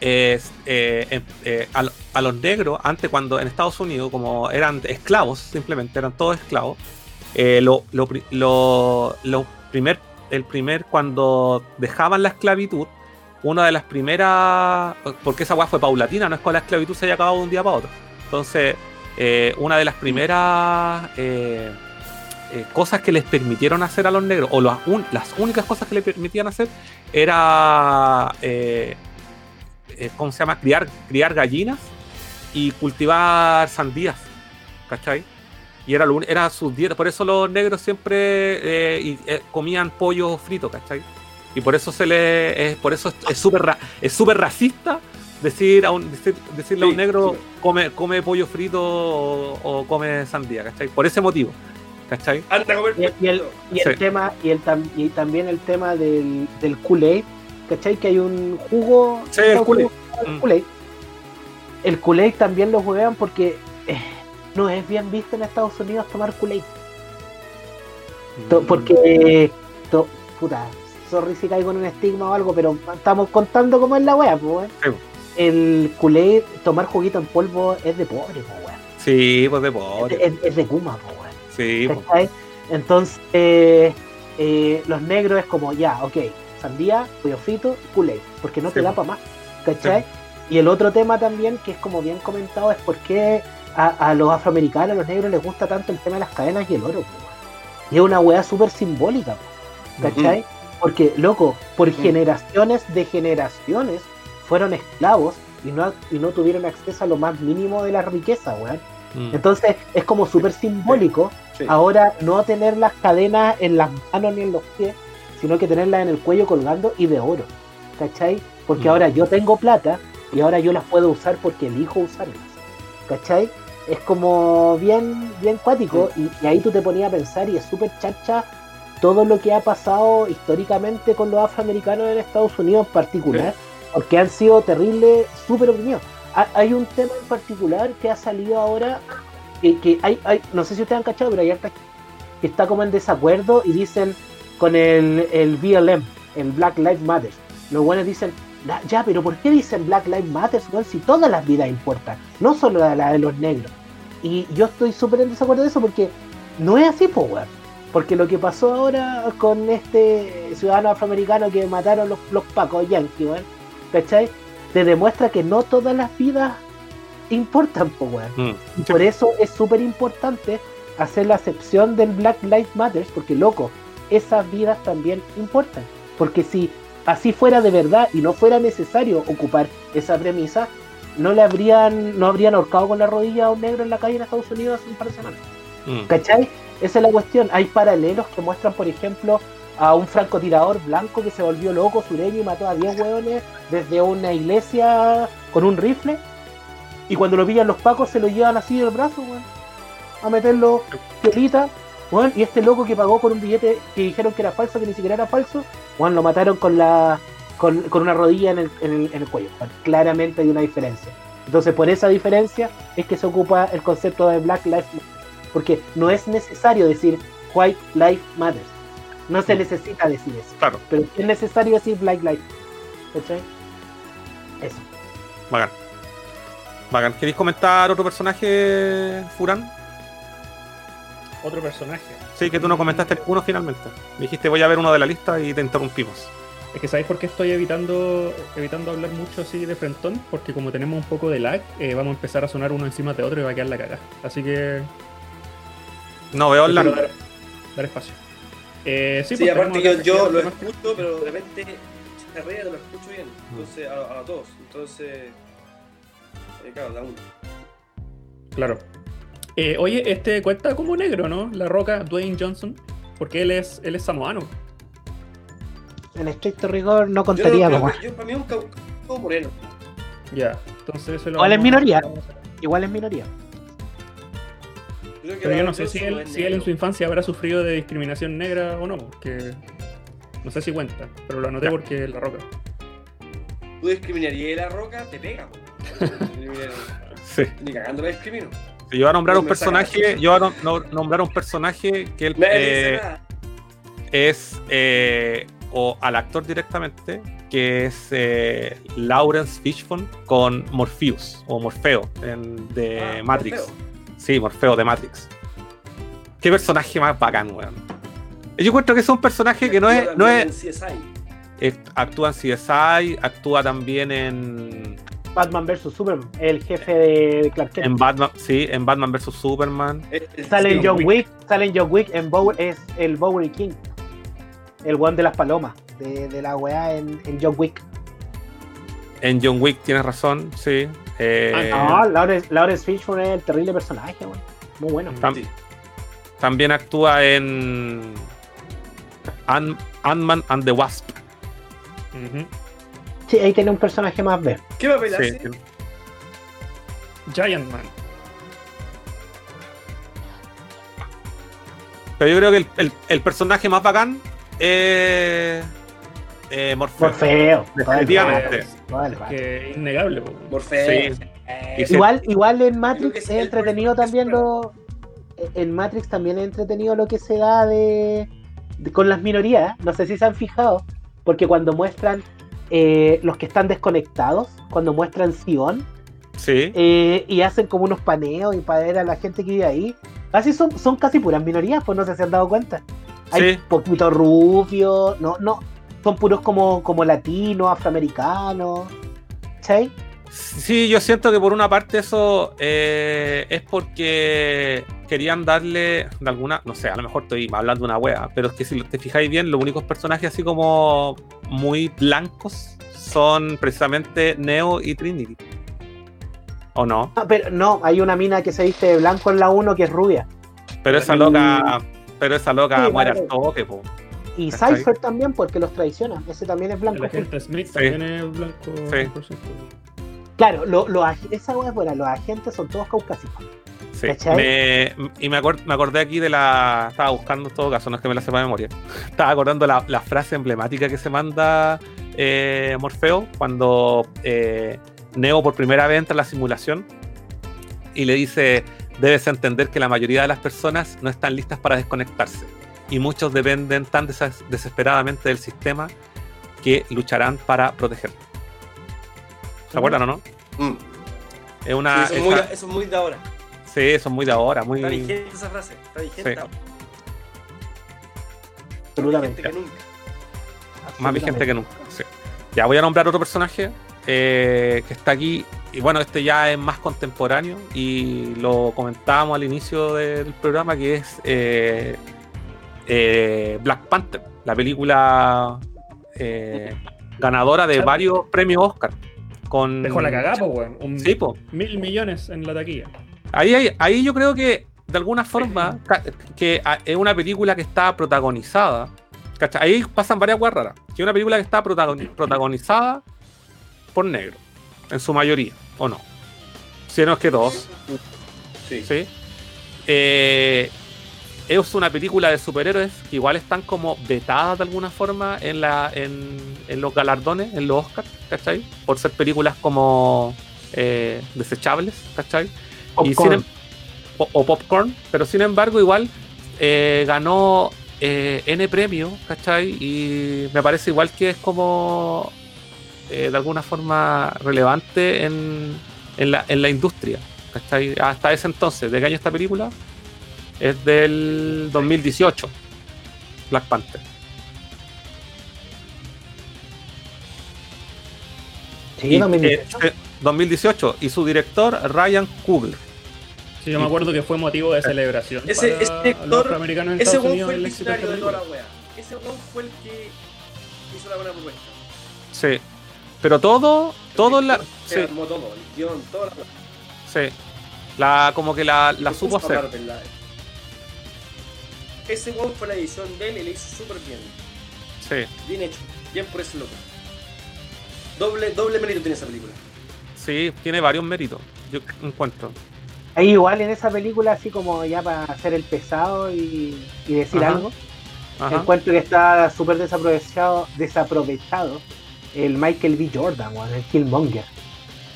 eh, eh, eh, a, lo- a los negros, antes cuando en Estados Unidos, como eran esclavos, simplemente eran todos esclavos, eh, lo, lo pri- lo- lo primer, el primer, cuando dejaban la esclavitud, una de las primeras, porque esa weá fue paulatina, no es que la esclavitud se haya acabado de un día para otro. Entonces, una de las primeras cosas que les permitieron hacer a los negros, o las, las únicas cosas que les permitían hacer, era, eh, ¿cómo se llama? Criar, criar gallinas y cultivar sandías, ¿cachai? Y era, lo era su dieta, por eso los negros siempre eh, y, eh, comían pollo frito, ¿cachai? Y por eso se le es, por eso es súper ra- es súper racista decir a un, decir- decirle a un Sí, negro sí. come, come pollo frito o, o come sandía, ¿cachai? Por ese motivo. ¿Cachai? Y, y el, y el Sí. tema, y, el y también el tema del, del Kool-Aid, ¿cachai? Que hay un jugo. Sí, el Kool-Aid. El Mm. Kool-Aid. Kool-Aid también lo juegan porque eh, no es bien visto en Estados Unidos tomar Kool-Aid. Mm. Porque, to- puta, sorry si caigo en un estigma o algo, pero estamos contando cómo es la wea, pues. Sí. El Kool-Aid, tomar juguito en polvo es de pobre, pues, weón. Sí, pues de pobre. Es, es de Kuma, pues, weón. Sí, pues. ¿cachai? Entonces, eh, eh, los negros es como, ya, ok, sandía, pollo frito, Kool-Aid, porque no Sí, te da para más, ¿cachai? Y el otro tema también, que es como bien comentado, es por qué a, a los afroamericanos, a los negros, les gusta tanto el tema de las cadenas y el oro. Y es una weá súper simbólica, ¿cachai? Porque, loco, por generaciones de generaciones fueron esclavos y no, y no tuvieron acceso a lo más mínimo de la riqueza, weón. Mm. Entonces es como súper simbólico Sí. ahora no tener las cadenas en las manos ni en los pies, sino que tenerlas en el cuello colgando y de oro. ¿Cachai? Porque Mm. ahora yo tengo plata y ahora yo las puedo usar porque elijo usarlas. ¿Cachai? Es como bien, bien cuático y, y ahí tú te ponías a pensar y es súper chacha todo lo que ha pasado históricamente con los afroamericanos en Estados Unidos en particular, porque han sido terribles, súper oprimidos. Ha- Hay un tema en particular que ha salido ahora, que, que hay, hay, no sé si ustedes han cachado, pero hay que está como en desacuerdo y dicen con el, el BLM, el Black Lives Matter. Los buenos dicen, "Ya, pero ¿por qué dicen Black Lives Matter weón, si todas las vidas importan? No solo la, la de los negros. Y yo estoy súper en desacuerdo de eso porque no es así, po, weón. Porque lo que pasó ahora con este ciudadano afroamericano que mataron los, los pacos yankees, weón, ¿cachai? Te demuestra que no todas las vidas importan, po, weón. Mm. Y por eso es súper importante hacer la excepción del Black Lives Matter, porque loco, esas vidas también importan. Porque si así fuera de verdad y no fuera necesario ocupar esa premisa, no le habrían, no habrían ahorcado con la rodilla a un negro en la calle en Estados Unidos hace un par de semanas. Mm. ¿Cachai? Esa es la cuestión. Hay paralelos que muestran, por ejemplo, a un francotirador blanco que se volvió loco, sureño, y mató a 10 hueones desde una iglesia con un rifle. Y cuando lo pillan los pacos, se lo llevan así del brazo, weón. A meterlo piolita, weón. Y este loco que pagó con un billete que dijeron que era falso, que ni siquiera era falso, weón, lo mataron con la con, con una rodilla en el, en el, en el cuello. Claramente hay una diferencia. Entonces, por esa diferencia es que se ocupa el concepto de Black Lives Matter. Porque no es necesario decir White Life Matters. No se necesita decir eso. Claro, Pero es necesario decir Black Life. ¿Cachai? Eso. bacán. Bacán. ¿Queréis comentar otro personaje, Furán? Otro personaje. Sí, que tú no comentaste ninguno finalmente. Me dijiste voy a ver uno de la lista y te interrumpimos. Es que sabéis por qué estoy evitando evitando hablar mucho así de frentón, porque como tenemos un poco de lag, eh, vamos a empezar a sonar uno encima de otro y va a quedar la cagada. Así que No veo la. dar, dar espacio. Eh, sí, Sí, pues, aparte yo, yo lo escucho, pero de repente se ríe, no lo escucho bien. Entonces, a, a todos. Entonces, eh, claro, da uno. Claro. Eh, oye, este cuenta como negro, ¿no? La Roca, Dwayne Johnson, porque él es él es samoano. En estricto rigor no Yo, contaría como. yo, para mí es un cau- cau moreno. Ya. Entonces eso lo Igual es minoría. Igual es minoría. Pero yo no sé si él, si él en su infancia habrá sufrido de discriminación negra o no, que no sé si cuenta, pero lo anoté porque es la roca. Tú discriminarías la roca, te pega. [LAUGHS] Sí. Ni cagando la discrimino. Yo voy a nombrar No un saca personaje. Yo voy a no- no- nombrar un personaje que él eh, es. eh, o al actor directamente, que es eh, Lawrence Fishburne con Morpheus o Morfeo en- de Ah, eh, Matrix. Morfeo. Sí, Morfeo de Matrix. Qué personaje más bacán, weón. Yo encuentro que es un personaje que no es, no es, en CSI. es- Actúa en CSI, actúa también en. Batman vs Superman, el jefe de Clark Kent. En Batman, sí, en Batman vs Superman. Es- Sale en John Wick, sale en John Wick, en Bower, es el Bowery King. El one de las palomas, de, de la weá en, en John Wick. En John Wick tienes razón, sí. Eh, No, Lawrence, Lawrence Fishburne es el terrible personaje, weón. Muy bueno. Tam- Sí. También actúa en Ant- Ant-Man and the Wasp. Ujú. Sí, ahí tiene un personaje más B. ¿Qué papel Sí, hace? sí. Giant Man. Pero yo creo que el, el- el personaje más bacán es eh, Morfeo. Morfeo. Definitivamente. Vale, vale. Que es innegable, po. Morfeo. Sí. Eh, Igual, igual en Matrix que es el entretenido también lo. En Matrix también es entretenido lo que se da de, de- con las minorías. No sé si se han fijado. Porque cuando muestran eh, los que están desconectados, cuando muestran Sion, Sí. eh, y hacen como unos paneos y para ver a la gente que vive ahí. Casi son, son casi puras minorías, pues no sé si se han dado cuenta. Hay Sí. poquito rubio, no, no, son puros como, como latinos, afroamericanos. ¿Sí? Sí, yo siento que por una parte eso eh, es porque querían darle de alguna, no sé, a lo mejor estoy hablando de una wea, pero es que si te fijáis bien, los únicos personajes así como muy blancos son precisamente Neo y Trinity. ¿O no? No, pero no, hay una mina que se viste de blanco en la 1 que es rubia. Pero esa loca, pero esa loca Sí, muere vale. al toque, po. Y. Cypher también, porque los traiciona. Ese también es blanco. El agente Smith Sí. también es blanco. Sí. 100%. Claro, lo- esa wea es buena, los agentes son todos caucásicos. Sí. Me- y me, acord- me acordé aquí de la. Estaba buscando en todo caso, no es que me la sepa de memoria. [LAUGHS] Estaba acordando la, la frase emblemática que se manda eh, Morfeo cuando eh, Neo por primera vez entra a la simulación y le dice: Debes entender que la mayoría de las personas no están listas para desconectarse y muchos dependen tan des- desesperadamente del sistema que lucharán para protegerlo. ¿Se acuerdan o no? mm. Es una. Sí, eso, es muy, esa- eso es muy de ahora. Sí, eso es muy de ahora, muy. Está vigente esa frase. Está vigente Sí. Absolutamente. Vigente que nunca. Más vigente que nunca. sí. Ya voy a nombrar otro personaje eh, que está aquí. Y bueno, este ya es más contemporáneo y lo comentábamos al inicio del programa, que es eh, eh, Black Panther, la película eh, ganadora de varios premios Oscar. Con... Dejó la cagada, weón. Un Sí, po. mil millones en la taquilla. Ahí, hay- ahí yo creo que de alguna forma que a- es una película que está protagonizada. ¿cachai? Ahí pasan varias cosas raras. Que es una película que está protagoni- protagonizada por negros, en su mayoría, ¿o no? Si no es que todos, Sí. ¿sí? Eh, es una película de superhéroes que igual están como vetadas de alguna forma en, la, en, en los galardones, en los Oscars, ¿cachai? Por ser películas como eh, desechables, ¿cachai? Y sin em- o, o popcorn, pero sin embargo igual eh, ganó eh, N premio, ¿cachai? Y me parece igual que es como eh, de alguna forma relevante en, en, la, en la industria, ¿cachai? Hasta ese entonces, ¿de qué año esta película? Es del 2018, Black Panther. Sí, Y, 2018. eh, eh, 2018, y su director Ryan Coogler. Sí, yo me acuerdo que fue motivo de celebración. Ese- para ese los director- afroamericanos en Ese Estados weón Unidos fue el visionario de toda la wea. Ese weón fue el que hizo la buena propuesta. Sí. Pero todo, todo la, Se sí, armó todo, el guion, toda la wea. sí. La, como que la, la supo hacer. Marvel, la- Ese weón fue la edición de él y le hizo súper bien. Sí, Bien hecho. Bien por ese loco. Doble, doble mérito tiene esa película. sí, tiene varios méritos, yo encuentro. Ahí igual en esa película, así como ya para hacer el pesado y, y decir Ajá. algo, Ajá. encuentro que está súper desaprovechado, desaprovechado el Michael B. Jordan, weón, el Killmonger.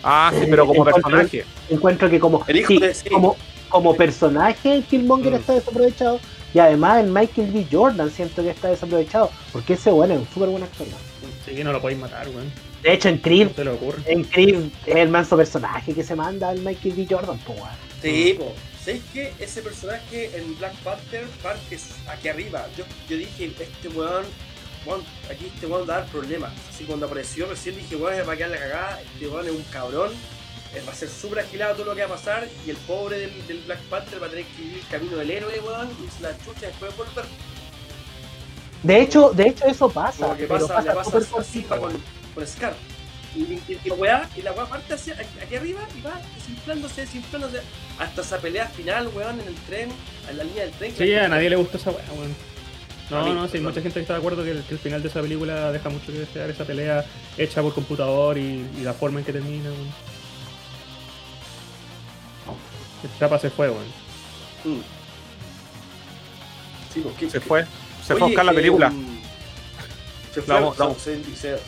Ah, sí, pero como Encuentro- personaje. Encuentro que como, El hijo sí, de- sí. como, como personaje el Killmonger Mm. está desaprovechado y además el Michael B. Jordan siento que está desaprovechado porque ese bueno es un súper buen actor. Sí, no lo podéis matar, weón. De hecho en Creed, en Creed es el manso personaje que se manda el Michael B. Jordan, weón. Sí, po. ¿Sabes qué? Ese personaje en Black Panther parte aquí arriba. Yo, yo dije, este weón, weón, aquí este weón va a dar problemas. Así cuando apareció recién dije, weón, es para quedar la cagada, este weón es un cabrón, eh, va a ser súper agilado todo lo que va a pasar y el pobre del, del Black Panther va a tener que vivir el camino del héroe, weón, y se la chucha después de volver. De hecho, de hecho eso pasa, Como que pero pasa, le a con, con Scar. Y, y, y la weá, y la weá parte hacia, aquí, aquí arriba y va desinflándose, desinflándose, hasta esa pelea final, weón, en el tren, en la línea del tren. Sí, a nadie le gustó esa weá, weón. No, mí, no, sí, perdón. mucha gente está de acuerdo que el, que el final de esa película deja mucho que desear, esa pelea hecha por computador y, y la forma en que termina. weón. El chapa se fue, weón. Mm. Sí, pues, ¿qué- Se fue. Se fue a buscar la eh, película. um, Se fue, Vamos, se- se, se, se.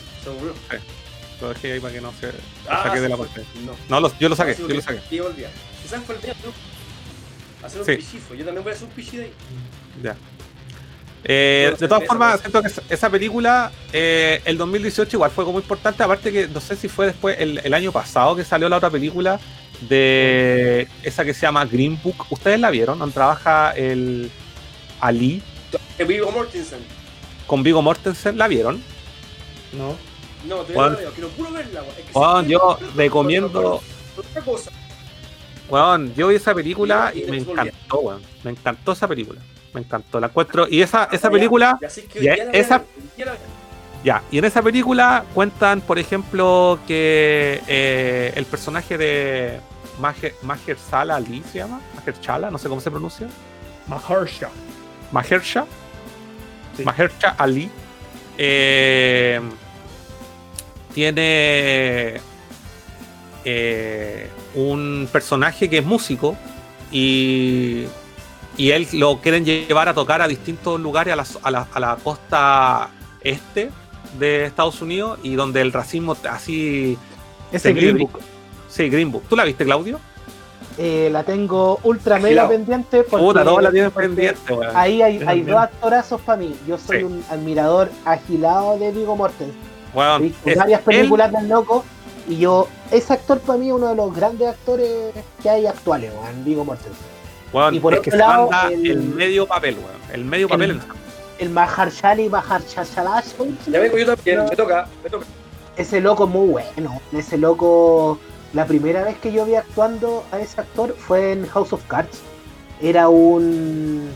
Lo dejé ahí para que no se lo Ah, saque de la pantalla. No. No, lo- yo lo saqué, Ah, sí, yo lo saqué. te iba a olvidar. Quizás fue el día, ¿no? Hacer un Sí. pichifo. Yo también voy a hacer un pichi de ahí. Ya. Eh, de todas formas, esa- siento que esa- película, eh, el 2018 igual fue como importante, aparte que no sé si fue después, el, el año pasado que salió la otra película de esa que se llama Green Book. ¿Ustedes la vieron? Donde trabaja el Ali Vigo Mortensen. con Vigo Mortensen, ¿la vieron? No. No, te Juan. la veo, quiero puro verla. Es que Juan, si- yo recomiendo, Otra cosa. weón, yo vi esa película Y- me encantó, weón. Me encantó esa película. Me encantó, la encuentro. Y esa, esa película, esa- ya y en esa película cuentan, por ejemplo, que eh, el personaje de Maher, Mahershala Ali se llama, Mahershala, no sé cómo se pronuncia, Mahershala. Mahersha, Sí. Mahersha Ali, eh, tiene eh, un personaje que es músico y, y él lo quieren llevar a tocar a distintos lugares a la, a la- a la costa este de Estados Unidos y donde el racismo así... Ese se Green. Book. Sí, Green Book. ¿Tú la viste, Claudio? Eh, la tengo ultra mega pendiente porque, Puta, todos la porque pendiente, ahí hay, hay dos actorazos para mí. Yo soy Sí. un admirador agilado de Vigo Mortensen. Visto es varias él- películas del loco y yo, ese actor para mí es uno de los grandes actores que hay actuales, weón, Vigo Mortensen. y por es otro que lado, el- el, medio papel, weón. El medio papel el- en- El Maharshali Maharshalash, Ya vengo yo también, me toca, me toca. ese loco es muy bueno. Ese loco, la primera vez que yo vi actuando a ese actor fue en House of Cards. Era un.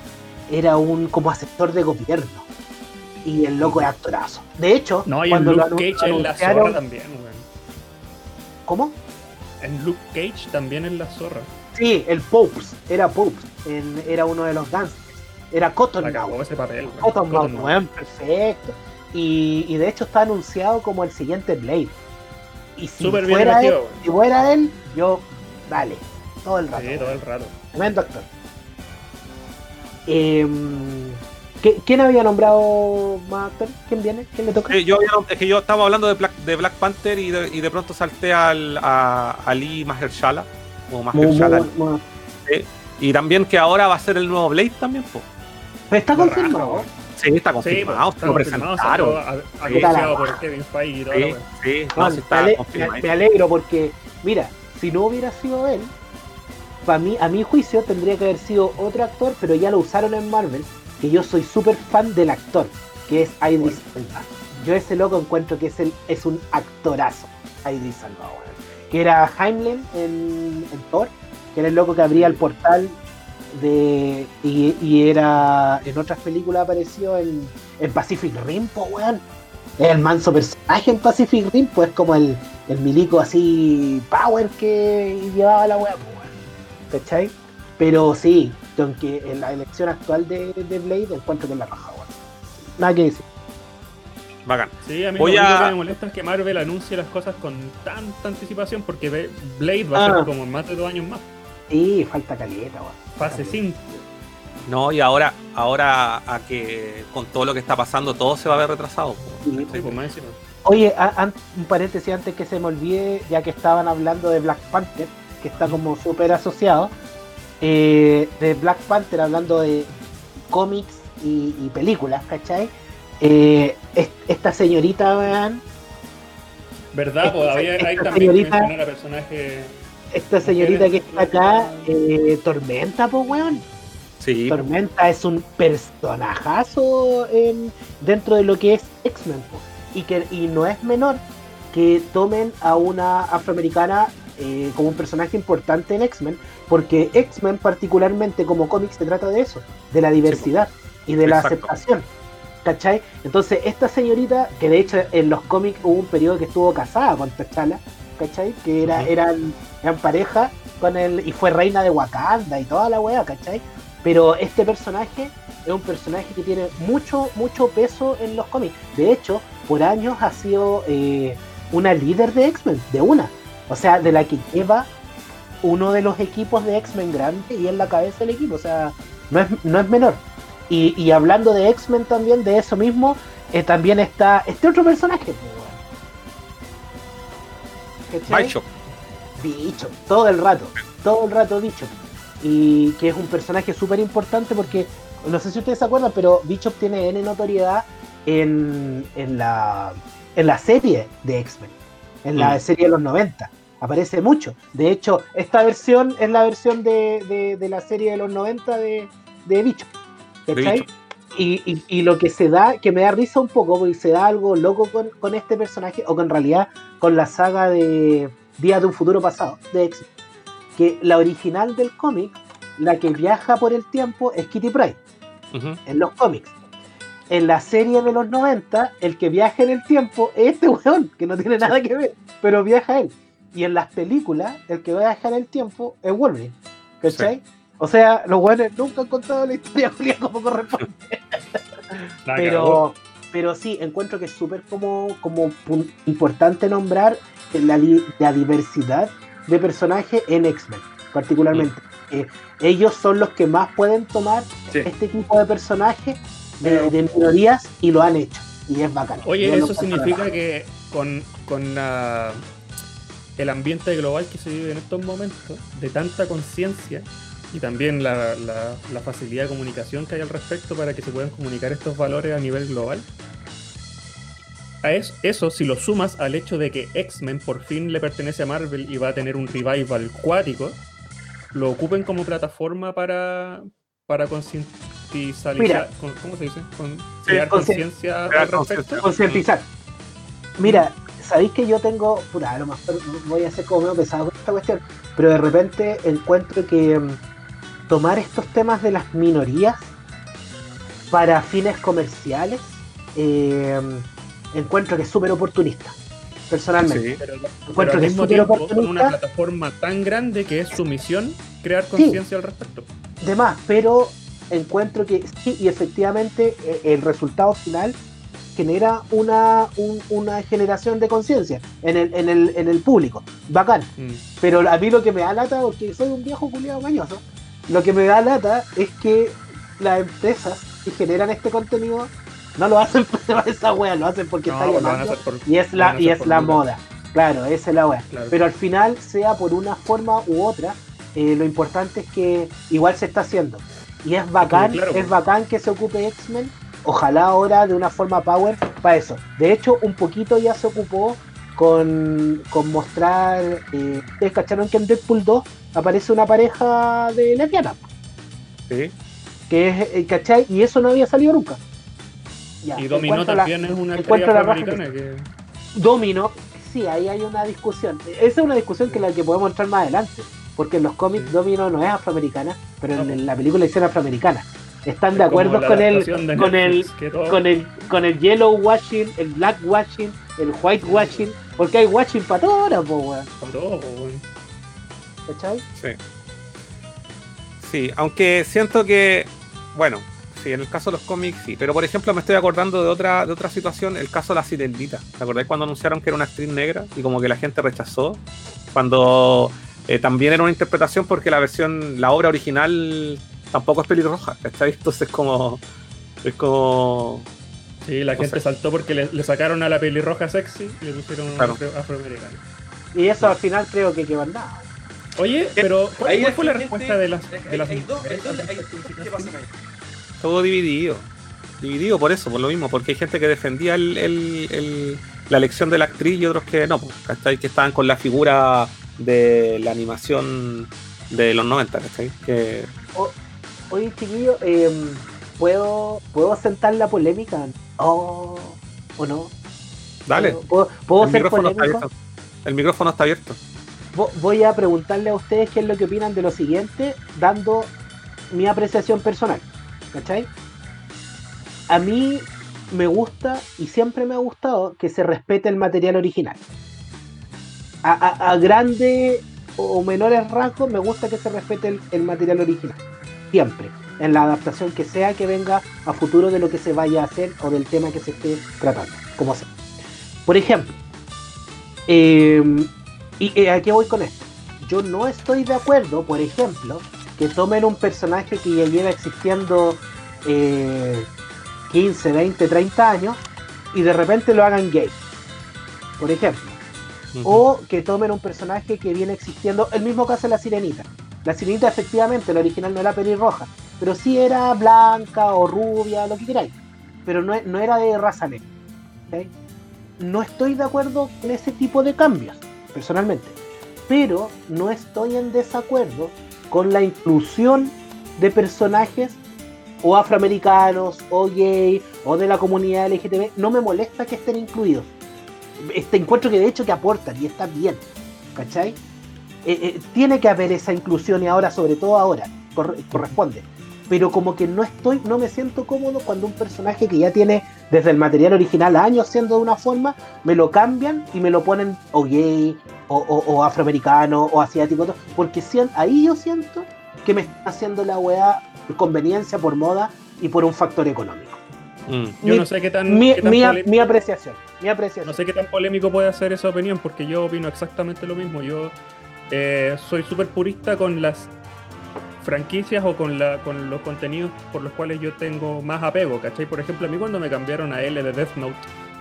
Era un como asesor de gobierno. Y el loco es actorazo. De hecho, No, y cuando Luke lo Cage en la zorra también, weón. ¿Cómo? En Luke Cage también en la zorra. Sí, el Popes. Era Popes. en- era uno de los gangsters. Era Cottonmouth. ese papel. Cottonmouth, perfecto. Y, y de hecho está anunciado como el siguiente Blade. Y si Súper bien fuera él, elegido, weón. si fuera él, yo, dale, todo el rato. Sí, todo el rato. Tremendo actor. ¿qué- ¿Quién había nombrado más actor? ¿Quién viene? ¿Quién le toca? Eh, yo, había- es que yo estaba hablando de Black, de Black Panther y de, y de pronto salté al, a Ali Mahershala. O Muy- muy Mahershala. muy- Y también que ahora va a ser el nuevo Blade también, po. Pero está confirmado. raro, Sí, está Sí, confirmado, pues, se lo confirmado, presentaron. salió a- Puta Anunciado la por Kevin Feige y todo. Sí, weón. sí, no, Juan, sí me, está ale- confirmado. me- me alegro porque, mira, si no hubiera sido él, para mí, a mi juicio tendría que haber sido otro actor, pero ya lo usaron en Marvel, que yo soy súper fan del actor, que es Idris Elba. Yo ese loco encuentro que es, el, es un actorazo, Idris Elba. Que era Heimlen en, en Thor, que era el loco que abría el portal de y, y era en otras películas apareció en, en Pacific Rim, po, weón. Es el manso personaje en Pacific Rim, pues como el, el milico así power que llevaba la weá, po, weón. ¿Cachai? Pero sí, aunque en la elección actual de, de Blade encuentro que es la raja, weón. Nada que decir. Bacán. Sí, a mí Voy lo único a- que me molesta es que Marvel anuncie las cosas con tanta anticipación porque Blade va a Ah. ser como en más de dos años más. Sí, falta caleta, weón. Fase 5. No, y ahora, ahora a que con todo lo que está pasando, todo se va a ver retrasado. po. Sí, Sí, pues. Oye, a- un paréntesis antes que se me olvide, ya que estaban hablando de Black Panther, que está como súper asociado, eh, de Black Panther hablando de cómics y, y películas, ¿cachai? Eh, es- esta señorita, vean, ¿Verdad? Pues Esta- había, esta también que señorita- a personaje. esta señorita que está acá, eh, Tormenta, pues, weón. Sí, Tormenta es un personajazo en- dentro de lo que es X-Men. Y, que, y no es menor que tomen a una afroamericana eh, como un personaje importante en X-Men, porque X-Men particularmente como cómic se trata de eso, de la diversidad y de la aceptación. ¿Cachai? Entonces esta señorita, que de hecho en los cómics hubo un periodo que estuvo casada con T'Challa, ¿cachai? Que era, Ujú. eran, eran pareja con él y fue reina de Wakanda y toda la weá, ¿cachai? Pero este personaje es un personaje que tiene mucho, mucho peso en los cómics. De hecho, por años ha sido eh, una líder de X-Men, de una. O sea, de la que lleva uno de los equipos de X-Men grande y es la cabeza del equipo. O sea, no es, no es menor. Y, y hablando de X-Men también, de eso mismo, eh, también está este otro personaje. Bicho. Bicho, todo el rato, todo el rato Bicho. Y que es un personaje súper importante porque, no sé si ustedes se acuerdan, pero Bicho tiene N notoriedad en, en, la, en la serie de X-Men, en la Mm. serie de los 90. Aparece mucho. De hecho, esta versión es la versión de, de- de la serie de los 90 de, de Bicho. ¿cachai? Bicho. Y, y- y lo que se da, que me da risa un poco, porque se da algo loco con, con este personaje, o con realidad con la saga de Días de un futuro pasado, de X. Que la original del cómic, la que viaja por el tiempo, es Kitty Pryde, Ujú. en los cómics. En la serie de los 90, el que viaja en el tiempo es este [LAUGHS] weón, que no tiene nada que ver, pero viaja él. Y en las películas, el que viaja en el tiempo es Wolverine. ¿Cachai? O sea, los weones nunca han contado la historia [LAUGHS] Julia como corresponde. Pero, pero sí, encuentro que es súper como, como importante nombrar la, la diversidad de personajes en X-Men, particularmente. Eh, ellos son los que más pueden tomar Sí. este tipo de personajes de, de minorías y lo han hecho. Y es bacán. Oye, eso significa que con, con la- el ambiente global que se vive en estos momentos, de tanta conciencia y también la, la- la facilidad de comunicación que hay al respecto para que se puedan comunicar estos valores a nivel global, a es- eso si lo sumas al hecho de que X-Men por fin le pertenece a Marvel y va a tener un revival cuático, lo ocupen como plataforma para, para concientizar, ¿cómo se dice? Con, crear conscien- conciencia crear al respecto. conciencia. concientizar. Mira, sabéis que yo tengo, puta, a lo mejor voy a ser como medio pesado con esta cuestión, pero de repente encuentro que mm, tomar estos temas de las minorías para fines comerciales, eh, encuentro que es súper oportunista, personalmente. Sí. Pero, pero Encuentro al que es mismo súper tiempo con oportunista. una plataforma tan grande que es su misión crear conciencia al respecto. de más, pero encuentro que sí, y efectivamente eh, el resultado final genera una, un- una generación de conciencia en el, en, el, en el público. Bacán. Mm. Pero a mí lo que me da lata, porque soy un viejo culiado mañoso, lo que me da lata es que las empresas que generan este contenido no lo hacen [LAUGHS] por esa wea, lo hacen porque No, está llamando por- y es la, y es la moda. Claro, esa es la wea. Claro. Pero al final, sea por una forma u otra, eh, lo importante es que igual se está haciendo. Y es bacán, claro, es bacán que se ocupe X-Men. Ojalá ahora de una forma power para eso. De hecho, un poquito ya se ocupó con, con mostrar. Eh, ¿Ustedes cacharon que en Deadpool 2 aparece una pareja de lesbianas? Sí. Que es, eh, ¿cachai? Y eso no había salido nunca. Ya, Y Dominó la- también es una estrella afroamericana que... Domino, sí, ahí hay una discusión. Esa es una discusión que la que podemos entrar más adelante. Porque en los cómics Sí. Domino no es afroamericana, pero No, en, la película hicieron afroamericana. ¿Están es de acuerdo con el, de con el, Netflix, que todo- con el con el yellow washing, el black washing, el white washing? Porque hay washing para todo ahora, po, weón. con todo, weón. ¿Cachai? Sí. Sí, aunque siento que, bueno, sí, en el caso de los cómics sí, pero por ejemplo me estoy acordando de otra, de otra situación, el caso de la Sirenita. ¿Te acordáis cuando anunciaron que era una actriz negra y como que la gente rechazó? Cuando eh, también era una interpretación porque la versión, la obra original tampoco es pelirroja, ¿cachai? Entonces como, es como, Sí, la O gente saltó porque le, le sacaron a la pelirroja sexy y le pusieron Claro. afro- afroamericana. Y eso al final creo que quedó en nada. Oye, pero ¿cuál, Ahí cuál fue la respuesta de las, de las hay dos- hay hay-? ¿Qué pasa ahí? todo dividido. Dividido por eso, por lo mismo, porque hay gente que defendía el- el- el- la elección de la actriz y otros que no, pues, ¿cachai? Que estaban con la figura de la animación de los 90, ¿cachai? Que, Oye, chiquillo, eh, ¿puedo, ¿puedo sentar la polémica? Oh, ¿O no? dale, ¿Puedo, puedo el ser micrófono, está abierto. el micrófono está abierto. Vo- voy a preguntarle a ustedes qué es lo que opinan de lo siguiente, dando mi apreciación personal. ¿Cachai? A mí me gusta y siempre me ha gustado que se respete el material original. A, a- a grande o menores rasgos me gusta que se respete el, el material original. Siempre. en la adaptación que sea que venga a futuro de lo que se vaya a hacer o del tema que se esté tratando, como sea. Por ejemplo, em, y eh, aquí voy con esto. Yo no estoy de acuerdo, por ejemplo, que tomen un personaje que ya lleva existiendo 15, 20, 30 años y de repente lo hagan gay. Por ejemplo. O que tomen un personaje que viene existiendo, el mismo caso de la sirenita. La sirenita efectivamente, la original no era pelirroja, pero sí era blanca o rubia, lo que queráis. Pero no, no era de raza negra. No estoy de acuerdo con ese tipo de cambios, personalmente. Pero no estoy en desacuerdo con la inclusión de personajes o afroamericanos o gay o de la comunidad LGTB. No me molesta que estén incluidos. Este encuentro que de hecho que aportan y está bien. ¿Cachai? Eh, eh, tiene que haber esa inclusión y ahora, sobre todo ahora, corresponde pero como que no estoy, no me siento cómodo cuando un personaje que ya tiene desde el material original años siendo de una forma, me lo cambian y me lo ponen o gay, o, afroamericano, o asiático, porque ahí yo siento que me está haciendo la weá por conveniencia, por moda y por un factor económico. Mm. Yo no sé qué tan. Mi, apreciación, mi apreciación. No sé qué tan polémico puede ser esa opinión, porque yo opino exactamente lo mismo. Yo eh, soy súper purista con las franquicias o con, la, con los contenidos por los cuales yo tengo más apego, ¿cachai? Por ejemplo, a mí cuando me cambiaron a L de Death Note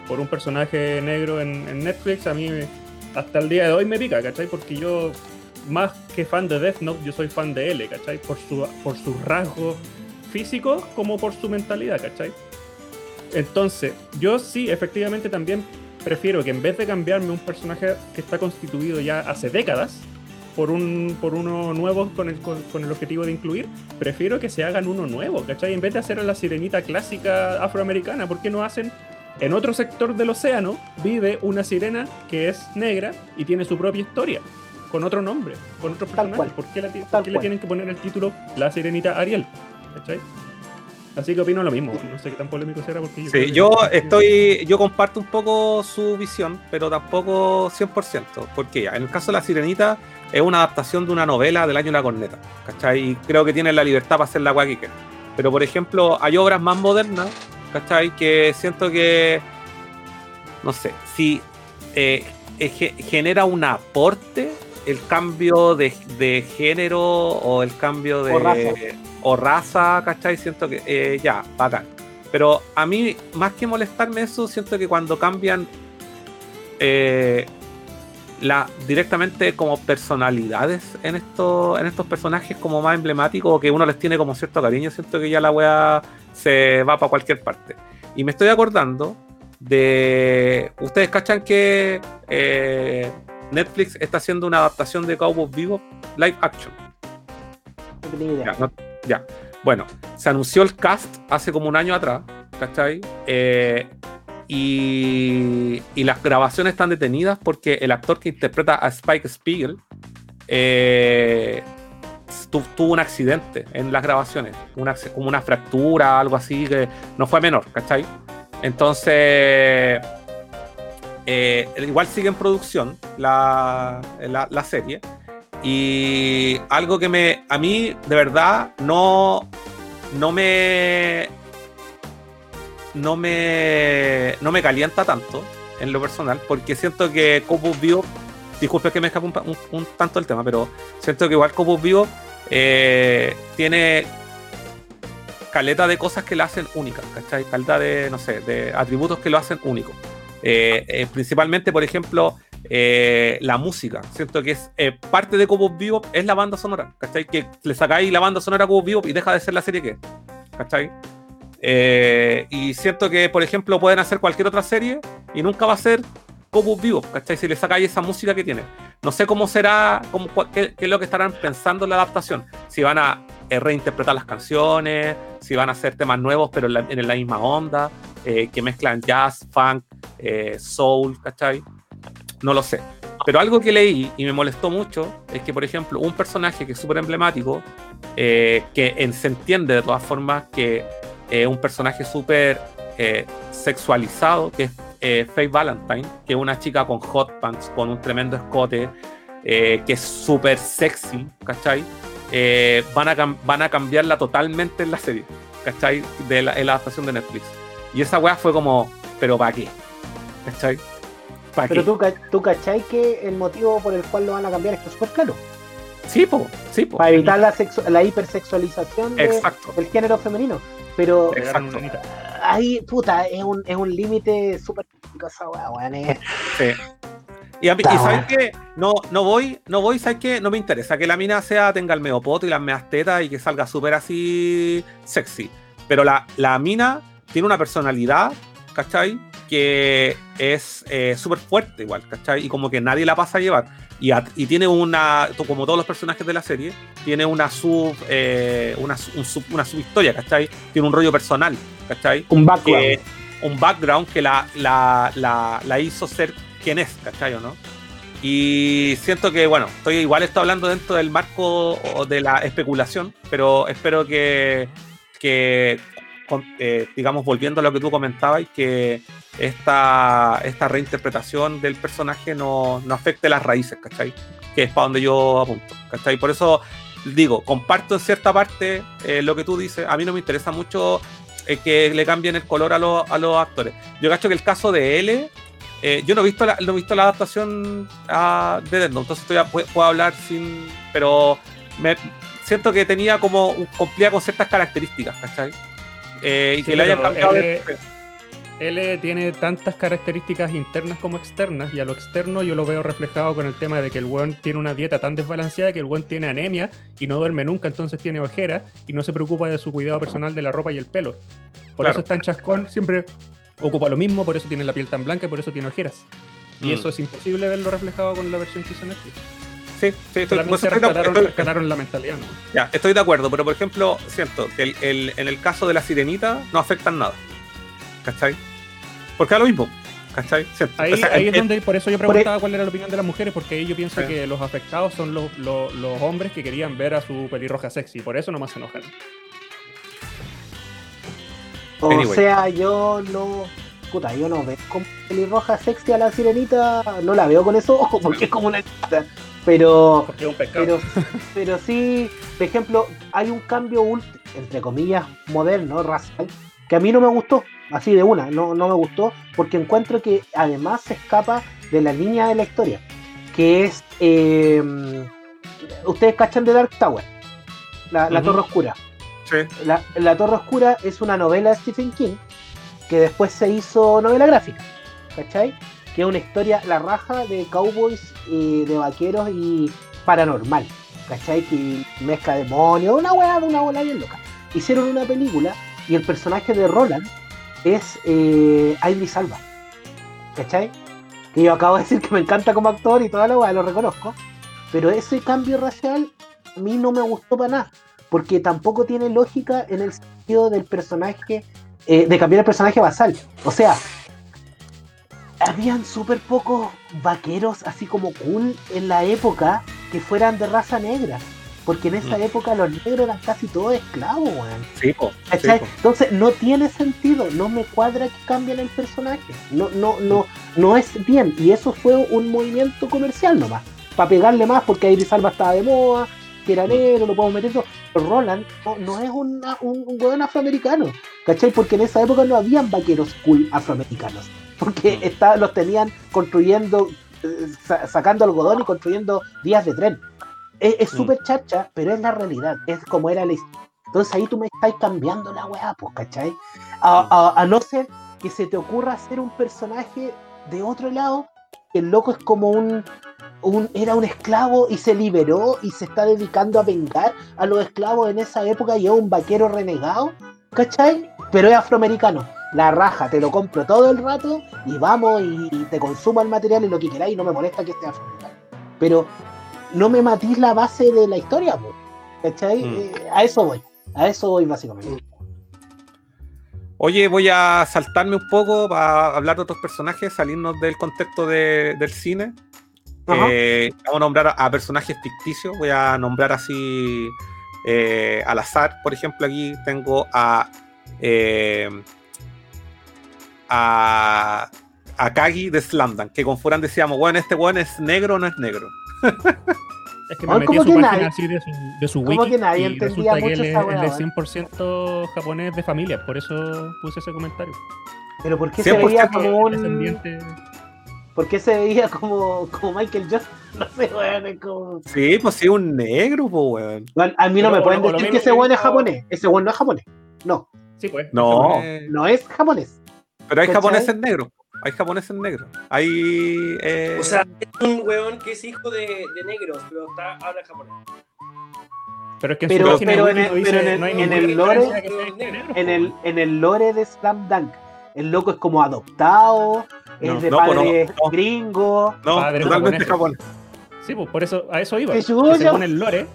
por un personaje negro en, Netflix, a mí hasta el día de hoy me pica, ¿cachai? Porque yo, más que fan de Death Note, yo soy fan de L, ¿cachai? Por, su, por sus rasgos físicos como por su mentalidad, ¿cachai? Entonces, yo sí, efectivamente también prefiero que en vez de cambiarme un personaje que está constituido ya hace décadas, por, un, por uno nuevo con el, con, el objetivo de incluir, prefiero que se hagan uno nuevo, ¿cachai? En vez de hacer la sirenita clásica afroamericana, ¿por qué no hacen en otro sector del océano vive una sirena que es negra y tiene su propia historia, con otro nombre, con otro personaje. ¿Por qué, le tienen que poner el título La Sirenita Ariel? ¿Cachai? Así que opino lo mismo. No sé qué tan polémico será porque yo. Sí, yo estoy. Yo comparto un poco su visión, pero tampoco 100%. Porque ya, en el caso de la sirenita, es una adaptación de una novela del año de la corneta. ¿Cachai? Y creo que tienen la libertad para hacer la guay Pero por ejemplo, hay obras más modernas, ¿cachai? Que siento que. No sé, si eh, genera un aporte el cambio de, género o el cambio de. O raza, ¿cachai? Siento que eh, ya, bacán. Pero a mí, más que molestarme eso, siento que cuando cambian eh, la, directamente como personalidades en, esto, en estos personajes como más emblemáticos o que uno les tiene como cierto cariño, siento que ya la wea se va para cualquier parte. Y me estoy acordando de... Ustedes cachan que eh, Netflix está haciendo una adaptación de Cowboys Vivo live action. Ya, Bueno, se anunció el cast hace como un año atrás, ¿cachai? Eh, y, las grabaciones están detenidas porque el actor que interpreta a Spike Spiegel eh, tuvo un accidente en las grabaciones, como una fractura, algo así, que no fue menor, ¿cachai? Entonces, eh, igual sigue en producción la, la, serie. Y algo que me, a mí de verdad no, no me no me, no me calienta tanto en lo personal, porque siento que Copus Vivo, disculpe que me escape un, tanto el tema, pero siento que igual Copus Vivo eh, tiene caleta de cosas que la hacen única, ¿cachai? Caleta de, no sé, de atributos que lo hacen único. Eh, eh, principalmente, por ejemplo, la música. Siento que es parte de Copus Vivo es la banda sonora, ¿cachai? Que le sacáis la banda sonora a Copus Vivo y deja de ser la serie que es, ¿cachai? Eh, y siento que, por ejemplo, pueden hacer cualquier otra serie y nunca va a ser como vivo, ¿cachai? Si le sacáis esa música que tiene. No sé cómo será, cómo, qué, es lo que estarán pensando en la adaptación. Si van a eh, reinterpretar las canciones, si van a hacer temas nuevos, pero en la, misma onda, eh, que mezclan jazz, funk, soul, ¿cachai? No lo sé. Pero algo que leí y me molestó mucho es que, por ejemplo, un personaje que es súper emblemático, que se entiende de todas formas que eh, un personaje súper eh, sexualizado, que es eh, Faye Valentine, que es una chica con hot pants, con un tremendo escote, que es súper sexy, ¿cachai? eh, van, a van a cambiarla totalmente en la serie, ¿cachai? De la, en la adaptación de Netflix. Y esa weá fue como, ¿pero para qué? ¿cachai? ¿Para Pero qué? tú, tú cachai que el motivo por el cual lo van a cambiar es que es súper claro. Sí, po, sí, po. Para evitar la, la hipersexualización de- del género femenino. Pero ahí, puta, es un, es un límite súper weá, weón. es- Sí. Y, a mí- y Está sabes qué? No, no voy, no voy, ¿sabes qué? No me interesa que la mina sea, tenga el meopoto y las meas tetas y que salga súper así sexy. Pero la, la mina tiene una personalidad, ¿cachai? Que es eh, súper fuerte igual, ¿cachai? Y como que nadie la pasa a llevar. Y, a- y tiene una, como todos los personajes de la serie, tiene una sub, eh, una, un sub- una subhistoria, ¿cachai? Tiene un rollo personal, ¿cachai? Un background. que- un background que la, la, la, la hizo ser quien es, ¿cachai o no? Y siento que, bueno, estoy igual estoy hablando dentro del marco de la especulación, pero espero que, que eh, digamos, volviendo a lo que tú comentabas, que esta, esta reinterpretación del personaje no, no afecte las raíces, ¿cachai? Que es para donde yo apunto, ¿cachai? Por eso digo, comparto en cierta parte eh, lo que tú dices, a mí no me interesa mucho eh, que le cambien el color a, los- a los actores. Yo cacho que el caso de L, eh, yo no he visto la, no he visto la adaptación a, de Death entonces estoy a- puedo, puedo hablar sin. Pero me siento que tenía como. cumplía con ciertas características, ¿cachai? Eh, y Sí, que le hayan pero cambiado. L- de- L tiene tantas características internas como externas, y a lo externo yo lo veo reflejado con el tema de que el weón tiene una dieta tan desbalanceada que el weón tiene anemia y no duerme nunca, entonces tiene ojeras y no se preocupa de su cuidado personal de la ropa y el pelo. Por Claro. eso es tan chascón, siempre ocupa lo mismo, por eso tiene la piel tan blanca y por eso tiene ojeras. Y Mm. eso es imposible verlo reflejado con la versión que hizo Netflix. Sí, sí, estoy, Solamente estoy de- rescataron, estoy- rescataron la mentalidad, ¿no? ya, estoy de acuerdo, pero por ejemplo, siento que el- el- en el caso de la sirenita no afectan nada. ¿Cachai? Porque es lo mismo. ¿Cachai? Ahí, O sea, ahí el- es donde, por eso yo preguntaba cuál era la opinión de las mujeres, porque ahí yo pienso Sí. que los afectados son los, los, los hombres que querían ver a su pelirroja sexy, por eso nomás se enojan. O Anyway. sea, yo no. Puta, yo no veo con pelirroja sexy a la sirenita, no la veo con esos ojos porque es como una. Pero, un pero, pero sí, por ejemplo, hay un cambio, ult- entre comillas, moderno, racial, que a mí no me gustó, así de una, no, no me gustó, porque encuentro que además se escapa de la línea de la historia, que es. eh, Ustedes cachan de Dark Tower, la. Torre Oscura. sí. La, La Torre Oscura es una novela de Stephen King que después se hizo novela gráfica, ¿cachai? Que es una historia, la raja de cowboys, eh, de vaqueros y paranormal, ¿cachai? Que mezcla demonios, una weá, una bola bien loca. Hicieron una película y el personaje de Roland es eh, Alba, ¿cachai? Que yo acabo de decir que me encanta como actor y toda la weá, lo reconozco, pero ese cambio racial a mí no me gustó para nada porque tampoco tiene lógica en el sentido del personaje, eh, de cambiar el personaje basal. O sea, habían súper pocos vaqueros así como cool en la época que fueran de raza negra. Porque en esa Mm. época los negros eran casi todos esclavos, weón. Sí, po, sí, ¿Cachai? po. Entonces no tiene sentido, no me cuadra que cambien el personaje. No, no, no, no es bien. Y eso fue un movimiento comercial nomás. Para pegarle más, porque Iris Alba estaba de moda, que era negro, lo podemos meter todo. Pero Roland no, no es una- un, un weón afroamericano. ¿Cachai? Porque en esa época no habían vaqueros cool afroamericanos. Porque Mm. está- los tenían construyendo, eh, sa- sacando algodón y construyendo vías de tren. Es Mm. súper chacha, pero es la realidad. Es como era la historia. Entonces ahí tú me estás cambiando la weá, pues, ¿cachai? A, a- a no ser que se te ocurra hacer un personaje de otro lado, el loco es como un, un- era un esclavo y se liberó y se está dedicando a vengar a los esclavos en esa época y es un vaquero renegado, ¿cachai? Pero es afroamericano. La raja, te lo compro todo el rato y vamos y, y te consumo el material y lo que queráis y no me molesta que esté afroamericano. Pero no me matís la base de la historia, po, ¿cachai? Mm. Eh, a eso voy, a eso voy básicamente. Oye, voy a saltarme un poco para hablar de otros personajes, salirnos del contexto de- del cine. Eh, vamos a nombrar a, a personajes ficticios. Voy a nombrar así eh, al azar. Por ejemplo, aquí tengo a. eh, a. a Kagi de Slamdan, que con Furan decíamos, bueno, este weón es negro o no es negro. [LAUGHS] Es que me metí ¿cómo a su que página nadie- así de su, de su wiki que nadie y entendía resulta que mucho él es, weón? 100% japonés de familia, por eso puse ese comentario. Pero ¿por qué se 100% veía como un. Descendiente... ¿Por qué se veía como, como Michael Jackson? [LAUGHS] No sé, weón, es como. Sí, pues sí, un negro, pues, weón. Bueno, a mí no Pero me pueden decir que ese weón es japonés. Ese weón no es japonés. No, Sí, pues. No. japonés. no es japonés. Pero hay ¿Cachai? japoneses negros. Hay japoneses negros. Hay. eh, O sea, es un weón que es hijo de, de negros, pero está, habla japonés. Pero es que en Pero- su pero en el- no dice- pero en el- no hay en el lore- que En el, en el lore de Slam Dunk, el loco es como adoptado, es No, de no, pues no, padre no. gringo. no, padre totalmente japonés. japonés. Sí, pues por eso a eso iba. ¡Qué que chulo! según el lore,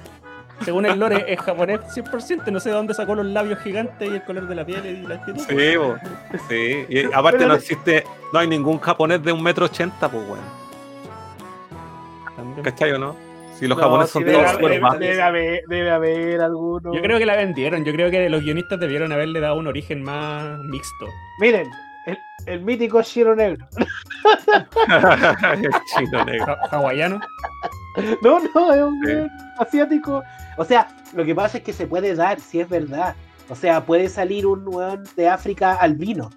según el lore es japonés 100%, no sé de dónde sacó los labios gigantes y el color de la piel y la actitud. Sí, sí. Y aparte Pero no existe, no hay ningún japonés de un metro ochenta, pues, weón. También. ¿Cachai o no? Si los No, japoneses sí son todos súper debe- debe haber, debe haber alguno. Yo creo que la vendieron, yo creo que los guionistas debieron haberle dado un origen más mixto. Miren, el, el mítico Shiro Negro. [LAUGHS] El chino negro. Ha- hawaiano. [LAUGHS] No, no, es un Sí. asiático. O sea, lo que pasa es que se puede dar, si es verdad. O sea, puede salir un weón de África albino.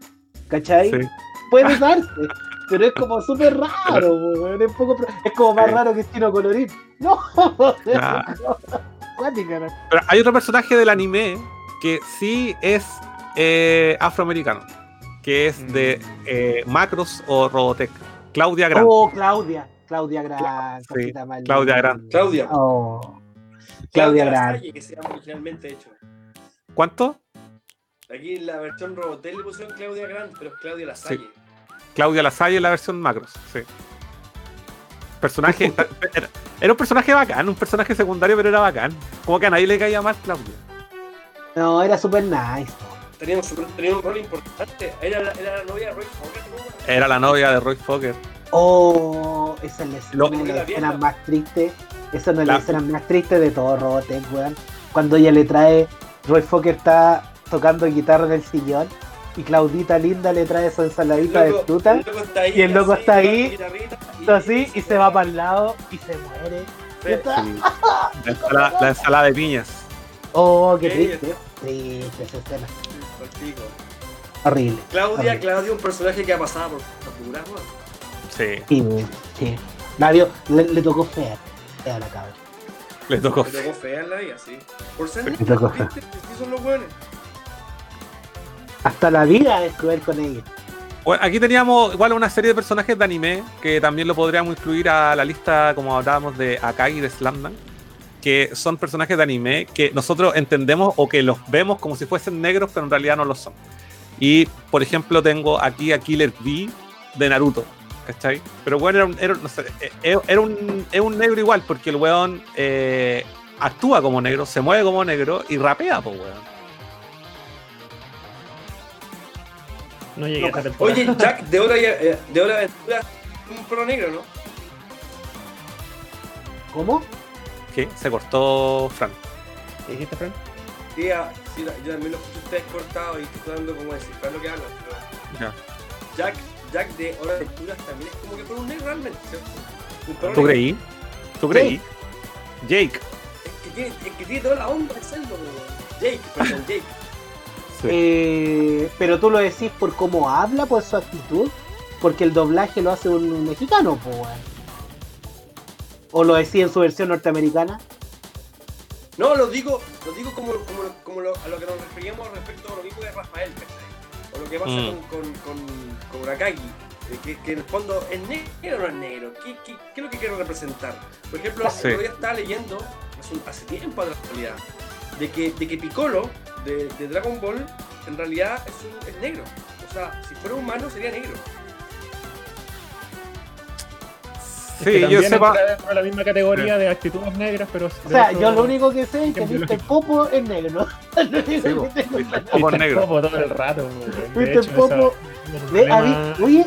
¿Cachai? Sí. Puede [LAUGHS] darse. Pero es como súper raro, weón, Es, poco es como más Sí. raro que Chino Colorín. No, [LAUGHS] Nah. ¿no? Pero hay otro personaje del anime que sí es eh, afroamericano, que es de eh, Macros o Robotech. Claudia Grant. Oh, Claudia. Claudia Gran. Sí, más Claudia. Gran. Claudia. Oh. Claudia Gran. Lasalle, que se llama originalmente hecho. ¿Cuánto? Aquí en la versión Robotel le pusieron Claudia Grant, pero es Claudia Lasalle. Claudia Lasalle en la versión Macros, sí. Personaje. [LAUGHS] era, era un personaje bacán, un personaje secundario, pero era bacán. Como que a nadie le caía mal Claudia. No, era súper nice. Tenía, un, super- tenía un rol importante. Era, la- era la novia de Roy Fokker. Era la novia de Roy Fokker. Oh, esa es la escena, La pierna. más tristes. Esa es una de La- las escenas más tristes de todo Robotech, weón. Cuando ella le trae, Roy Fokker está tocando guitarra en el sillón y Claudita linda le trae su ensaladita de fruta, el loco está ahí, y el loco está ahí, todo así, y se va para el lado y se muere. La, ensalada, la ensalada de piñas. Oh, qué triste. Triste esa escena. Horrible. Claudia, Horrible. Claudia, un personaje que ha pasado por weón. Sí, Sí, sí. Nadie, le, le tocó fea. Fea la cabra. le tocó. Me tocó fea en la vida, sí. Por ser Me tocó fea. ¿viste? Sí son los buenos. Hasta la vida es cruel con ella. Bueno, aquí teníamos igual una serie de personajes de anime que también lo podríamos incluir a la lista, como hablábamos de Akagi de Slamdance, que son personajes de anime que nosotros entendemos o que los vemos como si fuesen negros, pero en realidad no lo son. Y por ejemplo, tengo aquí a Killer B de Naruto, ¿cachai? Pero bueno, era un, era, no sé, eh, era un, es un negro igual, porque el weón eh, actúa como negro, se mueve como negro y rapea, pues weón. No llegué a esta temporada. Oye, Jack de [LAUGHS] Hora, eh, de Hora de Aventura es un perro negro, ¿no? ¿Cómo? Que se cortó Fran. ¿Qué dijiste, Fran? Sí, ah, sí, yo también lo escucho a ustedes cortado y estoy dando como descifrar lo que hablan, pero Ya. Jack, Jack de Hora de Aventura también es como que fue un negro realmente, ¿cierto? ¿Tú creí? ¿Tú creí? Jake. Es que tiene, es que tiene toda la onda de serlo, weón. Jake, perdón, [LAUGHS] Jake. Sí. Eh, pero tú lo decís por cómo habla, por su actitud, porque el doblaje lo hace un mexicano, weón. O lo decís en su versión norteamericana. No, lo digo, lo digo como, como, como lo- a lo que nos referíamos respecto a lo mismo de Rafael, ¿cachai? O lo que pasa Mm. con, con, con, con Urakagi, de que, que en el fondo es negro o no es negro, ¿Qué, qué, qué es lo que quiero representar? Por ejemplo, Sí. el otro día estaba leyendo, hace, tiempo en realidad, de que, de que Piccolo de, de Dragon Ball en realidad es, un, es negro. O sea, si fuera humano sería negro. Es que Sí, yo también sepa. entra dentro de la misma categoría de actitudes negras, pero. O sea, yo lo único que sé es que lógico. Popo es negro. [LAUGHS] Sí. Popo negro. Popo todo el rato. Popo- oye,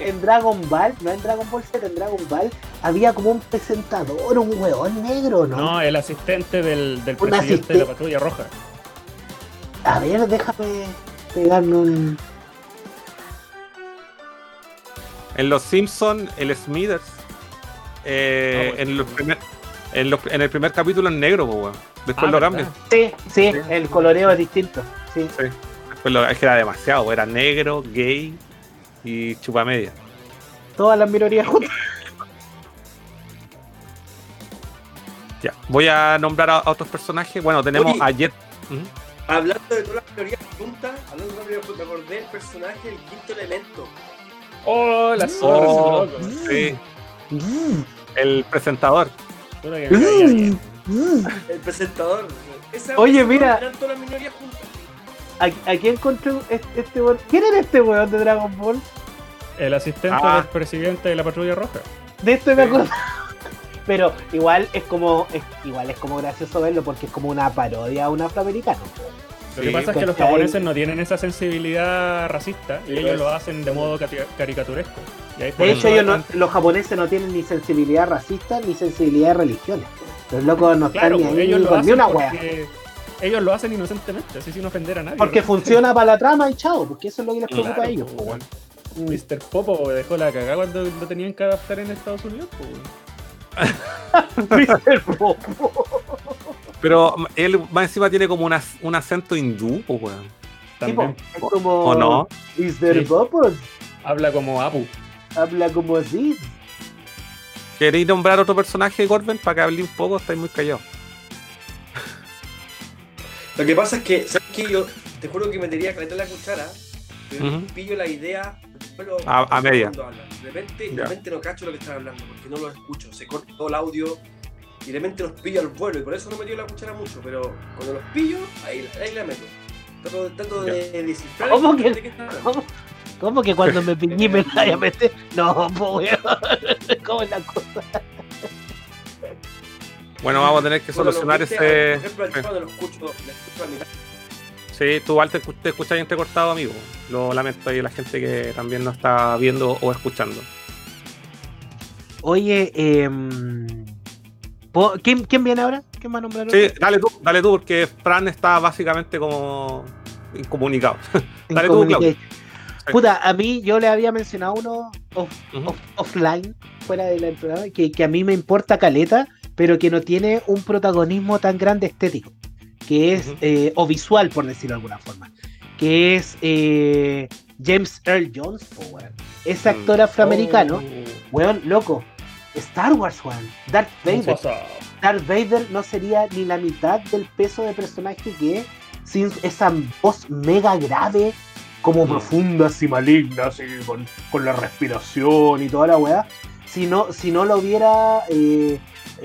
en, Dragon Ball, no en Dragon Ball Z, en Dragon Ball, había como un presentador, un hueón negro, ¿no? No, el asistente del, del presidente de la patrulla roja. A ver, déjame pegarme un. En los Simpsons, el Smithers, eh, Ah, bueno. en, los primer- En, los- en el primer capítulo es negro, pues, weón. Después Ah, lo cambian. Sí, sí, el coloreo es distinto. Sí. Después lo, es que era demasiado, era negro, gay y chupamedia. Todas las minorías juntas. [LAUGHS] Ya. Voy a nombrar a, a otros personajes. Bueno, tenemos Oye. a Jet. Hablando de todas las teorías juntas, hablando de todas las teorías juntas, me acordé del personaje del quinto elemento. Oh, la zorra, Oh, sí, el presentador. El presentador. Esa- Oye, mira. Las minorías juntas. ¿A- ¿Aquí encontré este, weón? ¿Quién era este weón de Dragon Ball? El asistente Ah. del presidente de la patrulla roja. De esto me acuerdo. [LAUGHS] Pero igual es como es, igual es como gracioso verlo porque es como una parodia a un afroamericano. Lo que Sí, pasa es que los ¿cachai? japoneses no tienen esa sensibilidad racista y ellos pues. lo hacen de modo caricaturesco. Y ahí por De hecho, ellos no- los japoneses no tienen ni sensibilidad racista ni sensibilidad de religiones. Los locos no Claro, están ni pues, ahí ellos con ni hacen una wea. ellos lo hacen inocentemente, así sin ofender a nadie. Porque ¿no? funciona para la trama y chao, porque eso es lo que les Claro, preocupa a ellos. pues, po, weón. Mm. Mr. Popo dejó la cagada cuando lo tenían que adaptar en Estados Unidos. pues, weón. [LAUGHS] Mr. Popo. Pero él más encima tiene como una- un acento hindú, pues, weón. Tipo, También es como ¿O no? Mr. Sí. Popo habla como Apu. habla como así. ¿Queréis nombrar otro personaje, Gorben, para que hable un poco? Estáis muy callados. Lo que pasa es que, ¿sabes qué? Yo te juro que metería caleta en la cuchara, pero Ujú. pillo la idea pero, A- a media. De repente, de repente no cacho lo que están hablando, porque no lo escucho, se corta todo el audio y de repente los pillo al vuelo, y por eso no me la cuchara mucho, pero cuando los pillo, ahí, ahí la meto. Trato, trato de descifrar ¿Cómo que- de. ¿Cómo, cómo que cuando me piñí me la voy a meter? No, weón. [LAUGHS] ¿Cómo es la cosa? Bueno, vamos a tener que Bueno, solucionar ese. Por ejemplo, al chaval lo escucho, lo escucho a mitad. Sí, tú, Walter, te escucháis entrecortado, amigo. Lo lamento ahí a la gente que también nos está viendo o escuchando. Oye, eh, ¿quién, ¿quién viene ahora? ¿Quién va a nombrar Sí, dale tú, dale tú, porque Fran está básicamente como incomunicado. [LAUGHS] dale tú. Claudio. Puta, a mí yo le había mencionado uno off- Ujú. off- offline, fuera de la programa, que, que a mí me importa caleta, pero que no tiene un protagonismo tan grande estético, que es, eh, o visual, por decirlo de alguna forma, que es eh, James Earl Jones, po, weón. ese Mm. actor afroamericano, Oh, weón, loco, Star Wars, weón, Darth ¿qué Vader. Darth Vader no sería ni la mitad del peso de personaje que es sin esa voz mega grave, como Mm. profunda, así maligna, así con, con la respiración y toda la weá. Si no, si no lo hubiera eh,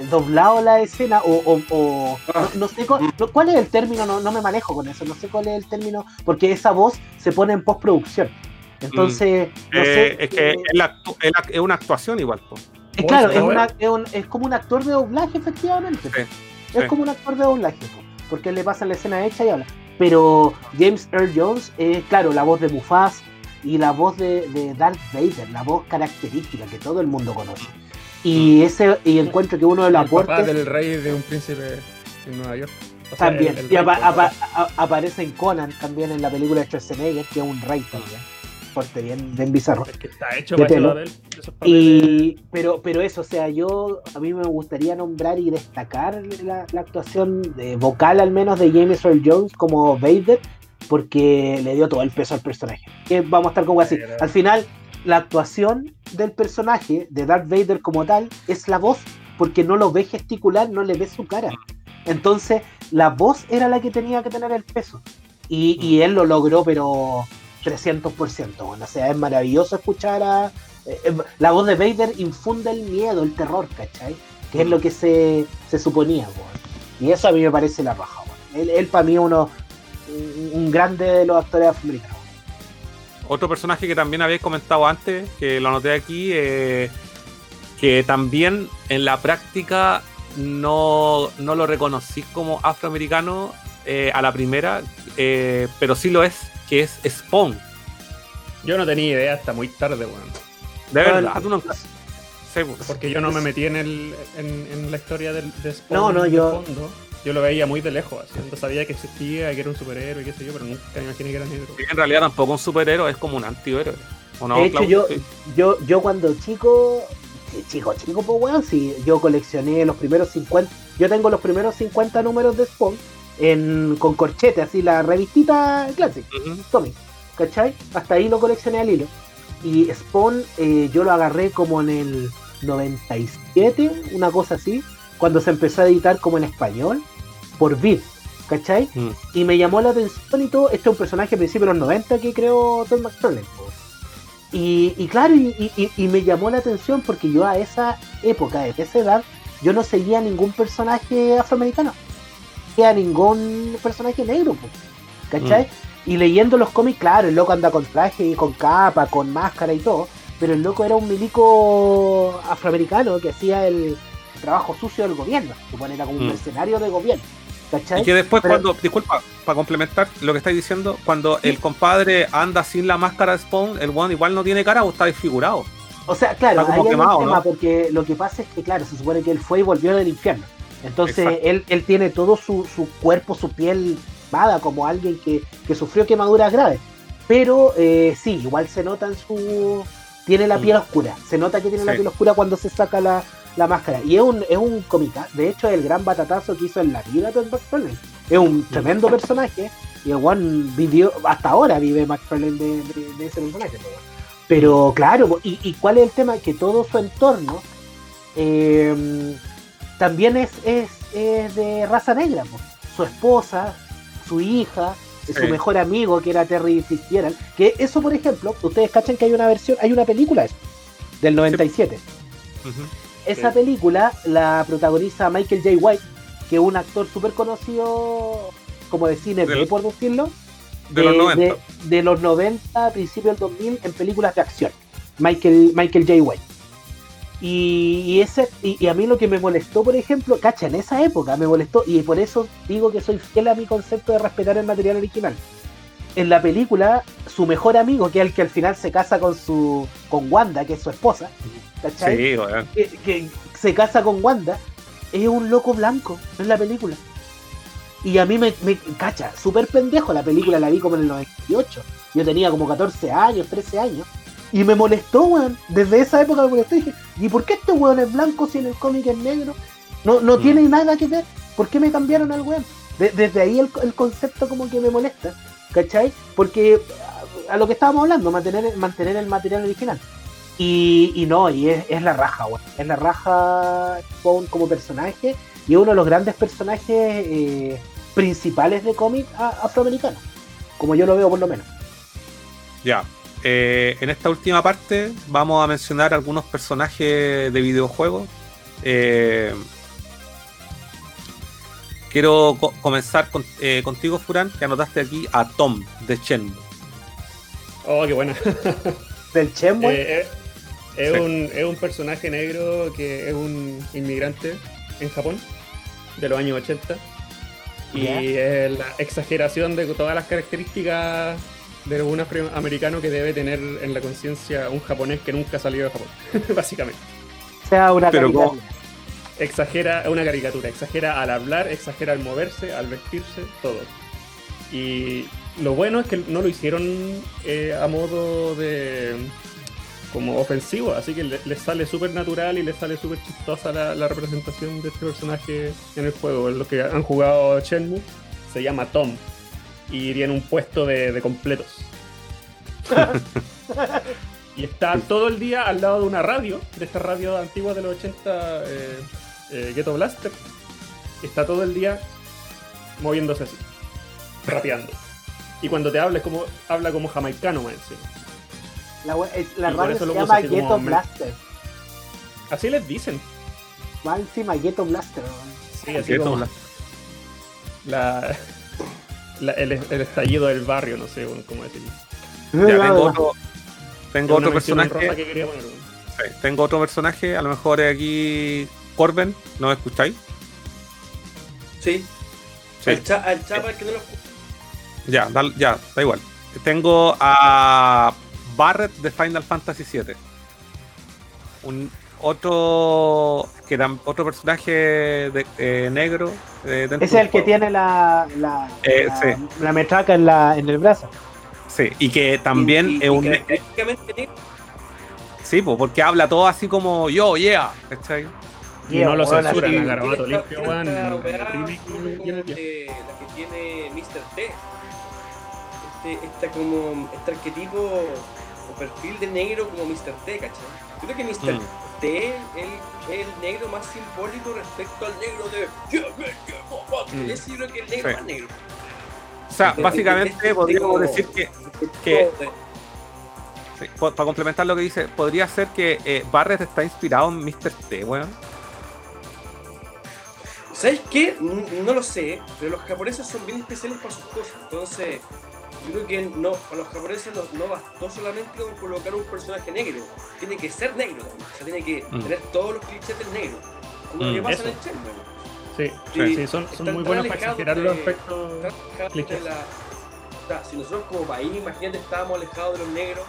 doblado la escena, o, o- o- Ah. no, no sé cu- no- cuál es el término, no, no me manejo con eso, no sé cuál es el término, porque esa voz se pone en postproducción. Entonces, no Eh, sé, es que eh, es, la actu- es la- es una actuación igual. po. Es claro, es, una- es un- es como un actor de doblaje, efectivamente. Sí, Es sí. como un actor de doblaje, po, porque le pasa la escena hecha y habla. Pero James Earl Jones es, claro, la voz de Mufaz y la voz de, de Darth Vader, la voz característica que todo el mundo conoce. Y ese y encuentro que uno de los El papá aportes del rey de un príncipe en Nueva York. O sea, también. el- el y apa- apa- a- aparece en Conan también en la película de Schwarzenegger, que es un rey también. Fuerte, bien, bien bizarro. Es que está hecho De pelo. papel. Y, pero, pero eso, o sea, yo a mí me gustaría nombrar y destacar la, la actuación de, vocal al menos de James Earl Jones como Vader, porque le dio todo el peso al personaje. Que vamos a estar como así. Al final, la actuación del personaje, de Darth Vader como tal, es la voz, porque no lo ve gesticular, no le ve su cara. Entonces, la voz era la que tenía que tener el peso. Y, y él lo logró, pero 300%. Bueno, o sea, es maravilloso escuchar a... eh, eh, la voz de Vader infunde el miedo, el terror, ¿cachai? Que es lo que se, se suponía, weón. Y eso a mí me parece la raja, weón. Él, él para mí es uno, un, grande de los actores afroamericanos. Otro personaje que también habéis comentado antes, que lo anoté aquí, eh, que también en la práctica no, no lo reconocí como afroamericano eh, a la primera, pero sí lo es, que es Spawn. Yo no tenía idea hasta muy tarde, weón. De verdad, tú no- Sí, pues. Porque yo no me metí en, el, en, en la historia del, de Spawn No, no, yo- fondo. Yo lo veía muy de lejos, así. Entonces sabía que existía, que era un superhéroe, qué sé yo, pero nunca me imaginé que era negro. Sí, en realidad tampoco un superhéroe, es como un antihéroe. ¿O no, de hecho, Claudio? yo, Sí. yo, yo cuando chico, chico, chico, pues weón, si yo coleccioné los primeros 50, yo tengo los primeros 50 números de Spawn en, con corchete, así la revistita clásica, Tommy, ¿cachai? Hasta ahí lo coleccioné al hilo. Y Spawn eh, yo lo agarré como en el 97, una cosa así, cuando se empezó a editar como en español, por Vid, ¿cachai? Mm. Y me llamó la atención y todo, este es un personaje a principios de los 90 que creó Tom McFarlane. Y, y claro, y, y- y me llamó la atención porque yo a esa época, de esa edad, yo no seguía ningún personaje afroamericano. Seguía ningún personaje negro, ¿cachai? Y leyendo los cómics, claro, el loco anda con traje y con capa, con máscara y todo, pero el loco era un milico afroamericano que hacía el trabajo sucio del gobierno, supone era como un Mm. mercenario de gobierno, ¿cachai? Y que después Pero- cuando, disculpa, para complementar lo que estáis diciendo, cuando el compadre anda sin la máscara de Spawn, el one igual no tiene cara o está desfigurado. O sea, claro, Está ahí hay un tema ¿no? porque lo que pasa es que, claro, se supone que él fue y volvió del infierno. Entonces, él, él tiene todo su, su cuerpo, su piel quemada, como alguien que, que sufrió quemaduras graves. Pero eh, sí, igual se nota en su. Tiene la Mm. piel oscura. Se nota que tiene la piel oscura cuando se saca la, la máscara. Y es un, es un. De hecho, es el gran batatazo que hizo en la vida de McFarlane. Es un tremendo personaje. Y el vivió, hasta ahora vive McFarlane de, de- de ese personaje. Pero claro, y, y cuál es el tema? Que todo su entorno eh, también es, es, es de raza negra. Su esposa, su hija, su Sí. mejor amigo que era Terry Fitzgerald. Que eso, por ejemplo, ustedes cachan que hay una versión, hay una película de eso, del 97. Ujú. Esa Sí. película la protagoniza Michael J. White, que es un actor súper conocido, como de cine B, por decirlo, de los 90. de- de los 90, principios del 2000, en películas de acción. Michael, Michael J. White. Y, y ese, y, y a mí lo que me molestó, por ejemplo, cacha, en esa época me molestó, y por eso digo que soy fiel a mi concepto de respetar el material original. En la película, su mejor amigo, que es el que al final se casa con su con Wanda, que es su esposa, ¿cachai? Sí, que, que se casa con Wanda, es un loco blanco en la película. Y a mí me, me cacha, súper pendejo, la película la vi como en el 98. Yo tenía como 14 años, 13 años. Y me molestó, weón. Desde esa época me molestó. Y dije, ¿y por qué este weón es blanco si en el cómic es negro? No, no Mm. tiene nada que ver. ¿Por qué me cambiaron al weón? De- desde ahí el, el concepto como que me molesta. ¿Cachai? Porque a, a lo que estábamos hablando, mantener, mantener el material original. Y, y no, y es, es la raja, weón. Es la raja Spawn como personaje y es uno de los grandes personajes eh, principales de cómic afroamericano. Como yo lo veo por lo menos. Ya. Eh, en esta última parte vamos a mencionar algunos personajes de videojuegos. Eh, quiero co- comenzar con- eh, contigo, Furán, que anotaste aquí a Tom de Shenmue. Oh, qué buena. [LAUGHS] Del Shenmue, Eh, eh, es, Sí. un, es un personaje negro que es un inmigrante en Japón de los años 80 y es la exageración de todas las características de un afroamericano que debe tener en la conciencia un japonés que nunca ha salido de Japón, [LAUGHS] básicamente. o sea una pero caricatura. como- Exagera, es una caricatura, exagera al hablar, exagera al moverse, al vestirse, todo. Y lo bueno es que no lo hicieron eh, a modo de como ofensivo, así que le- les sale súper natural y les sale súper chistosa la, la representación de este personaje en el juego. Los que han jugado Shenmue se llama Tom y tiene un puesto de, de completos. [LAUGHS] y está todo el día al lado de una radio, de esta radio antigua de los 80, eh, eh, Ghetto Blaster. Está todo el día moviéndose así, rapeando. Y cuando te habla, es como, habla como jamaicano, más encima. La, es- la radio eso se lo llama así Ghetto me- Blaster. Así les dicen. Más encima Ghetto Blaster. Sí, así Ghetto como Blaster. la, la- el, el estallido del barrio, no sé cómo decirlo. Ya tengo otro, tengo Es personaje. honrosa que quería poner, weón. sí, tengo otro personaje. A lo mejor aquí Corben, ¿no me escucháis? Sí. Sí. Al, cha, al chapa que no lo escucha. Ya, da, ya, da igual. Tengo a Barret de Final Fantasy VII. Un otro que era otro personaje de, eh, negro. eh, es el que tiene la, la, Eh, la, sí. la metraca en, la, en el brazo. Sí, y que también Y- y- es un. negro. Sí, pues, porque habla todo así como yo, yeah, ¿cachai? Y no lo censuran a Garabato limpio, weón. la que tiene Mr. T. Este, esta como, este arquetipo o perfil de negro como Mr. T, ¿cachai? Yo creo que Mr. Mm. T es el, es negro más simbólico respecto al negro de. Mm. Yo creo que es el negro Sí. más negro. O sea, básicamente este podríamos decir que, que- sí, para complementar lo que dice, podría ser que eh, Barrett está inspirado en Mr. T, weón. ¿Sabes qué? No lo sé, pero los japoneses son bien especiales para sus cosas. Entonces, yo creo que no, para los japoneses no, no bastó solamente con colocar un personaje negro. Tiene que ser negro también. O sea, tiene que Mm. tener todos los clichés del negro. Como Mm, lo que pasa eso. en el Shenmue. Sí, Sí. sí, son, muy buenos para exagerar los aspectos. Están alejados clichés. de la- o sea, si nosotros como país, imagínate, estábamos alejados de los negros,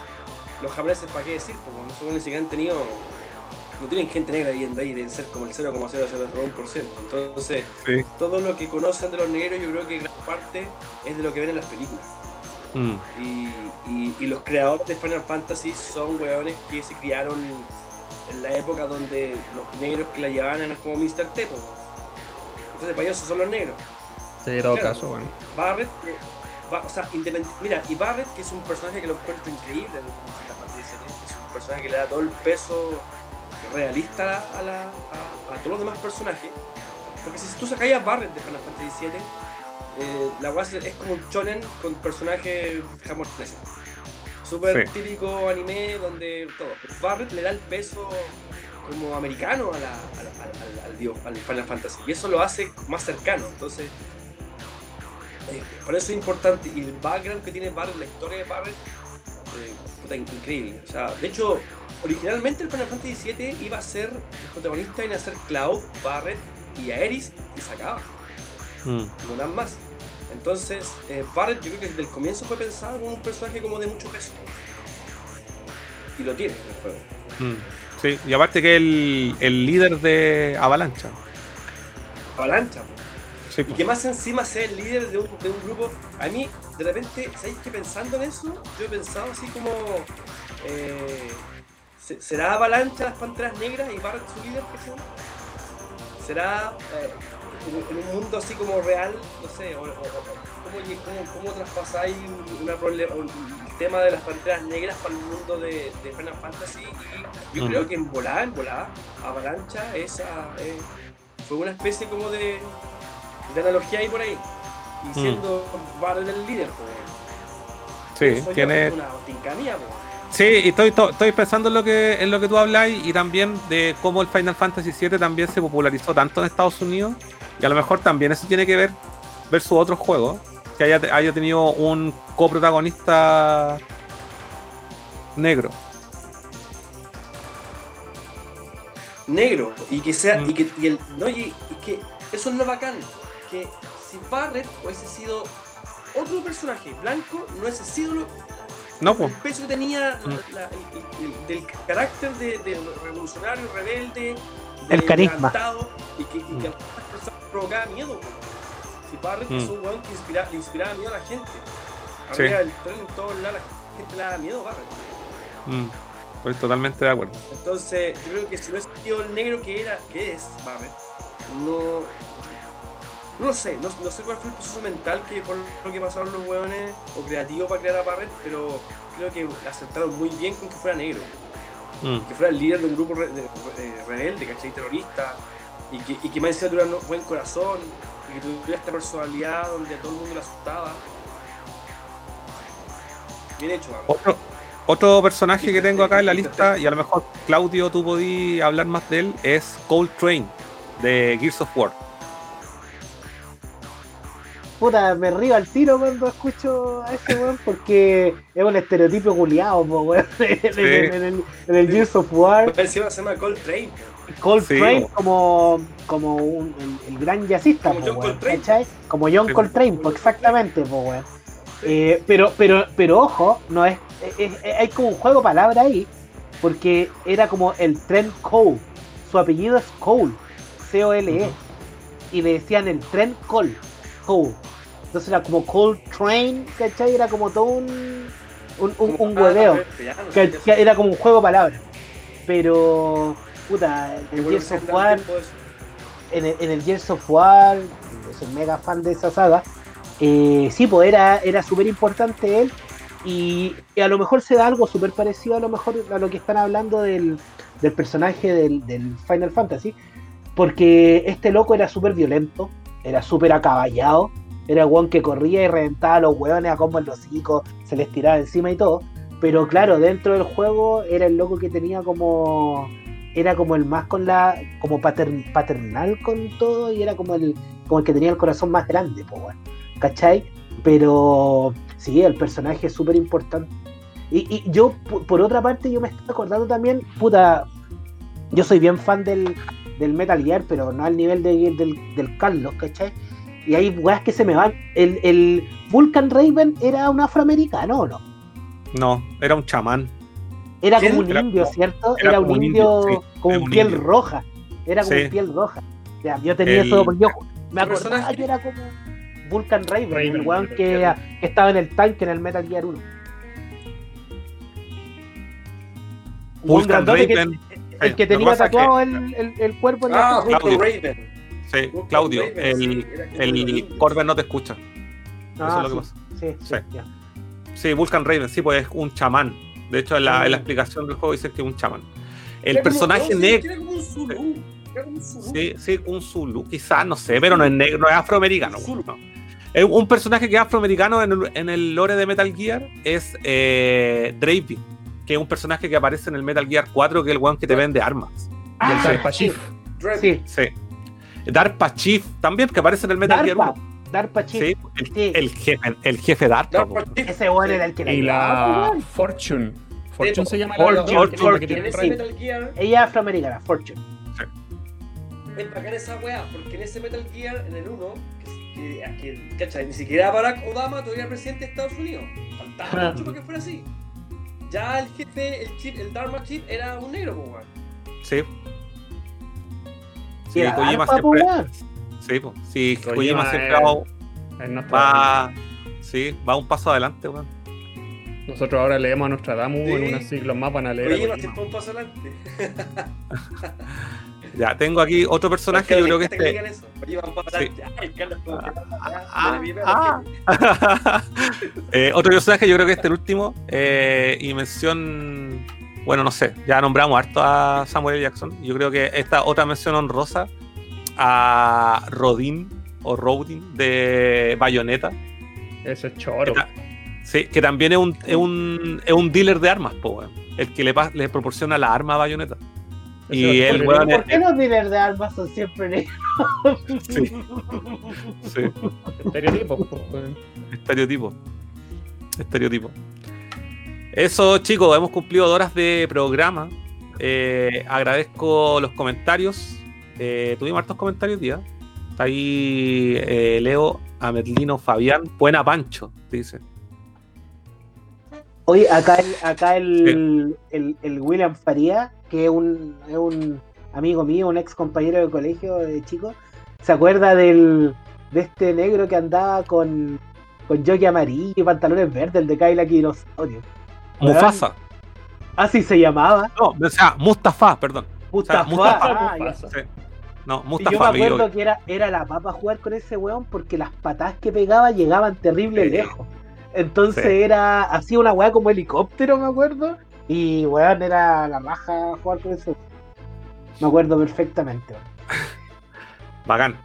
los japoneses, ¿para qué decir? Porque nosotros ni siquiera han tenido, no tienen gente negra viviendo ahí, deben ser como el 0,001%. Entonces, Sí. todo lo que conocen de los negros, yo creo que gran parte es de lo que ven en las películas. Mm, Y, y- y los creadores de Final Fantasy son weones que se criaron en la época donde los negros que la llevaban eran como Mr. Tepo. Entonces, para ellos son los negros. Sí, todo Claro. caso, bueno. Barret, que va- o sea, independ- mira, y Barret, que es un personaje que lo encuentro increíble en Final Fantasy VII, es un personaje que le da todo el peso realista a, la- a- a todos los demás personajes. Porque si tú sacáis a Barret de Final Fantasy VII, eh, la weá es como un shonen con personajes japoneses. Súper Sí. típico anime donde todo. Barret le da el peso como americano a la- a la- al, al- al dios- al Final Fantasy. Y eso lo hace más cercano. Entonces, eh, por eso es importante. Y el background que tiene Barret, la historia de Barret, eh, puta, increíble. O sea, de hecho, originalmente el Final Fantasy VII iba a ser, el protagonista iba a ser Cloud, Barret y Aeris y se acaba. mm. No nada más. Entonces, eh, Barret yo creo que desde el comienzo fue pensado como un personaje como de mucho peso. Y lo tiene en el juego. Mm, Sí, y aparte que el, el líder de Avalancha. Avalancha. Sí, Y que más encima sea el líder de un, de un grupo. A mí, de repente, ¿sabéis que pensando en eso? Yo he pensado así como. eh, ¿se- ¿Será Avalancha las panteras negras y Barret su líder? ¿qué sé yo? ¿Será eh, en, un mundo así como real? No sé, o, ¿cómo, cómo, cómo traspasáis una el tema de las panteras negras para el mundo de, de Final Fantasy? Y yo Mm. creo que en volada, en volada, Avalancha esa, eh, fue una especie como de, de analogía ahí por ahí. Y siendo Barret el líder, pues. Sí, tiene, es una tincanía, pues. Sí, y estoy, to- estoy pensando en lo que en lo que tú hablas y también de cómo el Final Fantasy VII también se popularizó tanto en Estados Unidos y a lo mejor también eso tiene que ver versus otros juegos que haya, haya tenido un coprotagonista negro. negro y que sea Mm. y que y el no y, y que eso es lo bacán que si Barret hubiese sido otro personaje blanco no hubiese sido lo, No, el pues. peso que tenía la- la- el- el- del carácter de, revolucionario rebelde de El carisma. y que, y que Mm. a las personas provocaba miedo si Barret Mm. es un weón que inspira- le inspiraba miedo a la gente Sí. arriba del tren en todos lados la gente le daba miedo a Barret Mm, estoy totalmente de acuerdo. Entonces, yo creo que si no es el negro que era, que es Barret, no. No sé, no, no sé cuál fue el proceso mental que por lo que pasaron los hueones o creativo para crear a Barret, pero creo que aceptaron muy bien con que fuera negro, Mm, que fuera el líder de un grupo re- de- de- rebelde, ¿cachai? Terrorista, y que, y que más encima tuviera un buen corazón, y que tuviera esta personalidad donde a todo el mundo le asustaba. Bien hecho. Otro, otro personaje que tengo acá en la lista, y a lo mejor Claudio tú podí hablar más de él, es Cold Train de Gears of War. Puta, me río al tiro cuando escucho a ese weón porque es un estereotipo culiado, po, weón. [LAUGHS] En, el- en el, en el Gears of War, Encima se llama Coltrane. Cold Sí, como, como un- el, el gran jazzista, Como po, John weón, Coltrane. ¿cachai? Como John Sí. Coltrane, po, exactamente, po, weón. Eh, pero, pero, pero ojo, no es, es- es- hay como un juego de palabras ahí, porque era como el Trent Cole. Su apellido es Cole, C-O-L-E, Ujú. y le decían el Trent Cole, Entonces era como Cold Train, ¿cachai? Era como todo un, un, un, un Ah, hueveo, que, que era como un juego de palabras. Pero, puta, el Gears of War, en el, en el Gears of War, soy mega fan de esa saga, eh, sí, pues era, era súper importante él. Y, y a lo mejor se da algo súper parecido a lo mejor a lo que están hablando del, del personaje del, del Final Fantasy. Porque este loco era súper violento, era súper acaballado, era el weón que corría y reventaba a los weones a como en los hocicos, se les tiraba encima y todo. Pero claro, dentro del juego era el loco que tenía como. Era como el más con la. como pater- paternal con todo y era como el, como el que tenía el corazón más grande, pues. ¿Cachai? Pero sí, el personaje es súper importante. Y, y yo, por, por otra parte, yo me estoy acordando también, puta, yo soy bien fan del, del Metal Gear, pero no al nivel de- del, del Carlos, ¿cachai? Y hay weas que se me van. El, el Vulcan Raven era un afroamericano, ¿o no? No, era un chamán. Era como un Era indio, ¿cierto? era un un indio, indio, sí, con un piel indio. roja. Era como Sí. piel roja. Ya, yo tenía El- eso, porque yo me ¿Qué acordaba personaje? que era como Vulcan Raven, Raven, el weón que, que estaba en el tanque en el Metal Gear 1. Un Vulcan que- Raven. El que Lo que tenía que- tatuado el, el, el cuerpo en la Ah, cara. Claudio. Vulcan Raven. Sí, Claudio, el, el. Corbin no te escucha. Ah, Eso es lo que sí, pasa. sí, sí, Sí. Sí, Vulcan Raven, sí, pues es un chamán. De hecho, en la, en la Ah. explicación del juego dice que es un chamán. El personaje negro. Sí, sí, un Zulu, quizás, no sé, pero no es negro, no es afroamericano. Zulu. no. Es un personaje que es afroamericano en el, en el lore de Metal Gear es eh, Draven, que es un personaje que aparece en el Metal Gear 4, que es el weón que te vende armas. Y el Ah, Darpa Chief. Sí, Sí. Darpa Chief también, que aparece en el Metal Darpa, Gear 1. Darpa Chief. Sí, el, Sí. el jefe, el jefe Darpa. Partition. Ese weón era el que la Y la weón. Fortune. Fortune se llama Fortune, Ella es afroamericana, Fortune. es bacán esa weá, porque en ese Metal Gear, en el 1, que, que, que cacha, ni siquiera Barack Obama todavía era presidente de Estados Unidos. Faltaba Ah. mucho para que fuera así. Ya el jefe, el chip, el Dharma Chip era un negro, po, weón. Sí. Sí, Era Kojima siempre. Sí, po. sí, Kojima Kojima siempre es- va, sí, va un paso adelante, weón. Nosotros ahora leemos a Nostradamus Sí. en unos siglos más van a leer. a Kojima Kojima. siempre un paso adelante. [LAUGHS] Ya, tengo aquí otro personaje, yo creo que este. [LAUGHS] otro personaje, yo creo que este el último. eh, y mención. Bueno, no sé, ya nombramos harto a Samuel. Jackson. Yo creo que esta otra mención honrosa a Rodin o Rodin de Bayonetta. Ese es choro. Que ta- Sí, que también es un, es un, es un dealer de armas, po. El que le, le proporciona la arma a Bayonetta. Y weón ¿Por qué los dealers de armas son siempre negros? Sí. [LAUGHS] Sí, estereotipo. pues, estereotipo. Estereotipo. Eso, chicos, hemos cumplido dos horas de programa. Eh, agradezco los comentarios. Eh, tuvimos hartos comentarios, tía. Está ahí eh, Leo, Amerlino, Fabián. Buena Pancho, dice. Oye, acá el, acá el, el, el William Faría, que es un, es un amigo mío, un ex compañero de colegio de chico, se acuerda del, de este negro que andaba con, con jockey amarillo y pantalones verdes, el de Kyla Dinosaurio. Mufasa. Así se llamaba. No, o sea, Mustafa, perdón. Mustafa. Mustafa. ah, ya. Mufasa. Sí. No, Y yo me Mustafa. acuerdo que era, era la papa jugar con ese weón porque las patadas que pegaba llegaban terrible Sí. lejos. Entonces Sí. era así una weá como helicóptero, me acuerdo. Y weón, era la raja jugar con eso. Me acuerdo perfectamente. [LAUGHS] Bacán.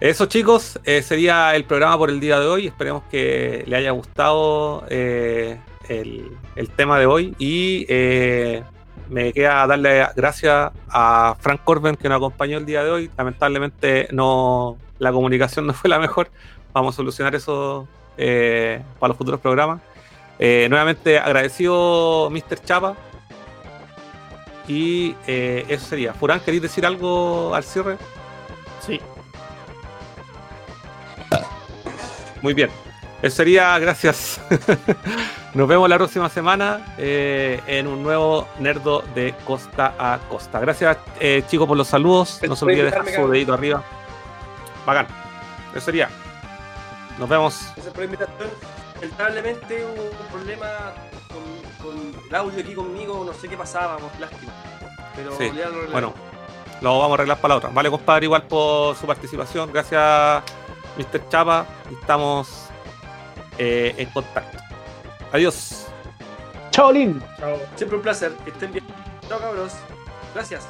Eso chicos, eh, sería el programa por el día de hoy. Esperemos que le haya gustado eh, el, el tema de hoy. Y eh, me queda darle gracias a Frank Corben que nos acompañó el día de hoy. Lamentablemente no, la comunicación no fue la mejor. Vamos a solucionar eso eh, para los futuros programas. Eh, nuevamente agradecido Mr. Chapa. Y eh, eso sería. Furán, ¿queréis decir algo al cierre? Sí. Muy bien. Eso sería, gracias. [LAUGHS] Nos vemos la próxima semana eh, en un nuevo Nerdo de Costa a Costa. Gracias, eh, chicos, por los saludos. No se olviden dejar su dedito arriba. Bacán. Eso sería. Nos vemos. Gracias por la invitación. Lamentablemente hubo un problema con, con el audio aquí conmigo, no sé qué pasábamos, lástima. Pero Sí, ya lo. Bueno, lo vamos a arreglar para la otra. Vale, compadre, igual por su participación. Gracias, Mr. Chapa. Estamos eh, en contacto. Adiós. Chao, Lin. Chao. Siempre un placer. Que estén bien. Chao, cabros. Gracias.